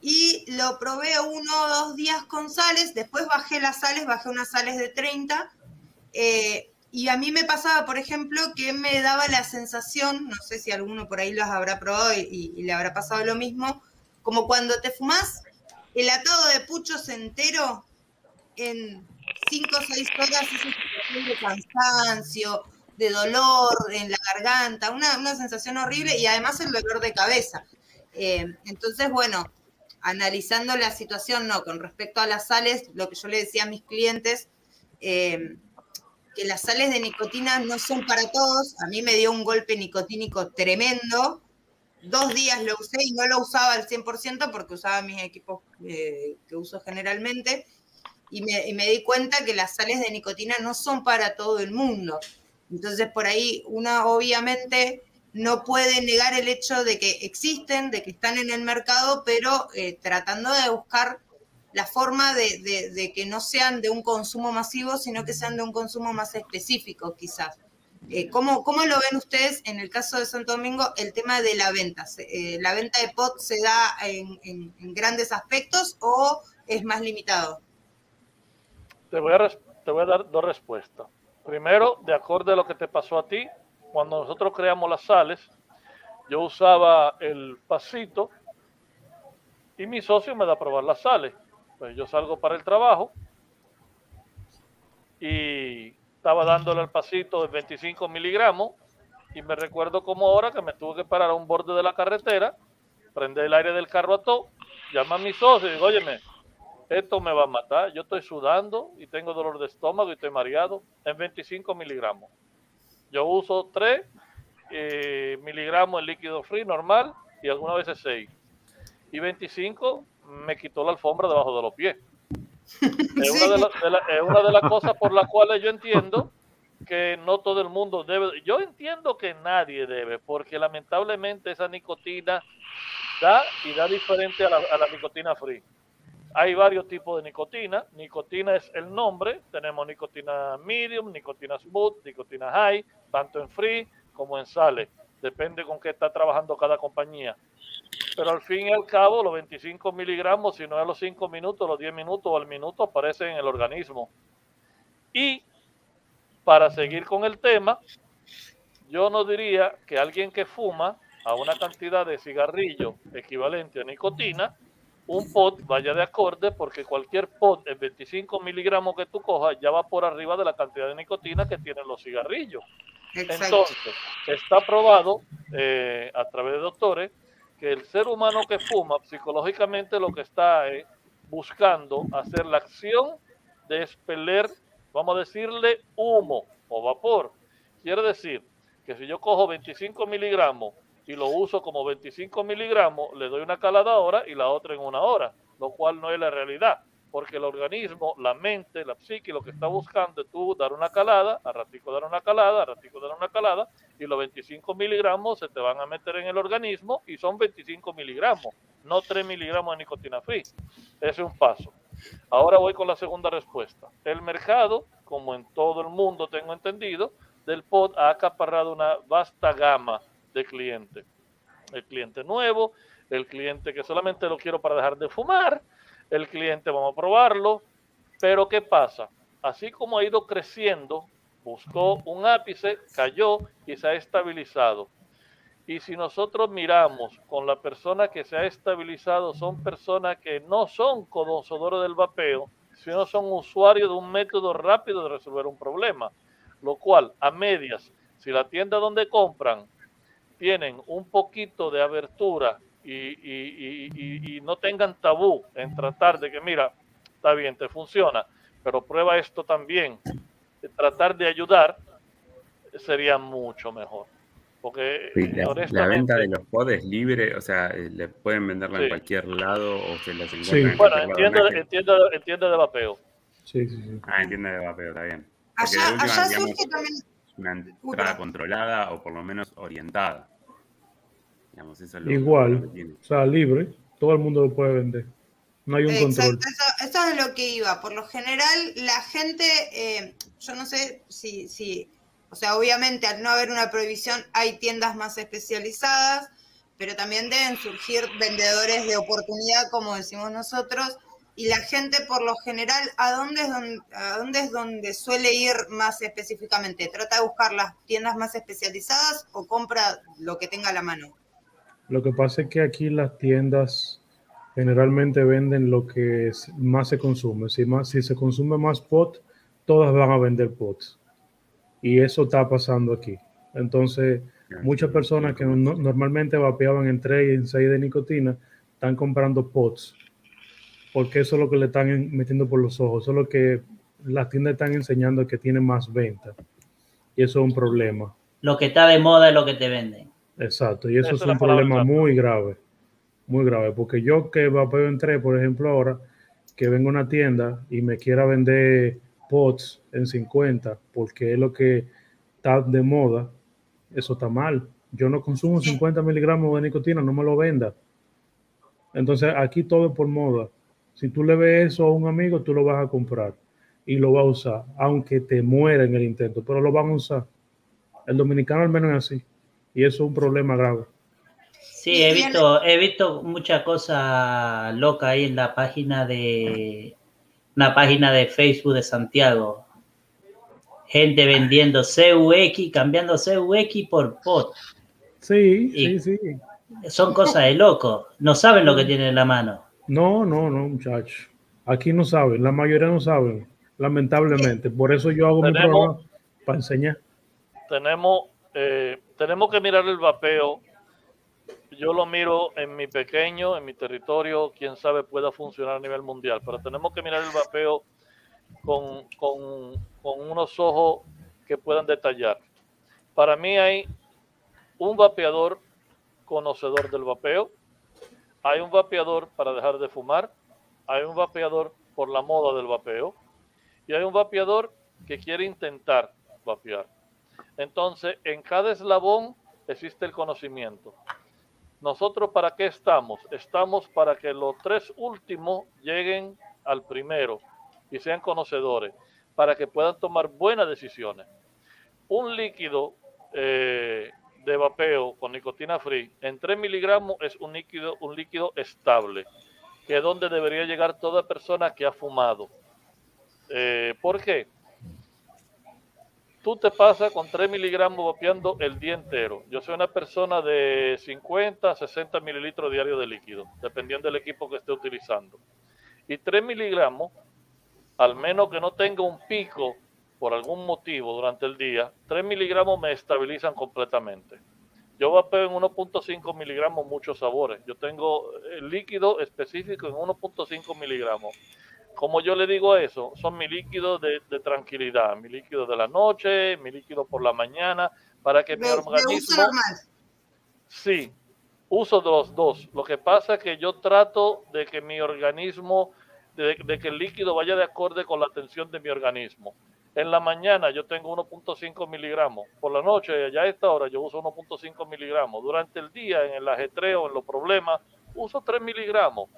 Y lo probé uno o dos días con sales, después bajé las sales, bajé unas sales de 30. Eh, y a mí me pasaba, por ejemplo, que me daba la sensación, no sé si alguno por ahí los habrá probado y, y le habrá pasado lo mismo, como cuando te fumas el atado de puchos entero en 5 o 6 horas, esa sensación de cansancio, de dolor en la garganta, una, una, sensación horrible y además el dolor de cabeza. Eh, entonces, bueno, analizando la situación, no, con respecto a las sales, lo que yo le decía a mis clientes, eh, que las sales de nicotina no son para todos, a mí me dio un golpe nicotínico tremendo, dos días lo usé y no lo usaba al 100% porque usaba mis equipos eh, que uso generalmente, y me, di cuenta que las sales de nicotina no son para todo el mundo. Entonces, por ahí una obviamente no puede negar el hecho de que existen, de que están en el mercado, pero eh, tratando de buscar la forma de, que no sean de un consumo masivo, sino que sean de un consumo más específico, quizás. Eh, ¿cómo, ¿Cómo lo ven ustedes en el caso de Santo Domingo el tema de la venta? Eh, ¿La venta de pot se da en- en grandes aspectos o es más limitado? Te voy, a dar dos respuestas. Primero, de acuerdo a lo que te pasó a ti, cuando nosotros creamos las sales, yo usaba el pasito y mi socio me da a probar las sales. Pues yo salgo para el trabajo y estaba dándole el pasito de 25 miligramos y me recuerdo como ahora que me tuve que parar a un borde de la carretera, prender el aire del carro a todo, llama a mi socio y digo, óyeme, esto me va a matar, yo estoy sudando y tengo dolor de estómago y estoy mareado en 25 miligramos. Yo uso 3 eh, miligramos en líquido free normal y algunas veces 6. Y 25 me quitó la alfombra debajo de los pies. Es una de, la- de la- es una de las cosas por las cuales yo entiendo que no todo el mundo debe. Yo entiendo que nadie debe, porque lamentablemente esa nicotina da y da diferente a la, a la nicotina free. Hay varios tipos de nicotina. Nicotina es el nombre. Tenemos nicotina medium, nicotina smooth, nicotina high, tanto en free como en sales. Depende con qué está trabajando cada compañía. Pero al fin y al cabo, los 25 miligramos, si no es los 5 minutos, los 10 minutos o al minuto, aparecen en el organismo. Y para seguir con el tema, yo no diría que alguien que fuma a una cantidad de cigarrillo equivalente a nicotina, un pot vaya de acorde porque cualquier pot en 25 miligramos que tú cojas ya va por arriba de la cantidad de nicotina que tienen los cigarrillos. Entonces, está probado eh, a través de doctores que el ser humano que fuma psicológicamente lo que está es buscando hacer la acción de expeler, vamos a decirle, humo o vapor. Quiere decir que si yo cojo 25 miligramos y lo uso como 25 miligramos, le doy una calada ahora y la otra en una hora, lo cual no es la realidad, porque el organismo, la mente, la psique, lo que está buscando es tú dar una calada, a ratico dar una calada, a ratico dar una calada, y los 25 miligramos se te van a meter en el organismo y son 25 miligramos, no 3 miligramos de nicotina free. Ese es un paso. Ahora voy con la segunda respuesta. El mercado, como en todo el mundo tengo entendido, del pod ha acaparrado una vasta gama de clientes. El cliente nuevo, el cliente que solamente lo quiero para dejar de fumar, el cliente vamos a probarlo, pero ¿qué pasa? Así como ha ido creciendo, buscó un ápice, cayó y se ha estabilizado. Y si nosotros miramos con la persona que se ha estabilizado, son personas que no son conocedores del vapeo, sino son usuarios de un método rápido de resolver un problema. Lo cual, a medias, si la tienda donde compran tienen un poquito de abertura y, y- y- y- y no tengan tabú en tratar de que, mira, está bien, te funciona, pero prueba esto también, de tratar de ayudar, sería mucho mejor. Porque Sí, la, la venta de los pods libre, o sea, eh, le pueden venderla Sí. en cualquier lado o se las encuentran Sí. en bueno, que- entiende, entiende de vapeo. Sí, sí, sí. Ah, entiende de vapeo, está bien. Porque Allá, última, allá digamos, surge también, es una entrada controlada o por lo menos orientada. Digamos, eso es lo, lo que Igual, tiene. o sea, libre, todo el mundo lo puede vender. No hay un control. Exacto, eso, eso es lo que iba. Por lo general, la gente, eh, yo no sé si, si, o sea, obviamente al no haber una prohibición hay tiendas más especializadas, pero también deben surgir vendedores de oportunidad, como decimos nosotros, y la gente por lo general, ¿a dónde es donde, a dónde es donde suele ir más específicamente? ¿Trata de buscar las tiendas más especializadas o compra lo que tenga a la mano? Lo que pasa es que aquí las tiendas generalmente venden lo que es- más se consume. Si, más, si se consume más pot, todas van a vender pots. Y eso está pasando aquí. Entonces, muchas personas que no- normalmente vapeaban en 3 y en 6 de nicotina, están comprando pots. Porque eso es lo que le están en- metiendo por los ojos. Eso es lo que las tiendas están enseñando que tiene más venta. Y eso es un problema. Lo que está de moda es lo que te venden. Exacto, y eso es un problema muy grave, muy grave, porque yo que vapeo en tres, por ejemplo, ahora, que vengo a una tienda y me quiera vender pots en 50, porque es lo que está de moda, eso está mal. Yo no consumo 50 miligramos de nicotina, no me lo venda. Entonces, aquí todo es por moda. Si tú le ves eso a un amigo, tú lo vas a comprar y lo vas a usar, aunque te muera en el intento, pero lo van a usar. El dominicano al menos es así. Y eso es un problema grave. Sí, he visto, he visto mucha cosa loca ahí en la página de una página de Facebook de Santiago. Gente vendiendo CUX, cambiando CUX por POT. Sí, sí, sí. Son cosas de loco. No saben lo que tienen en la mano. No, no, no, muchachos. Aquí no saben, la mayoría no saben, lamentablemente. Por eso yo hago mi programa para enseñar. Tenemos, eh, tenemos que mirar el vapeo. Yo lo miro en mi pequeño, en mi territorio, quién sabe pueda funcionar a nivel mundial, pero tenemos que mirar el vapeo con, unos ojos que puedan detallar. Para mí hay un vapeador conocedor del vapeo, hay un vapeador para dejar de fumar, hay un vapeador por la moda del vapeo y hay un vapeador que quiere intentar vapear. Entonces, en cada eslabón existe el conocimiento. Nosotros para qué estamos? Estamos para que los tres últimos lleguen al primero y sean conocedores, para que puedan tomar buenas decisiones. Un líquido eh, de vapeo con nicotina free en 3 miligramos es un líquido, un líquido estable, que es donde debería llegar toda persona que ha fumado. Eh, ¿Por qué? Tú te pasas con 3 miligramos vapeando el día entero. Yo soy una persona de 50 60 mililitros diarios de líquido, dependiendo del equipo que esté utilizando. Y 3 miligramos, al menos que no tenga un pico por algún motivo durante el día, 3 miligramos me estabilizan completamente. Yo vapeo en 1.5 miligramos muchos sabores. Yo tengo el líquido específico en 1.5 miligramos. Como yo le digo eso, son mi líquido de, tranquilidad, mi líquido de la noche, mi líquido por la mañana, para que mi organismo... Sí, uso de los dos. Lo que pasa es que yo trato de que mi organismo, de, de que el líquido vaya de acorde con la tensión de mi organismo. En la mañana yo tengo 1.5 miligramos. Por la noche, ya a esta hora, yo uso 1.5 miligramos. Durante el día, en el ajetreo, en los problemas, uso 3 miligramos.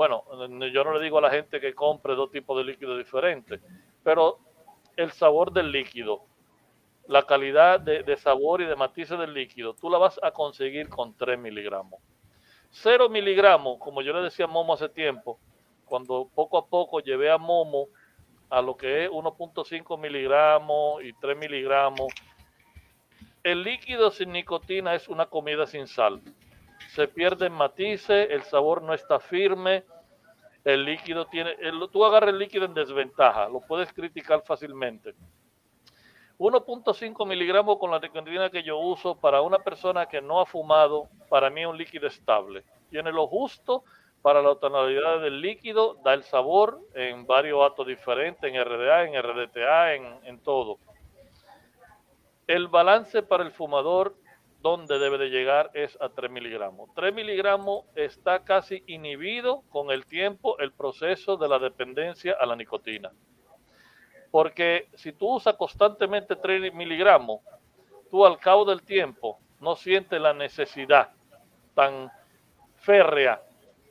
Bueno, yo no le digo a la gente que compre dos tipos de líquidos diferentes, pero el sabor del líquido, la calidad de, sabor y de matices del líquido, tú la vas a conseguir con 3 miligramos. 0 miligramos, como yo le decía a Momo hace tiempo, cuando poco a poco llevé a Momo a lo que es 1.5 miligramos y 3 miligramos. El líquido sin nicotina es una comida sin sal. Se pierden matices, el sabor no está firme, el líquido tiene, tú agarras el líquido en desventaja, lo puedes criticar fácilmente. 1.5 miligramos con la nicotina que yo uso para una persona que no ha fumado, para mí es un líquido estable. Tiene lo justo para la tonalidad del líquido, da el sabor en varios actos diferentes, en RDA, en RDTA, en, en todo. El balance para el fumador, donde debe de llegar, es a 3 miligramos. 3 miligramos está casi inhibido con el tiempo el proceso de la dependencia a la nicotina. Porque si tú usas constantemente 3 miligramos, tú al cabo del tiempo no sientes la necesidad tan férrea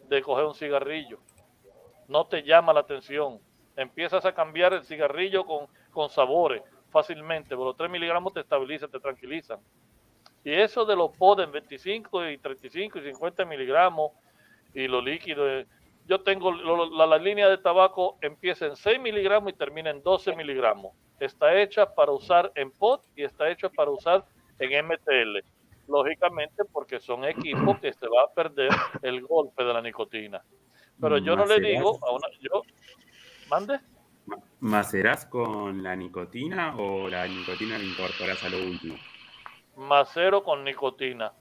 de coger un cigarrillo. No te llama la atención. Empiezas a cambiar el cigarrillo con, sabores fácilmente, pero los 3 miligramos te estabilizan, te tranquilizan. Y eso de los pods 25 y 35 y 50 miligramos y los líquidos, yo tengo la, la, línea de tabaco empieza en 6 miligramos y termina en 12 miligramos. Está hecha para usar en pod y está hecha para usar en MTL lógicamente porque son equipos que se va a perder el golpe de la nicotina. Pero yo no le digo a una, yo, mande. ¿Macerás con la nicotina o la nicotina la incorporas a lo último? Macero con nicotina,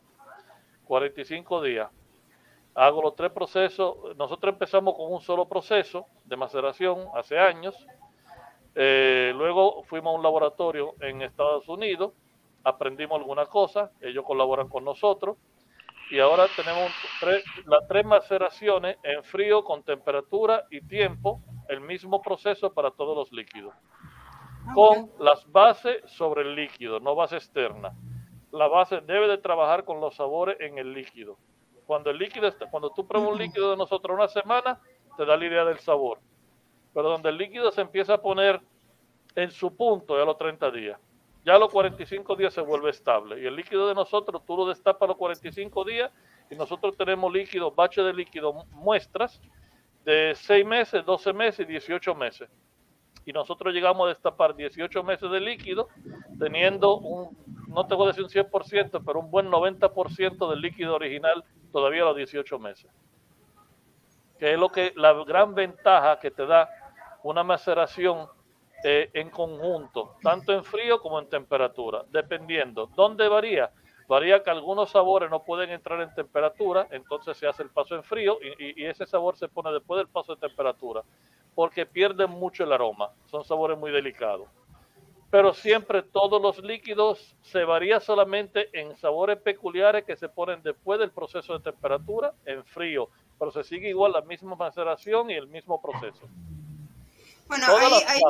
45 días. Hago los tres procesos. Nosotros empezamos con un solo proceso de maceración hace años. Eh, luego fuimos a un laboratorio en Estados Unidos aprendimos algunas cosas, ellos colaboran con nosotros y ahora tenemos las tres maceraciones en frío con temperatura y tiempo, el mismo proceso para todos los líquidos, ah, con las bases sobre el líquido, no base externa. La base debe de trabajar con los sabores en el líquido. Cuando el líquido está, cuando tú pruebas un líquido de nosotros una semana, te da la idea del sabor. Pero donde el líquido se empieza a poner en su punto ya a los 30 días ya a los 45 días se vuelve estable. Y el líquido de nosotros, tú lo destapas a los 45 días y nosotros tenemos líquido, bache de líquido, muestras de 6 meses, 12 meses y 18 meses. Y nosotros llegamos a destapar 18 meses de líquido teniendo un, no te voy a decir un 100%, pero un buen 90% del líquido original todavía a los 18 meses. Que es lo que la gran ventaja que te da una maceración eh, en conjunto, tanto en frío como en temperatura, dependiendo. ¿Dónde varía? Varía que algunos sabores no pueden entrar en temperatura, entonces se hace el paso en frío y, y ese sabor se pone después del paso de temperatura, porque pierden mucho el aroma, son sabores muy delicados. Pero siempre todos los líquidos se varía solamente en sabores peculiares que se ponen después del proceso de temperatura en frío, pero se sigue igual la misma maceración y el mismo proceso. Bueno, ahí,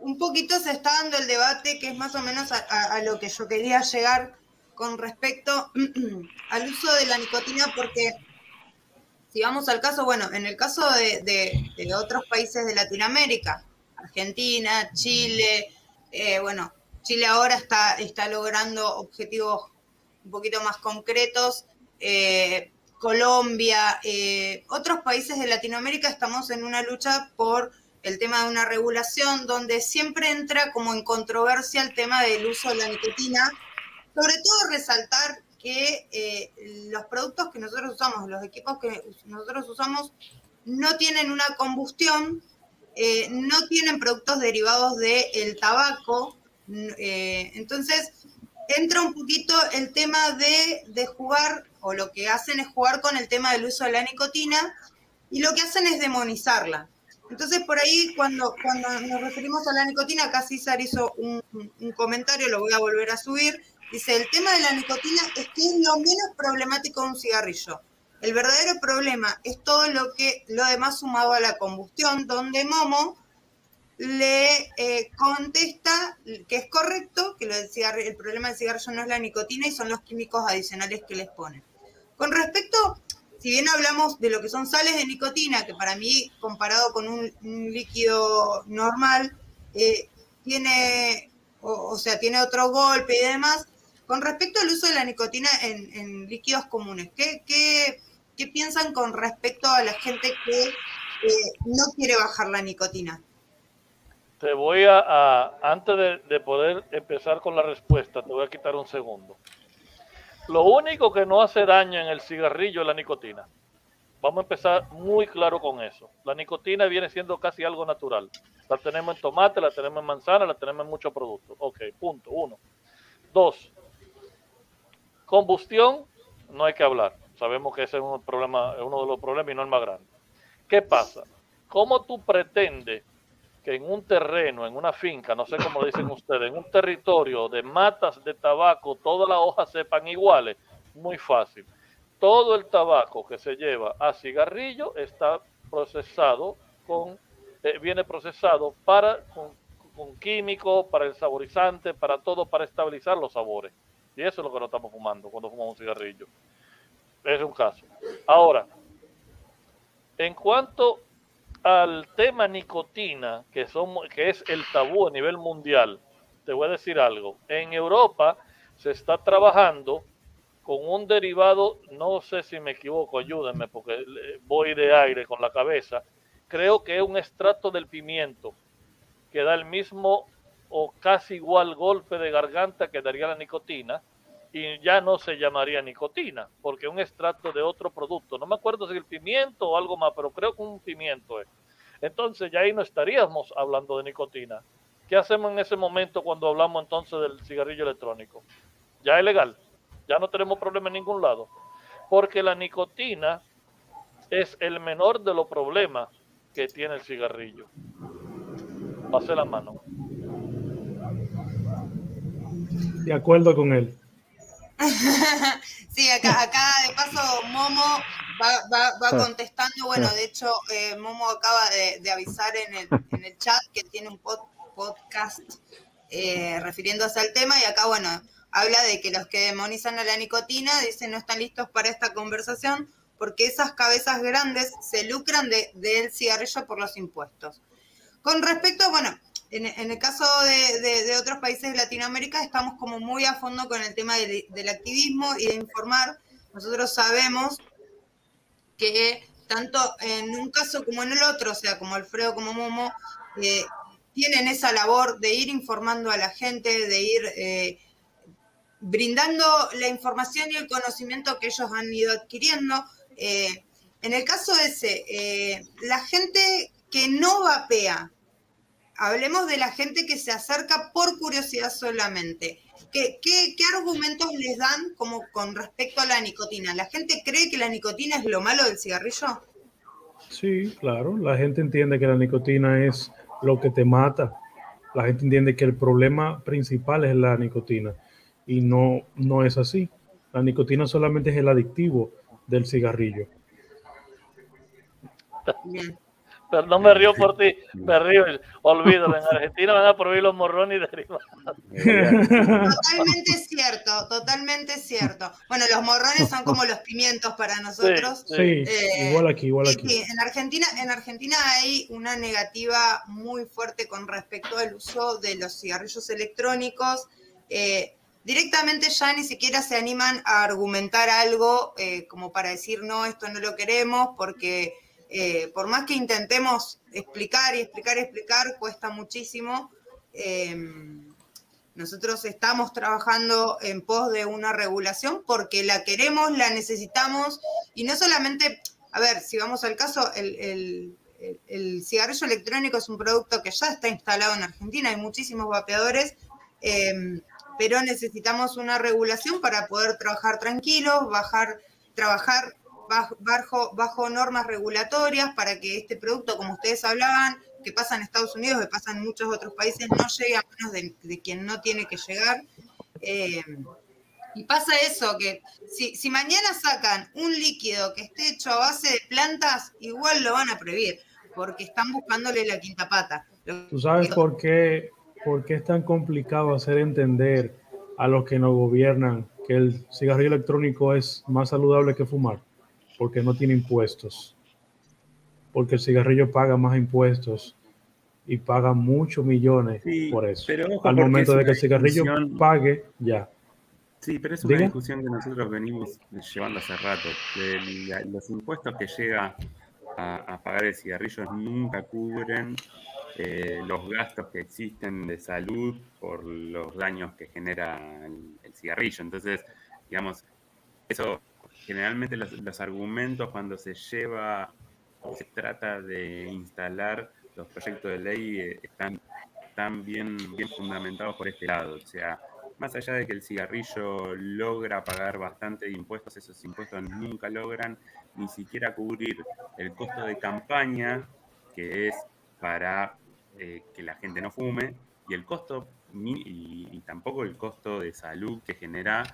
un poquito se está dando el debate que es más o menos a, lo que yo quería llegar con respecto al uso de la nicotina, porque si vamos al caso, bueno, en el caso de, otros países de Latinoamérica, Argentina, Chile, eh, bueno, Chile ahora está, está logrando objetivos un poquito más concretos. Eh, Colombia, eh, otros países de Latinoamérica estamos en una lucha por el tema de una regulación donde siempre entra como en controversia el tema del uso de la nicotina, sobre todo resaltar que eh, los productos que nosotros usamos, los equipos que nosotros usamos, no tienen una combustión, eh, no tienen productos derivados del tabaco, eh, entonces entra un poquito el tema de, de jugar, o lo que hacen es jugar con el tema del uso de la nicotina, y lo que hacen es demonizarla. Entonces, por ahí, cuando, cuando nos referimos a la nicotina, acá César hizo un, comentario, lo voy a volver a subir. Dice, el tema de la nicotina es que es lo menos problemático de un cigarrillo. El verdadero problema es todo lo que lo demás sumado a la combustión, donde Momo le eh, contesta que es correcto, que el problema del cigarrillo no es la nicotina y son los químicos adicionales que les ponen. Con respecto si bien hablamos de lo que son sales de nicotina, que para mí, comparado con un, líquido normal, eh, tiene, o, sea, tiene otro golpe y demás, con respecto al uso de la nicotina en, líquidos comunes, ¿qué, piensan con respecto a la gente que eh, no quiere bajar la nicotina? Te voy a, antes de, de, poder empezar con la respuesta, te voy a quitar un segundo. Lo único que no hace daño en el cigarrillo es la nicotina. Vamos a empezar muy claro con eso. La nicotina viene siendo casi algo natural. La tenemos en tomate, la tenemos en manzana, la tenemos en muchos productos. Ok, punto. Uno. Dos. Combustión, no hay que hablar. Sabemos que ese es un problema, uno de los problemas y no el más grande. ¿Qué pasa? ¿Cómo tú pretendes que en un terreno, en una finca, no sé cómo dicen ustedes, en un territorio de matas de tabaco, todas las hojas sepan iguales, muy fácil. Todo el tabaco que se lleva a cigarrillo está procesado con, eh, viene procesado para con, con químicos, para el saborizante, para todo, para estabilizar los sabores. Y eso es lo que no estamos fumando cuando fumamos un cigarrillo. Es un caso. Ahora, en cuanto al tema nicotina, que, que es el tabú a nivel mundial, te voy a decir algo. En Europa se está trabajando con un derivado, no sé si me equivoco, ayúdenme porque voy de aire con la cabeza. Creo que es un extracto del pimiento que da el mismo o casi igual golpe de garganta que daría la nicotina y ya no se llamaría nicotina, porque un extracto de otro producto. No me acuerdo si el pimiento o algo más, pero creo que un pimiento es. Entonces ya ahí no estaríamos hablando de nicotina. ¿Qué hacemos en ese momento cuando hablamos entonces del cigarrillo electrónico? Ya es legal, ya no tenemos problema en ningún lado, porque la nicotina es el menor de los problemas que tiene el cigarrillo. Pase la mano. De acuerdo con él. sí, acá, acá de paso Momo va, va, contestando. Bueno, de hecho, eh, Momo acaba de, avisar en el, en el, chat que tiene un podcast eh, refiriéndose al tema y acá, bueno, habla de que los que demonizan a la nicotina dicen no están listos para esta conversación porque esas cabezas grandes se lucran del cigarrillo por los impuestos. Con respecto, bueno, en, el caso de, otros países de Latinoamérica estamos como muy a fondo con el tema del, activismo y de informar. Nosotros sabemos que tanto en un caso como en el otro, o sea, como Alfredo como Momo, eh, tienen esa labor de ir informando a la gente, de ir eh, brindando la información y el conocimiento que ellos han ido adquiriendo. Eh, en el caso ese, la gente que no vapea, hablemos de la gente que se acerca por curiosidad solamente. ¿Qué, qué, qué argumentos les dan como con respecto a la nicotina? ¿La gente cree que la nicotina es lo malo del cigarrillo? Sí, claro, la gente entiende que la nicotina es lo que te mata. La gente entiende que el problema principal es la nicotina y no, no es así. La nicotina solamente es el adictivo del cigarrillo. Pero no me río por ti, me río. Olvídalo, en Argentina van a prohibir los morrones y derivados. Totalmente cierto, totalmente cierto. Bueno, los morrones son como los pimientos para nosotros. Sí, Eh, igual aquí, igual aquí. sí, en Argentina, en Argentina hay una negativa muy fuerte con respecto al uso de los cigarrillos electrónicos. Eh, directamente ya ni siquiera se animan a argumentar algo eh, como para decir no, esto no lo queremos, porque eh, por más que intentemos explicar y explicar y explicar, cuesta muchísimo. Eh, nosotros estamos trabajando en pos de una regulación porque la queremos, la necesitamos y no solamente, a ver, si vamos al caso, el, cigarrillo electrónico es un producto que ya está instalado en Argentina, hay muchísimos vapeadores, eh, pero necesitamos una regulación para poder trabajar tranquilos, bajar, trabajar bajo, bajo, normas regulatorias para que este producto, como ustedes hablaban, que pasa en Estados Unidos, que pasa en muchos otros países, no llegue a manos de, de quien no tiene que llegar. Eh, y pasa eso, que si, si mañana sacan un líquido que esté hecho a base de plantas, igual lo van a prohibir, porque están buscándole la quinta pata. ¿Tú sabes por qué, por qué es tan complicado hacer entender a los que nos gobiernan que el cigarrillo electrónico es más saludable que fumar? Porque no tiene impuestos. Porque el cigarrillo paga más impuestos y paga muchos millones Sí, por eso. pero ojo, Al momento de que el cigarrillo pague, ya. Sí, pero es una Diga. discusión que nosotros venimos llevando hace rato. los impuestos que llega a, a pagar el cigarrillo nunca cubren eh, los gastos que existen de salud por los daños que genera el, el cigarrillo. Entonces, digamos, eso generalmente los, argumentos cuando se lleva se trata de instalar los proyectos de ley eh, están, están bien, bien fundamentados por este lado. O sea, más allá de que el cigarrillo logra pagar bastante impuestos, esos impuestos nunca logran ni siquiera cubrir el costo de campaña, que es para eh, que la gente no fume, y el costo y tampoco el costo de salud que genera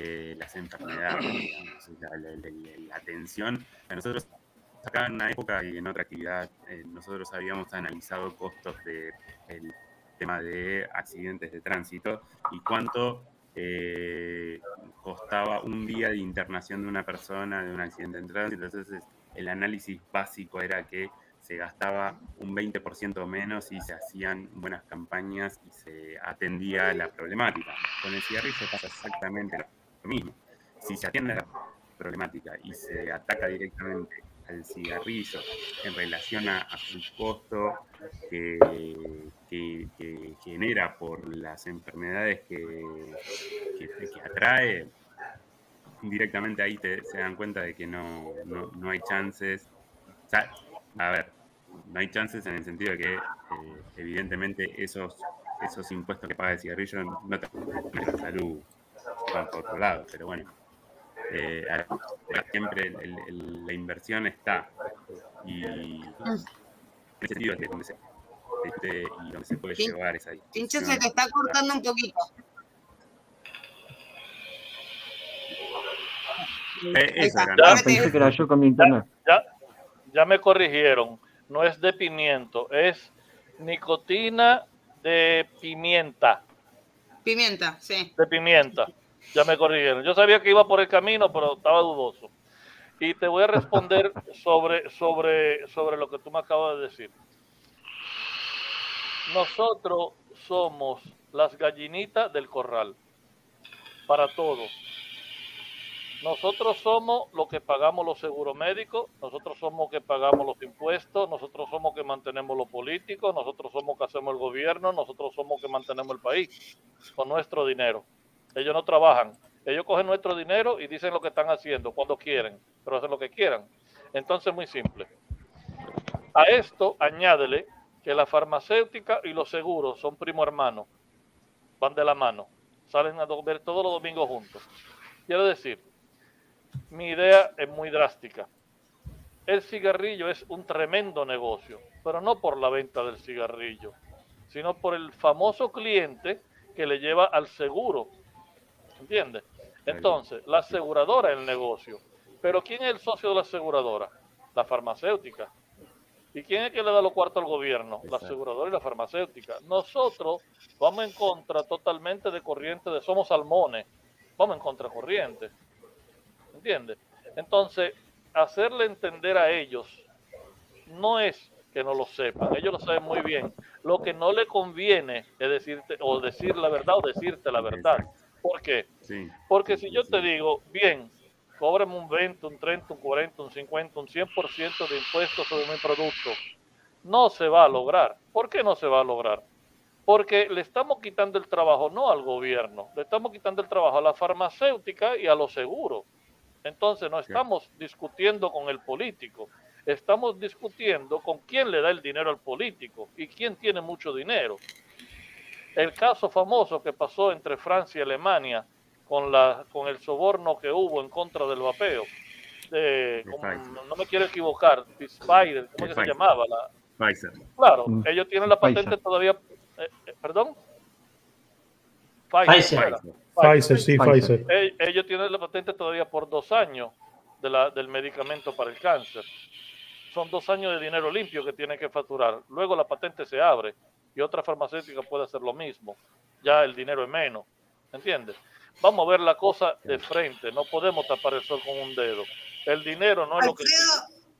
eh, las enfermedades, la, la- la- atención. Nosotros acá en una época y en otra actividad, eh, nosotros habíamos analizado costos del tema de accidentes de tránsito y cuánto eh, costaba un día de internación de una persona de un accidente de tránsito. Entonces, el análisis básico era que se gastaba un 20% menos y se hacían buenas campañas y se atendía la problemática. Con el cigarrillo pasa exactamente mismo. Si se atiende la problemática y se ataca directamente al cigarrillo en relación a, a su costo que, que- genera por las enfermedades que, que- atrae, directamente ahí te- se dan cuenta de que no, no, no hay chances. A ver, no hay chances en el sentido de que eh, evidentemente esos, esos impuestos que paga el cigarrillo no te la salud, van por otro lado, pero bueno. eh, siempre el- el- el- la inversión está y en ese sentido es de donde se, este, y donde se puede Pin- llevar esa Pincho, se te está cortando un poquito. Eh, eso era, Ya. Pensé que era yo con mi internet. ya, ya me corrigieron. No es de pimiento, es nicotina de pimienta. Pimienta, sí. De pimienta. Ya me corrigieron. Yo sabía que iba por el camino, pero estaba dudoso. Y te voy a responder sobre, sobre, sobre lo que tú me acabas de decir. nosotros somos las gallinitas del corral para todo. Nosotros somos los que pagamos los seguros médicos, nosotros somos los que pagamos los impuestos, nosotros somos los que mantenemos los políticos, nosotros somos los que hacemos el gobierno, nosotros somos los que mantenemos el país con nuestro dinero. Ellos no trabajan, ellos cogen nuestro dinero y dicen lo que están haciendo cuando quieren, pero hacen lo que quieran. Entonces, muy simple. A esto añádele que la farmacéutica y los seguros son primo hermano, van de la mano, salen a ver todos los domingos juntos. Quiero decir, mi idea es muy drástica. El cigarrillo es un tremendo negocio, pero no por la venta del cigarrillo, sino por el famoso cliente que le lleva al seguro. ¿Entiendes? Entonces, la aseguradora es el negocio. Pero ¿quién es el socio de la aseguradora? La farmacéutica. ¿Y quién es que le da los cuartos al gobierno? La aseguradora y la farmacéutica. Nosotros vamos en contra totalmente de corriente de somos salmones. Vamos en contra corriente. ¿Entiendes? Entonces, hacerle entender a ellos no es que no lo sepan, ellos lo saben muy bien. Lo que no le conviene es decirte o decir la verdad o decirte la verdad. ¿Por qué? Porque si yo te digo, bien, cóbrame un 20, un 30, un 40, un 50, un 100% de impuestos sobre mi producto, no se va a lograr. ¿Por qué no se va a lograr? Porque le estamos quitando el trabajo no al gobierno, le estamos quitando el trabajo a la farmacéutica y a los seguros. Entonces no estamos discutiendo con el político, estamos discutiendo con quién le da el dinero al político y quién tiene mucho dinero. El caso famoso que pasó entre Francia y Alemania con, la, con el soborno que hubo en contra del vapeo. no me quiero equivocar, Spider, ¿cómo se llamaba? La, Pfizer. Claro, mm. ellos tienen la patente todavía, eh, eh, perdón. Pfizer. Pfizer, sí, Pfizer. Ellos tienen la patente todavía por dos años de la, del medicamento para el cáncer. Son dos años de dinero limpio que tienen que facturar. Luego la patente se abre y otra farmacéutica puede hacer lo mismo. Ya el dinero es menos. ¿Entiendes? Vamos a ver la cosa de frente. No podemos tapar el sol con un dedo. El dinero no es lo que...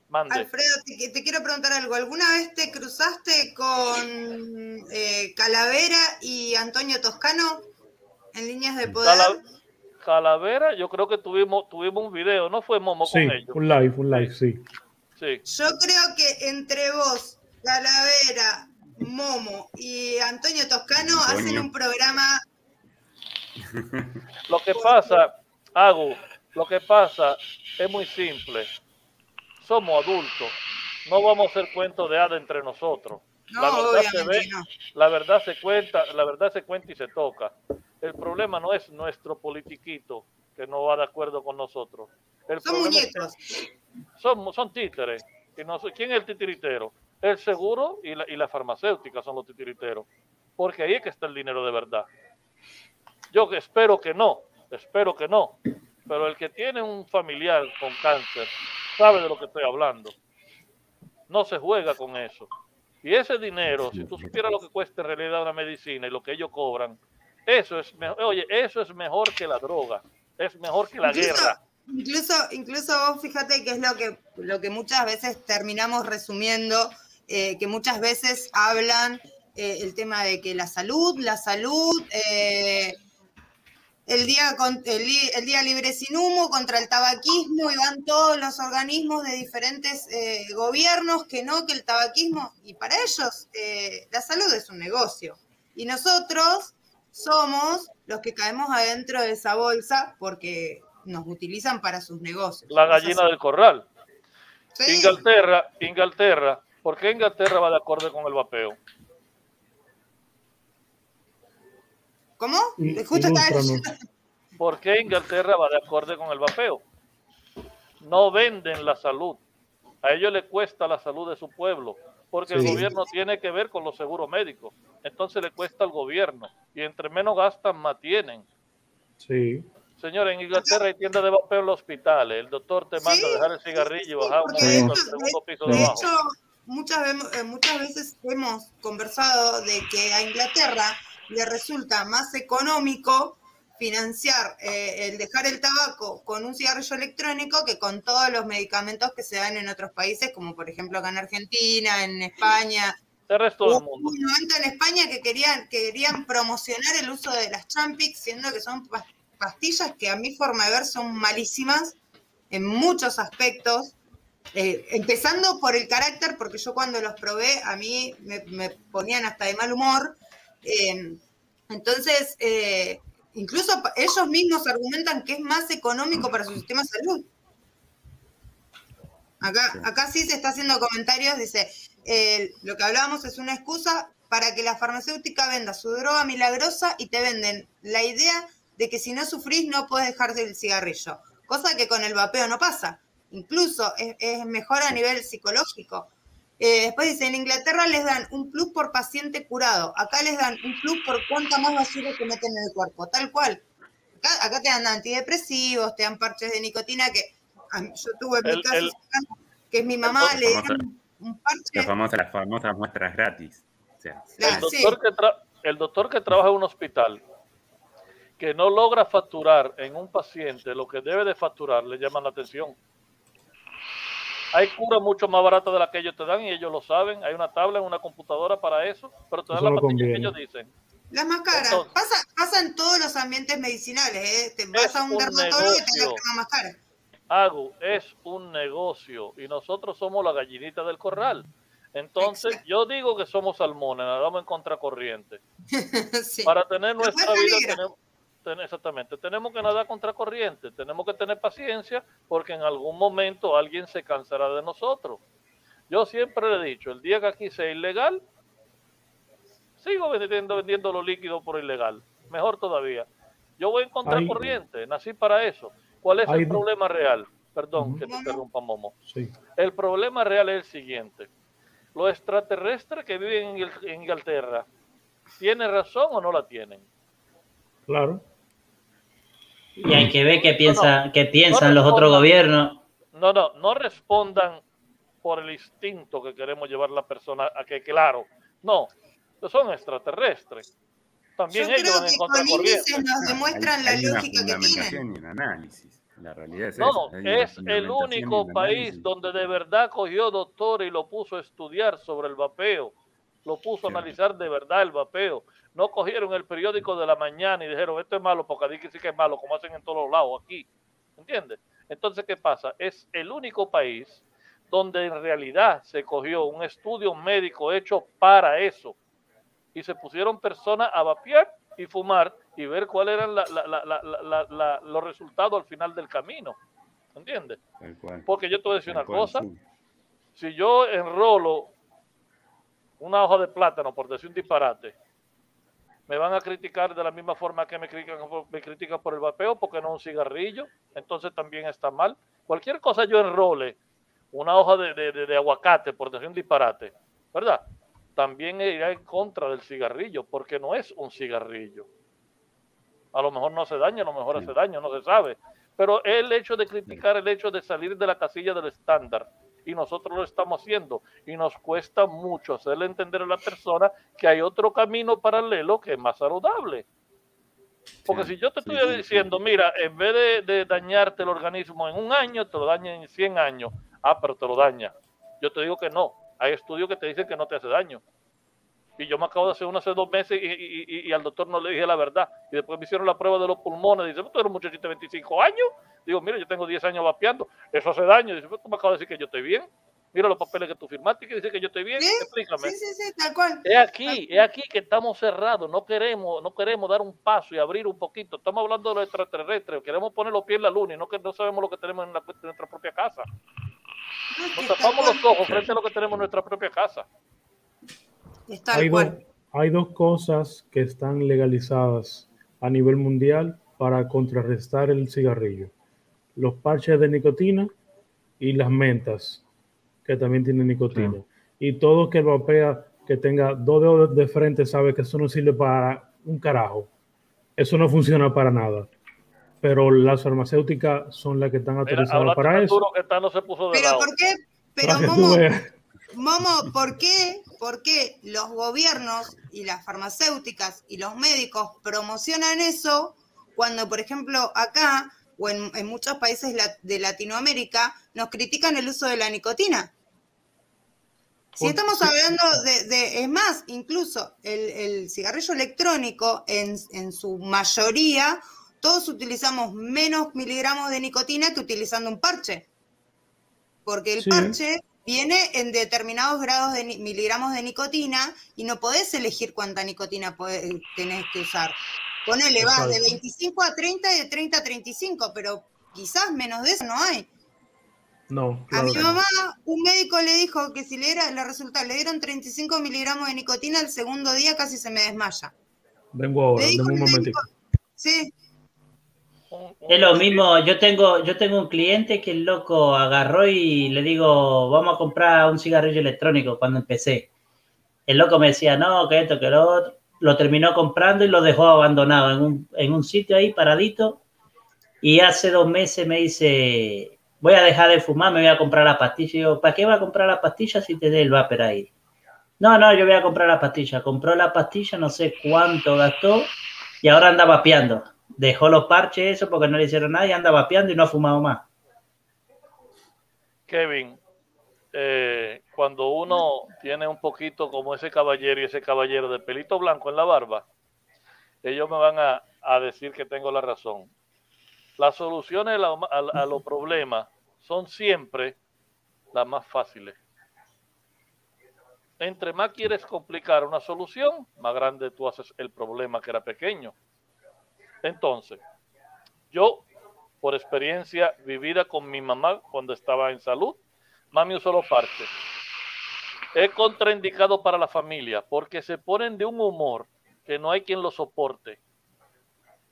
Mande. Alfredo, te, quiero preguntar algo. ¿Alguna vez te cruzaste con eh, Calavera y Antonio Toscano? en líneas de poder. Calavera, yo creo que tuvimos, tuvimos un video, ¿no fue Momo con ellos? un live, un live, sí. sí. Yo creo que entre vos, Calavera, Momo y Antonio Toscano hacen un programa. Lo que pasa, Hago, lo que pasa es muy simple. Somos adultos, no vamos a hacer cuentos de hada entre nosotros. la verdad se ve, la verdad se cuenta, la verdad se cuenta y se toca. El problema no es nuestro politiquito que no va de acuerdo con nosotros. El son muñecos. son, son títeres. Y no, ¿Quién es el titiritero? El seguro y la, y la farmacéutica son los titiriteros. Porque ahí es que está el dinero de verdad. Yo espero que no, espero que no. Pero el que tiene un familiar con cáncer sabe de lo que estoy hablando. No se juega con eso. Y ese dinero, si tú supieras lo que cuesta en realidad una medicina y lo que ellos cobran, eso es oye, eso es mejor que la droga, es mejor que la guerra. Incluso, incluso vos fíjate que es lo que, lo que muchas veces terminamos resumiendo, eh, que muchas veces hablan eh, el tema de que la salud, la salud, eh, el, día el, día libre sin humo contra el tabaquismo y van todos los organismos de diferentes gobiernos que no, que el tabaquismo, y para ellos la salud es un negocio. Y nosotros somos los que caemos adentro de esa bolsa porque nos utilizan para sus negocios. La gallina del corral. Inglaterra, Inglaterra, ¿por qué Inglaterra va de acuerdo con el vapeo? ¿Cómo? Justo ¿Por qué Inglaterra va de acuerdo con el vapeo? No venden la salud. A ellos les cuesta la salud de su pueblo porque el gobierno tiene que ver con los seguros médicos. Entonces le cuesta al gobierno. Y entre menos gastan, más tienen. Sí. Señora, en Inglaterra hay tiendas de vapeo en los hospitales. El doctor te manda a dejar el cigarrillo y bajar un momento al segundo piso de, abajo. hecho, muchas, eh, muchas veces hemos conversado de que a Inglaterra le resulta más económico financiar eh, el dejar el tabaco con un cigarrillo electrónico que con todos los medicamentos que se dan en otros países, como por ejemplo acá en Argentina, en España, El resto del Hubo mundo. un momento en España que querían, que querían promocionar el uso de las Champix, siendo que son pastillas que a mi forma de ver son malísimas en muchos aspectos. Eh, empezando por el carácter, porque yo cuando los probé a mí me, me ponían hasta de mal humor. Eh, entonces, eh, incluso ellos mismos argumentan que es más económico para su sistema de salud. Acá, acá sí se está haciendo comentarios, dice, lo que hablábamos es una excusa para que la farmacéutica venda su droga milagrosa y te venden la idea de que si no sufrís no puedes dejar del cigarrillo, cosa que con el vapeo no pasa, incluso es, es mejor a nivel psicológico. Eh, después dice, en Inglaterra les dan un plus por paciente curado, acá les dan un plus por cuánta más basura que meten en el cuerpo, tal cual. Acá, acá te dan antidepresivos, te dan parches de nicotina que yo tuve en mi El- caso el- que es mi mamá, La le dieron famosa- un parche. las famosas, las famosas muestras gratis. O sea, El doctor, que tra- el doctor que trabaja en un hospital que no logra facturar en un paciente lo que debe de facturar, le llaman la atención. Hay cura mucho más barata de la que ellos te dan y ellos lo saben. Hay una tabla en una computadora para eso, pero te dan Eso la no pastilla que ellos dicen. Las más caras. Entonces- pasa, pasa en todos los ambientes medicinales, ¿eh? Te vas a un, un dermatólogo y te da la más cara. Agu, es un negocio y nosotros somos la gallinita del corral. Entonces, yo digo que somos salmones, nadamos en contracorriente. Para tener nuestra vida, tenemos, ten- exactamente, tenemos que nadar contracorriente, tenemos que tener paciencia porque en algún momento alguien se cansará de nosotros. Yo siempre le he dicho, el día que aquí sea ilegal, sigo vendiendo, vendiendo los líquidos por ilegal. Mejor todavía. Yo voy en contracorriente, nací para eso. ¿Cuál es el problema real? Perdón que te interrumpa, Momo. Sí. El problema real es el siguiente. Los extraterrestres que viven en Inglaterra, ¿tienen razón o no la tienen? Claro. Y hay que ver qué, piensa, no. qué piensan No los otros respondan. gobiernos. No, no, no respondan por el instinto que queremos llevar la persona a que, claro, no, son extraterrestres. También Yo ellos creo van que con índices nos demuestran la hay lógica que tienen. y un análisis. La realidad es No, esa, es el único país donde de verdad cogió doctor y lo puso a estudiar sobre el vapeo. Lo puso a analizar de verdad el vapeo. No cogieron el periódico de la mañana y dijeron, esto es malo porque aquí que sí que es malo, como hacen en todos los lados aquí. ¿Entiendes? Entonces, ¿qué pasa? Es el único país donde en realidad se cogió un estudio médico hecho para eso. Y se pusieron personas a vapear y fumar y ver cuáles eran la- la- la- los resultados al final del camino. ¿Entiendes? Porque yo te voy a decir una cosa. Si yo enrolo una hoja de plátano, por decir un disparate, me van a criticar de la misma forma que me critican, me critican por el vapeo, porque no es un cigarrillo, entonces también está mal. Cualquier cosa yo enrole, una hoja de, de- de- de aguacate, por decir un disparate, ¿verdad? También irá en contra del cigarrillo, porque no es un cigarrillo. A lo mejor no hace daño, a lo mejor hace daño, no se sabe. Pero el hecho de criticar, el hecho de salir de la casilla del estándar, y nosotros lo estamos haciendo, y nos cuesta mucho hacerle entender a la persona que hay otro camino paralelo que es más saludable. Porque si yo te sí, estoy sí, diciendo, mira, en vez de, de dañarte el organismo en un año, te lo daña en 100 años. Ah, pero te lo daña. Yo te digo que no. Hay estudios que te dicen que no te hace daño. Y yo me acabo de hacer uno hace dos meses y, y- y- y al doctor no le dije la verdad. Y después me hicieron la prueba de los pulmones. Dice, tú eres un muchachito de 25 años. Digo, mira, yo tengo 10 años vapeando. Eso hace daño. Dice, "Pero tú me acabas de decir que yo estoy bien. Mira los papeles que tú firmaste y que dice que yo estoy bien. Explícame. Sí, sí, sí, tal cual. Es aquí, es aquí que estamos cerrados, no queremos, no queremos dar un paso y abrir un poquito. Estamos hablando de los extraterrestres, queremos poner los pies en la luna y no que no sabemos lo que tenemos en, la- en nuestra propia casa. Nos tapamos los ojos frente a lo que tenemos en nuestra propia casa. Es Hay, dos, hay dos cosas que están legalizadas a nivel mundial para contrarrestar el cigarrillo. Los parches de nicotina y las mentas, que también tienen nicotina. Y todo que vapea que tenga dos dedos de frente sabe que eso no sirve para un carajo. Eso no funciona para nada. Pero las farmacéuticas son las que están autorizadas para eso. duro que está no se puso de Pero lado. ¿por qué? Pero tú Momo, ¿por qué? ¿por qué los gobiernos y las farmacéuticas y los médicos promocionan eso cuando, por ejemplo, acá o en, en muchos países de Latinoamérica nos critican el uso de la nicotina? Si estamos hablando de, de- es más, incluso el, el cigarrillo electrónico en, en su mayoría, todos utilizamos menos miligramos de nicotina que utilizando un parche. Porque el Sí. parche viene en determinados grados de miligramos de nicotina y no podés elegir cuánta nicotina podés- tenés que usar. Ponele, vas de Exacto. 25 a 30 y de 30 a 35, pero quizás menos de eso no hay. No, A mi no. mamá, un médico le dijo que si le, era, le resulta, le dieron 35 miligramos de nicotina, el segundo día casi se me desmaya. Vengo ahora, dame un el momentico. Sí, Es lo mismo, yo tengo, yo tengo un cliente que el loco agarró y le digo, vamos a comprar un cigarrillo electrónico cuando empecé. El loco me decía, no, que esto, que lo otro. Lo terminó comprando y lo dejó abandonado en un, en un sitio ahí paradito. Y hace dos meses me dice, voy a dejar de fumar, me voy a comprar la pastilla. Y yo, ¿para qué va a comprar la pastilla si tenés el vapor ahí? No, no, yo voy a comprar la pastilla. Compró la pastilla, no sé cuánto gastó y ahora anda vapeando. Dejó los parches, eso, porque no le hicieron nada y anda vapeando y no ha fumado más. Kevin, eh, cuando uno tiene un poquito como ese caballero y ese caballero de pelito blanco en la barba, ellos me van a, a decir que tengo la razón. Las soluciones a, a los problemas son siempre las más fáciles. Entre más quieres complicar una solución, más grande tú haces el problema que era pequeño. Entonces, yo, por experiencia vivida con mi mamá cuando estaba en salud, mami usó los parches. Es contraindicado para la familia porque se ponen de un humor que no hay quien lo soporte.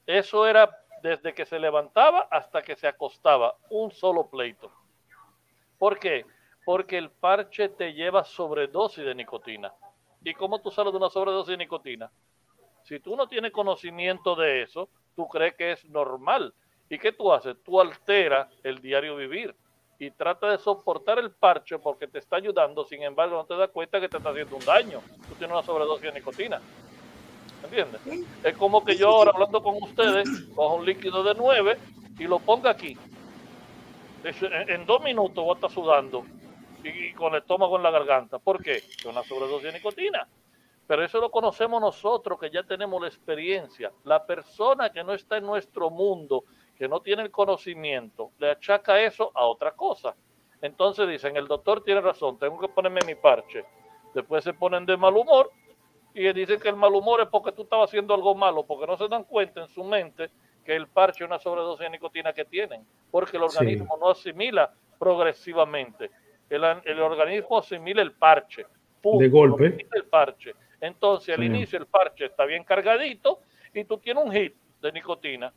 Eso era desde que se levantaba hasta que se acostaba, un solo pleito. ¿Por qué? Porque el parche te lleva sobredosis de nicotina. ¿Y cómo tú sales de una sobredosis de nicotina? Si tú no tienes conocimiento de eso, tú crees que es normal. ¿Y qué tú haces? Tú alteras el diario vivir y trata de soportar el parche porque te está ayudando, sin embargo no te das cuenta que te está haciendo un daño. Tú tienes una sobredosis de nicotina. ¿Entiendes? Es como que yo ahora hablando con ustedes, cojo un líquido de 9 y lo ponga aquí. Es- En, dos minutos voy a estar sudando y, y con el estómago en la garganta. ¿Por qué? Es una sobredosis de nicotina. Pero eso lo conocemos nosotros, que ya tenemos la experiencia. La persona que no está en nuestro mundo, que no tiene el conocimiento, le achaca eso a otra cosa. Entonces dicen, el doctor tiene razón, tengo que ponerme mi parche. Después se ponen de mal humor y dicen que el mal humor es porque tú estabas haciendo algo malo, porque no se dan cuenta en su mente que el parche es una sobredosis de nicotina que tienen, porque el Sí. organismo no asimila progresivamente. El, el organismo asimila el parche. De golpe. el parche. Entonces, al Sí. inicio el parche está bien cargadito y tú tienes un hit de nicotina.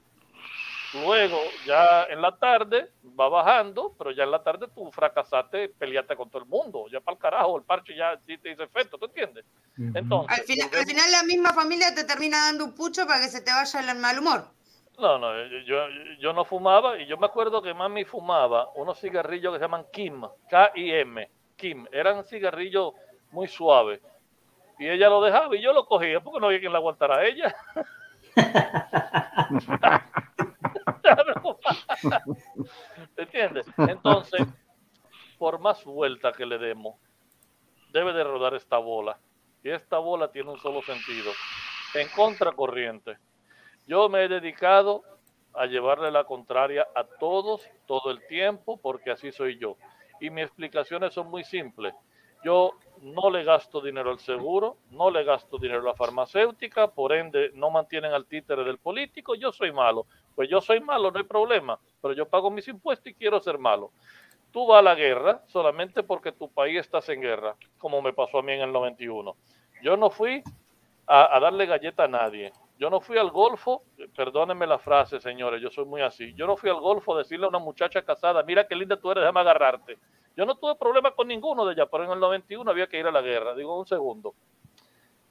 Luego, ya en la tarde va bajando, pero ya en la tarde tú fracasaste, peleaste con todo el mundo. Ya para el carajo, el parche ya sí te hizo efecto, ¿tú entiendes? Entonces, al final, al final la misma familia te termina dando un pucho para que se te vaya el mal humor. No, no, yo, yo no fumaba y yo me acuerdo que mami fumaba unos cigarrillos que se llaman Kim, K-I-M, Kim. Eran cigarrillos muy suaves. Y ella lo dejaba y yo lo cogía porque no había quien la aguantara a ella. ¿Entiendes? Entonces, por más vuelta que le demos, debe de rodar esta bola. Y esta bola tiene un solo sentido, en contracorriente. Yo me he dedicado a llevarle la contraria a todos todo el tiempo porque así soy yo. Y mis explicaciones son muy simples. Yo no le gasto dinero al seguro, no le gasto dinero a la farmacéutica, por ende no mantienen al títere del político, yo soy malo. Pues yo soy malo, no hay problema, pero yo pago mis impuestos y quiero ser malo. Tú vas a la guerra solamente porque tu país está en guerra, como me pasó a mí en el 91. Yo no fui a, a darle galleta a nadie. Yo no fui al golfo, perdónenme la frase, señores, yo soy muy así. Yo no fui al golfo a decirle a una muchacha casada, mira qué linda tú eres, déjame agarrarte. Yo no tuve problema con ninguno de ellas, pero en el 91 había que ir a la guerra. Digo, un segundo.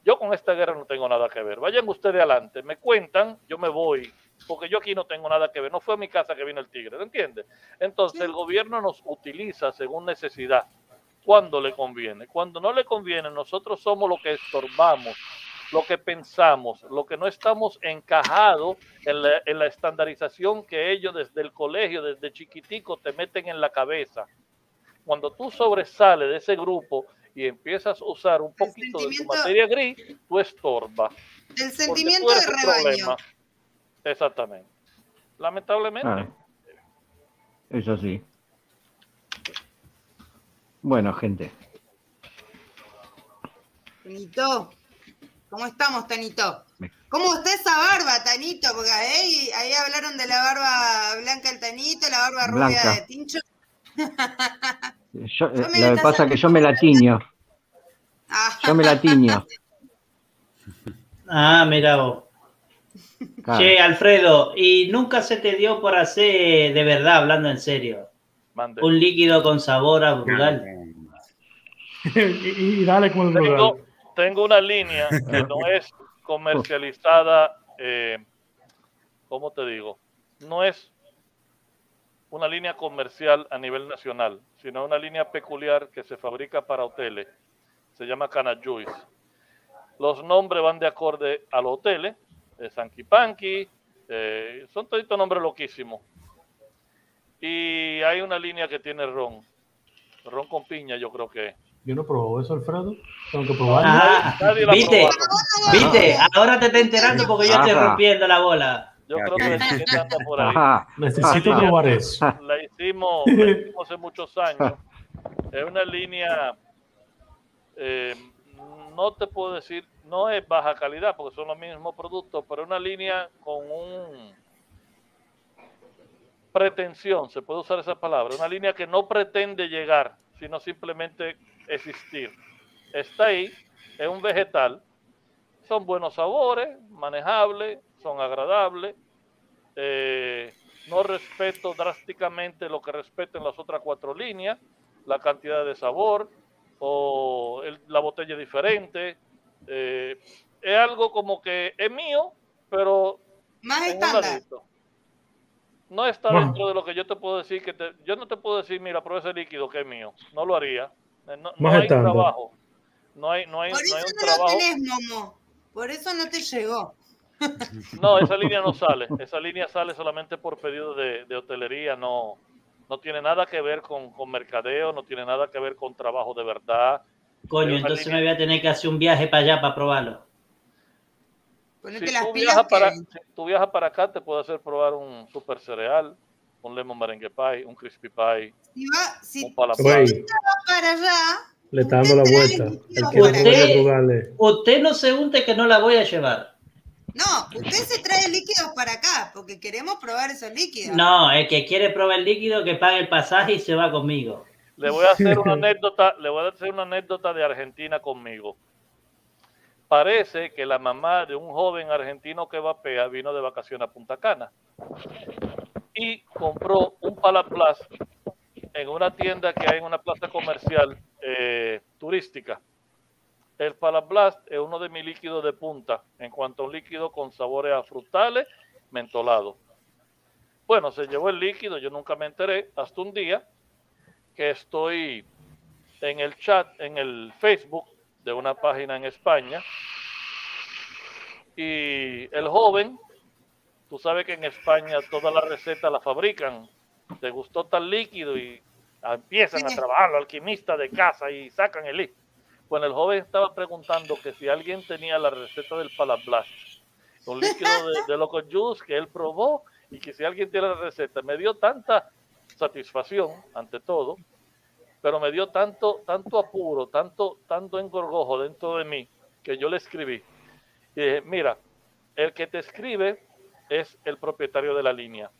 Yo con esta guerra no tengo nada que ver. Vayan ustedes adelante, me cuentan, yo me voy, porque yo aquí no tengo nada que ver. No fue a mi casa que vino el tigre, ¿me entiendes? Entonces el gobierno nos utiliza según necesidad, cuando le conviene. Cuando no le conviene, nosotros somos lo que estorbamos, lo que pensamos, lo que no estamos encajados en la, en la estandarización que ellos desde el colegio, desde chiquitico, te meten en la cabeza. Cuando tú sobresales de ese grupo y empiezas a usar un poquito de tu materia gris, tú estorbas. El sentimiento de rebaño. problema. Exactamente. Lamentablemente. Ah, eso sí. Bueno, gente. Tanito, ¿cómo estamos, Tanito? ¿Cómo está esa barba, Tanito? Porque ahí, ahí hablaron de la barba blanca del Tanito, la barba rubia Blanca. de Tincho. Yo, Yo me lo que pasa es que yo me la tiño. Yo me la tiño. Ah, mira vos. Claro. Che, Alfredo, ¿y nunca se te dio por hacer, de verdad, hablando en serio, Mande. un líquido con sabor a brugal? y, y dale con el Tengo, brugal. tengo una línea que no es comercializada, eh, ¿cómo te digo? No es una línea comercial a nivel nacional, sino una línea peculiar que se fabrica para hoteles. Se llama Canajuice. Los nombres van de acorde a los hoteles, eh, Sanky Panky, eh, son todos nombres loquísimos. Y hay una línea que tiene ron, ron con piña yo creo que. Yo no probó eso, Alfredo. Tengo que probarlo. Ah, ¿viste? ¿Viste? Ahora te está enterando porque yo estoy Ajá. rompiendo la bola. Yo creo que anda por ahí. Ajá. Necesito probar eso. La hicimos, la hicimos hace muchos años. Es una línea, eh, no te puedo decir, no es baja calidad porque son los mismos productos, pero una línea con un pretensión, se puede usar esa palabra, una línea que no pretende llegar, sino simplemente existir. Está ahí, es un vegetal, son buenos sabores, manejables, son agradables. eh, no respeto drásticamente lo que respeten las otras cuatro líneas, la cantidad de sabor o el- la botella es diferente. eh, es algo como que es mío, pero Más estándar. No está Bueno. dentro de lo que yo te puedo decir que te- yo no te puedo decir, mira, prueba ese líquido que es mío. No lo haría. Eh, No, no Más hay estándar. trabajo. No hay, no hay, Por no hay un no lo trabajo. tenés, Momo. Por eso no te llegó. No, esa línea no sale. Esa línea sale solamente por pedido de, de hotelería. No, no tiene nada que ver con, con mercadeo, no tiene nada que ver con trabajo de verdad. Coño, entonces línea- me voy a tener que hacer un viaje para allá para probarlo. Ponete Si las tú, pilas viajas para, que- si tú viajas para acá, te puedo hacer probar un super cereal, un lemon merengue pie, un crispy pie, si va, si, un para allá, Le está dando la vuelta. El. Usted no se unte que no la voy a llevar. No, usted se trae líquidos para acá, porque queremos probar esos líquidos. No, el que quiere probar el líquido que pague el pasaje y se va conmigo. Le voy a hacer una anécdota, le voy a hacer una anécdota de Argentina conmigo. Parece que la mamá de un joven argentino que vapea vino de vacaciones a Punta Cana y compró un Palaplas en una tienda que hay en una plaza comercial eh, turística. El Palablast es uno de mis líquidos de punta en cuanto a un líquido con sabores a frutales, mentolado. Bueno, se llevó el líquido, yo nunca me enteré, hasta un día que estoy en el chat, en el Facebook de una página en España. Y el joven, tú sabes que en España todas las recetas las fabrican. Te gustó tal líquido y empiezan a trabajar los alquimistas de casa y sacan el líquido. Bueno, el joven estaba preguntando que si alguien tenía la receta del Palablast, un líquido de, Loco Juice que él probó y que si alguien tiene la receta. Me dio tanta satisfacción, ante todo, pero me dio tanto, tanto apuro, tanto, tanto engorgojo dentro de mí, que yo le escribí. Y dije, mira, el que te escribe es el propietario de la línea.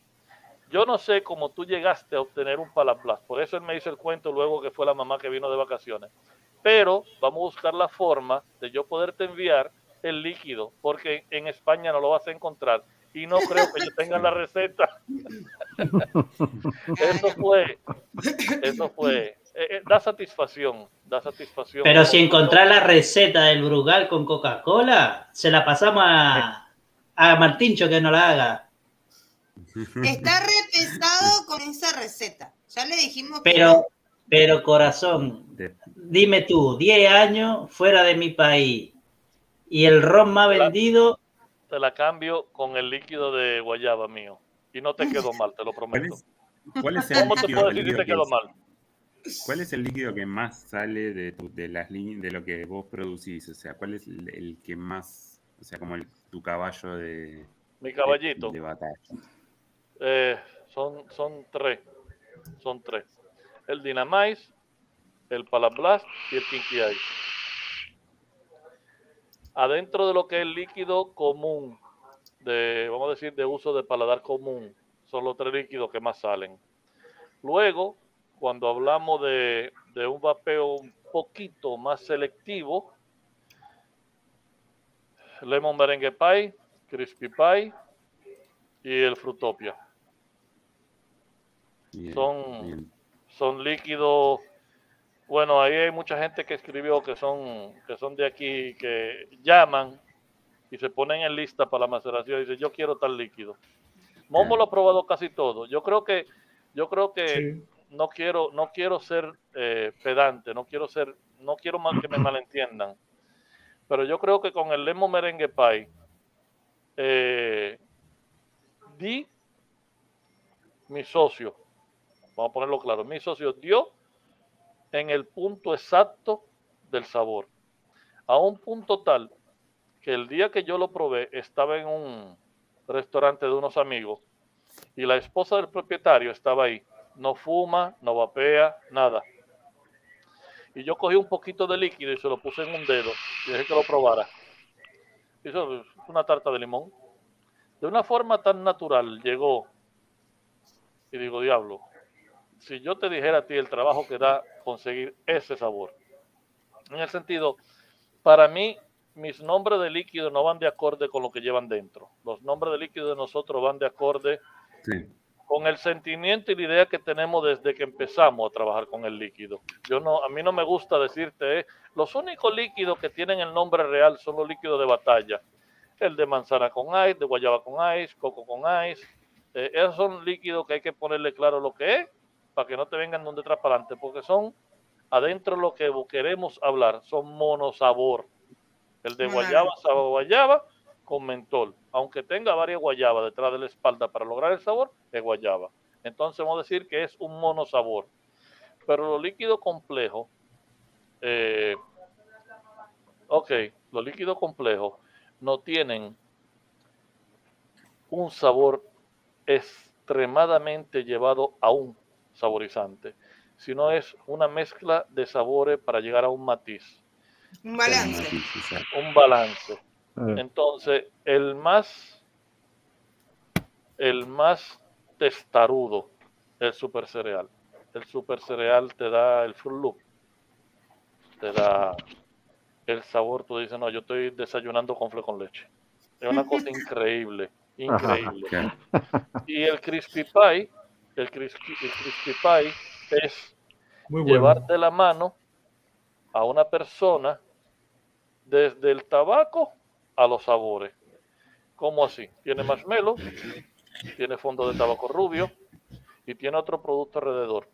Yo no sé cómo tú llegaste a obtener un Palaplas, por eso él me hizo el cuento luego que fue la mamá que vino de vacaciones. Pero vamos a buscar la forma de yo poderte enviar el líquido, porque en España no lo vas a encontrar y no creo que yo tenga la receta. eso fue, eso fue, eh, eh, da satisfacción, da satisfacción. Pero si encontrar la receta del Brugal con Coca-Cola, se la pasamos a, a Martincho que no la haga. Está re pesado con esa receta. Ya le dijimos que Pero, pero corazón, dime tú, 10 años fuera de mi país y el ron más vendido, Te la cambio con el líquido de guayaba mío y no te quedó mal, te lo prometo. ¿Cuál es el ¿Cómo te líquido puedo decir si te que quedó mal? ¿Cuál es el líquido que más sale de, tu- de las líneas de lo que vos producís? O sea, ¿cuál es el, el que más, o sea, como el- tu caballo de, Mi caballito. de, de batalla? Eh, son, son tres. Son tres. El Dynamice, el Palablast y el Kinky Ice. Adentro de lo que es el líquido común, de, vamos a decir, de uso de paladar común, son los tres líquidos que más salen. Luego, cuando hablamos de, de un vapeo un poquito más selectivo, Lemon Merengue Pie, Crispy Pie y el Frutopia. Bien, son, bien. Son líquidos. Bueno, ahí hay mucha gente que escribió que son, que son de aquí, que llaman y se ponen en lista para la maceración y dicen, yo quiero tal líquido. Momo lo ha probado casi todo. Yo creo que, yo creo que no quiero, no quiero ser eh, pedante, no quiero ser, no quiero mal que me malentiendan. Pero yo creo que con el Lemon Merengue Pie, eh, di mi socio, vamos a ponerlo claro, mi socio dio en el punto exacto del sabor. A un punto tal que el día que yo lo probé estaba en un restaurante de unos amigos y la esposa del propietario estaba ahí. No fuma, no vapea, nada. Y yo cogí un poquito de líquido y se lo puse en un dedo y dejé que lo probara. Hizo una tarta de limón. De una forma tan natural llegó y digo, diablo, si yo te dijera a ti el trabajo que da conseguir ese sabor. En el sentido, para mí, mis nombres de líquido no van de acorde con lo que llevan dentro. Los nombres de líquido de nosotros van de acorde Sí. con el sentimiento y la idea que tenemos desde que empezamos a trabajar con el líquido. Yo no, a mí no me gusta decirte, eh, los únicos líquidos que tienen el nombre real son los líquidos de batalla. El de manzana con ice, de guayaba con ice, coco con ice. Eh, esos son líquidos que hay que ponerle claro lo que es para que no te vengan de un detrás para adelante, porque son adentro lo que queremos hablar, son monosabor. El de guayaba, sabor guayaba con mentol. Aunque tenga varias guayabas detrás de la espalda para lograr el sabor, es guayaba. Entonces vamos a decir que es un monosabor. Pero los líquidos complejos, eh, ok, los líquidos complejos no tienen un sabor extremadamente llevado a un saborizante, sino es una mezcla de sabores para llegar a un matiz, Un balance. un balance. Entonces, el más, el más testarudo, el super cereal. El super cereal te da el Fruit Loop, te da el sabor. Tú dices, no, yo estoy desayunando con con leche. Es una cosa increíble, increíble. Y el Crispy Pie, el Crispy, el crispy Pie es Muy bueno. llevar de la mano a una persona desde el tabaco a los sabores. ¿Cómo así? Tiene marshmallow, tiene fondo de tabaco rubio y tiene otro producto alrededor.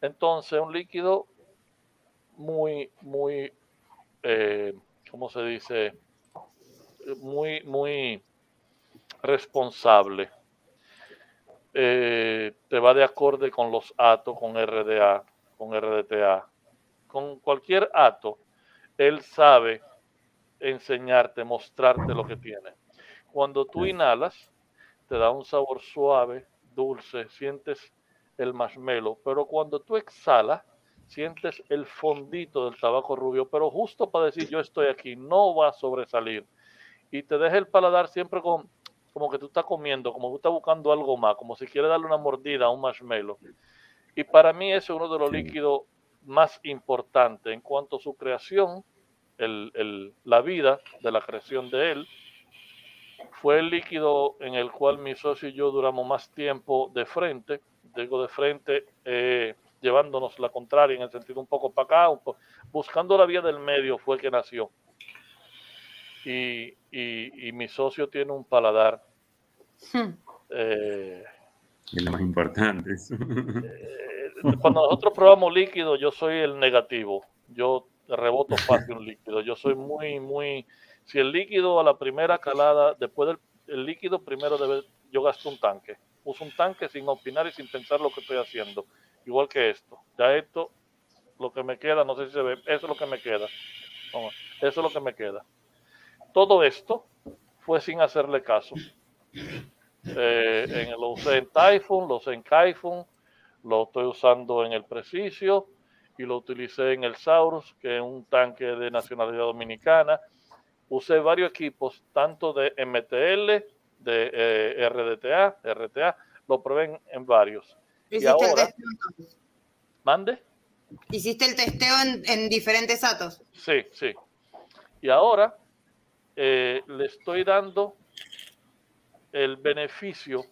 Entonces, un líquido muy, muy, eh, ¿cómo se dice? Muy, muy responsable. Eh, te va de acorde con los ATO, con RDA, con RDTA, con cualquier ATO. Él sabe enseñarte, mostrarte lo que tiene. Cuando tú inhalas, te da un sabor suave, dulce, sientes el marshmallow, pero cuando tú exhalas, sientes el fondito del tabaco rubio, pero justo para decir yo estoy aquí, no va a sobresalir. Y te deja el paladar siempre con, como que tú estás comiendo, como tú estás buscando algo más, como si quieres darle una mordida a un marshmallow. Y para mí ese es uno de los líquidos más importantes en cuanto a su creación, el, el- la vida de la creación de él. Fue el líquido en el cual mi socio y yo duramos más tiempo de frente, digo de frente, eh, llevándonos la contraria en el sentido un poco para acá, un buscando la vía del medio fue que nació. Y, y- y mi socio tiene un paladar eh, Es lo más importante. eso. cuando nosotros probamos líquido, yo soy el negativo. Yo reboto fácil un líquido. Yo soy muy, muy. Si el líquido a la primera calada, después del el líquido, primero debe. Yo gasto un tanque. Uso un tanque sin opinar y sin pensar lo que estoy haciendo. igual que esto. Ya esto, lo que me queda, no sé si se ve, eso es lo que me queda. Eso es lo que me queda. Todo esto fue sin hacerle caso. Eh, en, lo usé en Typhoon, lo usé en Kaifun, lo estoy usando en el Precicio y lo utilicé en el Saurus, que es un tanque de nacionalidad dominicana. Usé varios equipos, tanto de MTL, de eh, RDTA, RTA, lo probé en, varios. Y ahora, el testeo, ¿Mande? ¿Hiciste el testeo en, en, diferentes atos? Sí, sí. Y ahora eh, le estoy dando el beneficio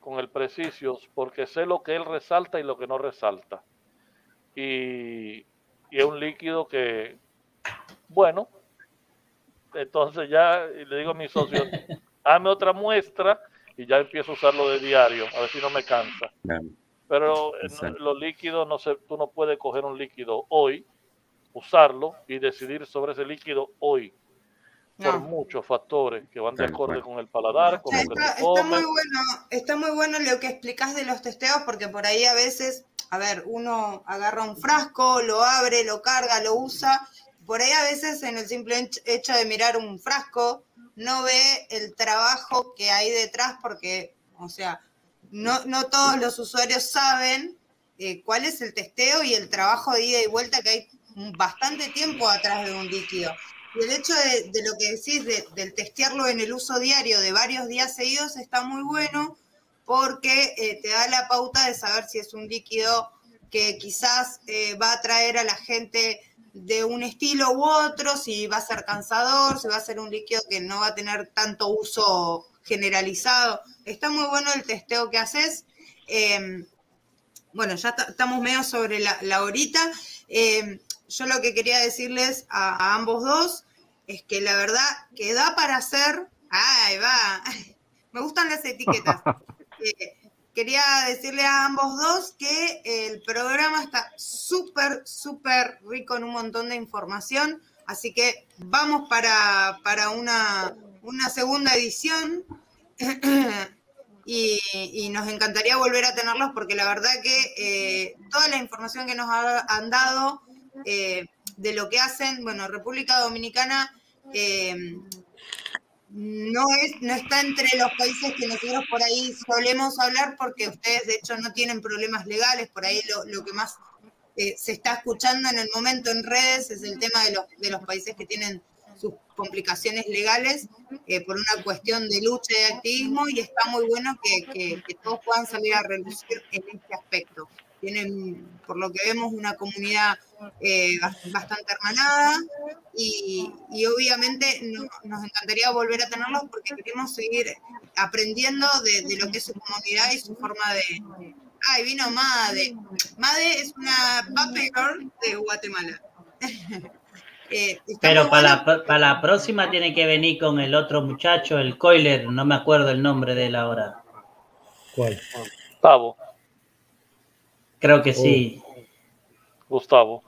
con el preciso porque sé lo que él resalta y lo que no resalta. Y, y es un líquido que, bueno, entonces ya le digo a mi socio, dame otra muestra y ya empiezo a usarlo de diario, a ver si no me cansa. Pero los líquidos, no sé, tú no puedes coger un líquido hoy, usarlo y decidir sobre ese líquido hoy. Por muchos factores que van de acuerdo con el paladar, con está, lo que está muy bueno, está muy bueno lo que explicas de los testeos, porque por ahí a veces, a ver, uno agarra un frasco, lo abre, lo carga, lo usa. Por ahí a veces en el simple hecho de mirar un frasco, no ve el trabajo que hay detrás porque, o sea, no, no todos los usuarios saben eh, cuál es el testeo y el trabajo de ida y vuelta que hay bastante tiempo atrás de un líquido. Y el hecho de, lo que decís, de, del testearlo en el uso diario de varios días seguidos está muy bueno porque eh, te da la pauta de saber si es un líquido que quizás eh, va a atraer a la gente de un estilo u otro, si va a ser cansador, si va a ser un líquido que no va a tener tanto uso generalizado. Está muy bueno el testeo que haces. Eh, bueno, ya estamos medio sobre la, horita. Eh, yo lo que quería decirles a, a, ambos dos es que la verdad que da para hacer. Ahí va. Me gustan las etiquetas. Eh, quería decirle a ambos dos que el programa está súper, súper rico en un montón de información. Así que vamos para, para una, una segunda edición. y, y, nos encantaría volver a tenerlos porque la verdad que eh, toda la información que nos ha, han dado eh, de lo que hacen, bueno, República Dominicana eh, no, es, no está entre los países que nosotros por ahí solemos hablar porque ustedes de hecho no tienen problemas legales, por ahí lo, lo que más eh, se está escuchando en el momento en redes es el tema de los, de los países que tienen sus complicaciones legales por una cuestión de lucha y de activismo y está muy bueno que, que, que todos puedan salir a reducir en este aspecto. Tienen, por lo que vemos, una comunidad eh, bastante hermanada y, y obviamente no, nos encantaría volver a tenerlos porque queremos seguir aprendiendo de, de, lo que es su comunidad y su forma de... Ay, vino Made. Made es una puppy girl de Guatemala. Eh, Pero para, la, para la próxima tiene que venir con el otro muchacho, el Coiler, no me acuerdo el nombre de él ahora. ¿Cuál? Gustavo. Creo que sí. Oh. Gustavo.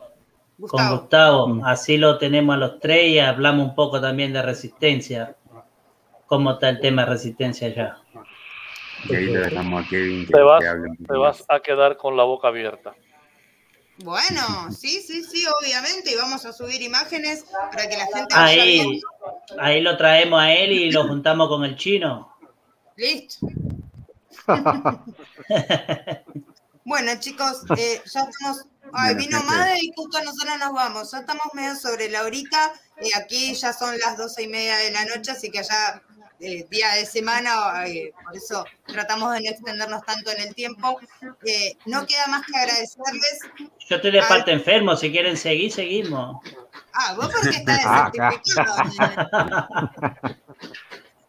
Con Gustavo, así lo tenemos a los tres y hablamos un poco también de resistencia. ¿Cómo está el tema de resistencia ya? Y ahí le dejamos a Kevin que, te, vas, que te vas a quedar con la boca abierta. Bueno, sí, sí, sí, obviamente, y vamos a subir imágenes para que la gente ahí, ahí lo traemos a él y lo juntamos con el chino. Listo. bueno, chicos, eh, ya estamos. Ay, vino madre y justo nosotros nos vamos. Ya estamos medio sobre la horita. Eh, aquí ya son las doce y media de la noche, así que ya eh, día de semana, eh, por eso tratamos de no extendernos tanto en el tiempo. Eh, no queda más que agradecerles. Yo estoy de parte enfermo, si quieren seguir, seguimos. Ah, vos porque estás certificado.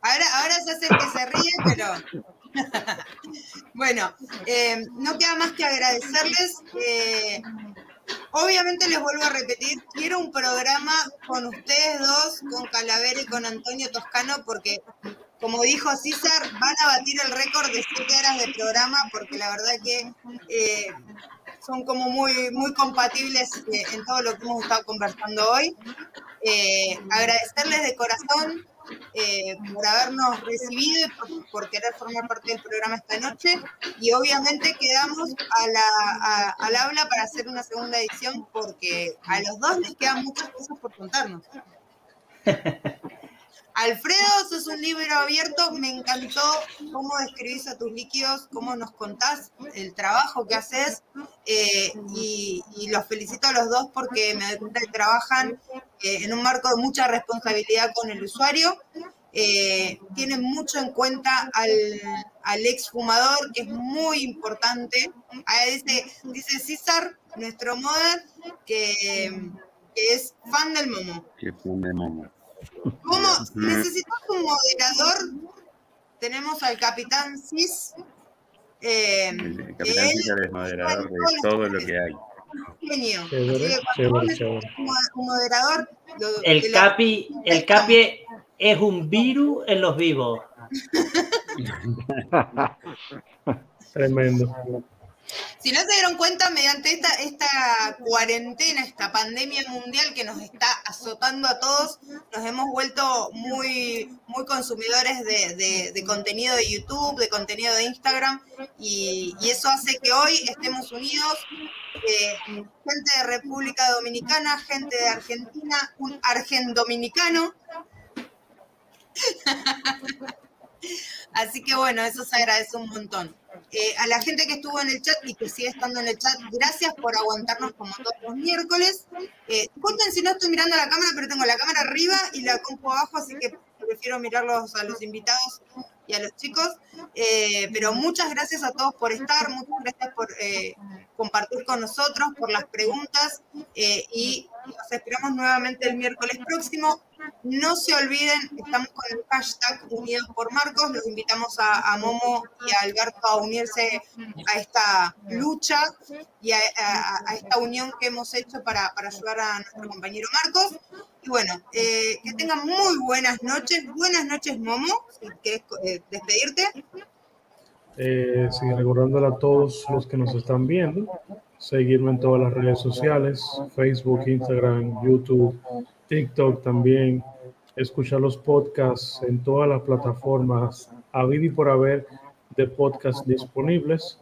ahora, ahora se hace el que se ríe, pero... bueno, eh, no queda más que agradecerles. Obviamente les vuelvo a repetir, quiero un programa con ustedes dos, con Calavera y con Antonio Toscano, porque como dijo César, van a batir el récord de siete horas de programa, porque la verdad que eh, son como muy, muy compatibles eh, en todo lo que hemos estado conversando hoy. Eh, agradecerles de corazón eh, por habernos recibido y por, querer formar parte del programa esta noche. Y obviamente quedamos a la, a, al habla para hacer una segunda edición porque a los dos les quedan muchas cosas por contarnos. Alfredo, sos un libro abierto, me encantó cómo describís a tus líquidos, cómo nos contás el trabajo que haces eh, y, los felicito a los dos porque me doy cuenta que trabajan eh, en un marco de mucha responsabilidad con el usuario. Eh, tienen mucho en cuenta al, al exfumador, que es muy importante. Dice, César, nuestro modder, que, que es fan del momo. Que fan del momo. ¿Cómo? Necesitas un moderador. Tenemos al capitán Cis. Eh, el capitán Cis es moderador de todo lo que hay. Genio. Un moderador. Lo, el capi, el capi es un virus en los vivos. Tremendo. Si no se dieron cuenta, mediante esta, esta cuarentena, esta pandemia mundial que nos está azotando a todos, nos hemos vuelto muy, muy consumidores de, de, contenido de YouTube, de contenido de Instagram, y, eso hace que hoy estemos unidos. Eh, gente de República Dominicana, gente de Argentina, un argent dominicano. Así que bueno, eso se agradece un montón. Eh, a la gente que estuvo en el chat y que sigue estando en el chat, gracias por aguantarnos como todos los miércoles. Eh, disculpen si no estoy mirando la cámara, pero tengo la cámara arriba y la compu abajo, así que prefiero mirarlos a los invitados y a los chicos. Eh, pero muchas gracias a todos por estar, muchas gracias por eh, compartir con nosotros, por las preguntas y nos esperamos nuevamente el miércoles próximo. No se olviden, estamos con el hashtag Unidos por Marcos, los invitamos a, Momo y a Alberto a unirse a esta lucha y a, esta unión que hemos hecho para, para, ayudar a nuestro compañero Marcos. Y bueno, eh, que tengan muy buenas noches. Buenas noches, Momo, si quieres eh, despedirte. Eh, sí, recordándole a todos los que nos están viendo, seguirme en todas las redes sociales, Facebook, Instagram, YouTube, TikTok también, escuchar los podcasts en todas las plataformas, a y por haber de podcasts disponibles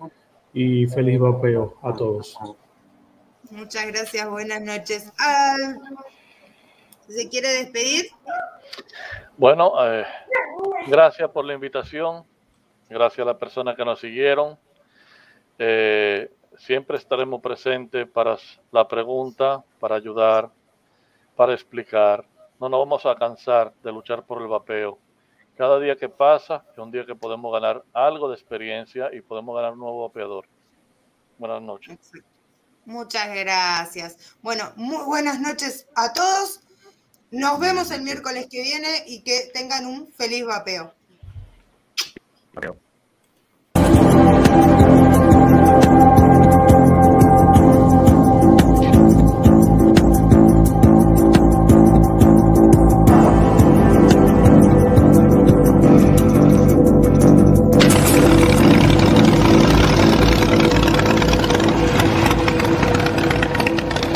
y feliz vapeo a todos. Muchas gracias, buenas noches. Al... ¿Se quiere despedir? Bueno, eh, gracias por la invitación, gracias a las personas que nos siguieron. Eh, siempre estaremos presentes para la pregunta, para ayudar, para explicar. No nos vamos a cansar de luchar por el vapeo. Cada día que pasa es un día que podemos ganar algo de experiencia y podemos ganar un nuevo vapeador. Buenas noches. Muchas gracias. Bueno, muy buenas noches a todos. Nos vemos el miércoles que viene y que tengan un feliz vapeo. Vapeo.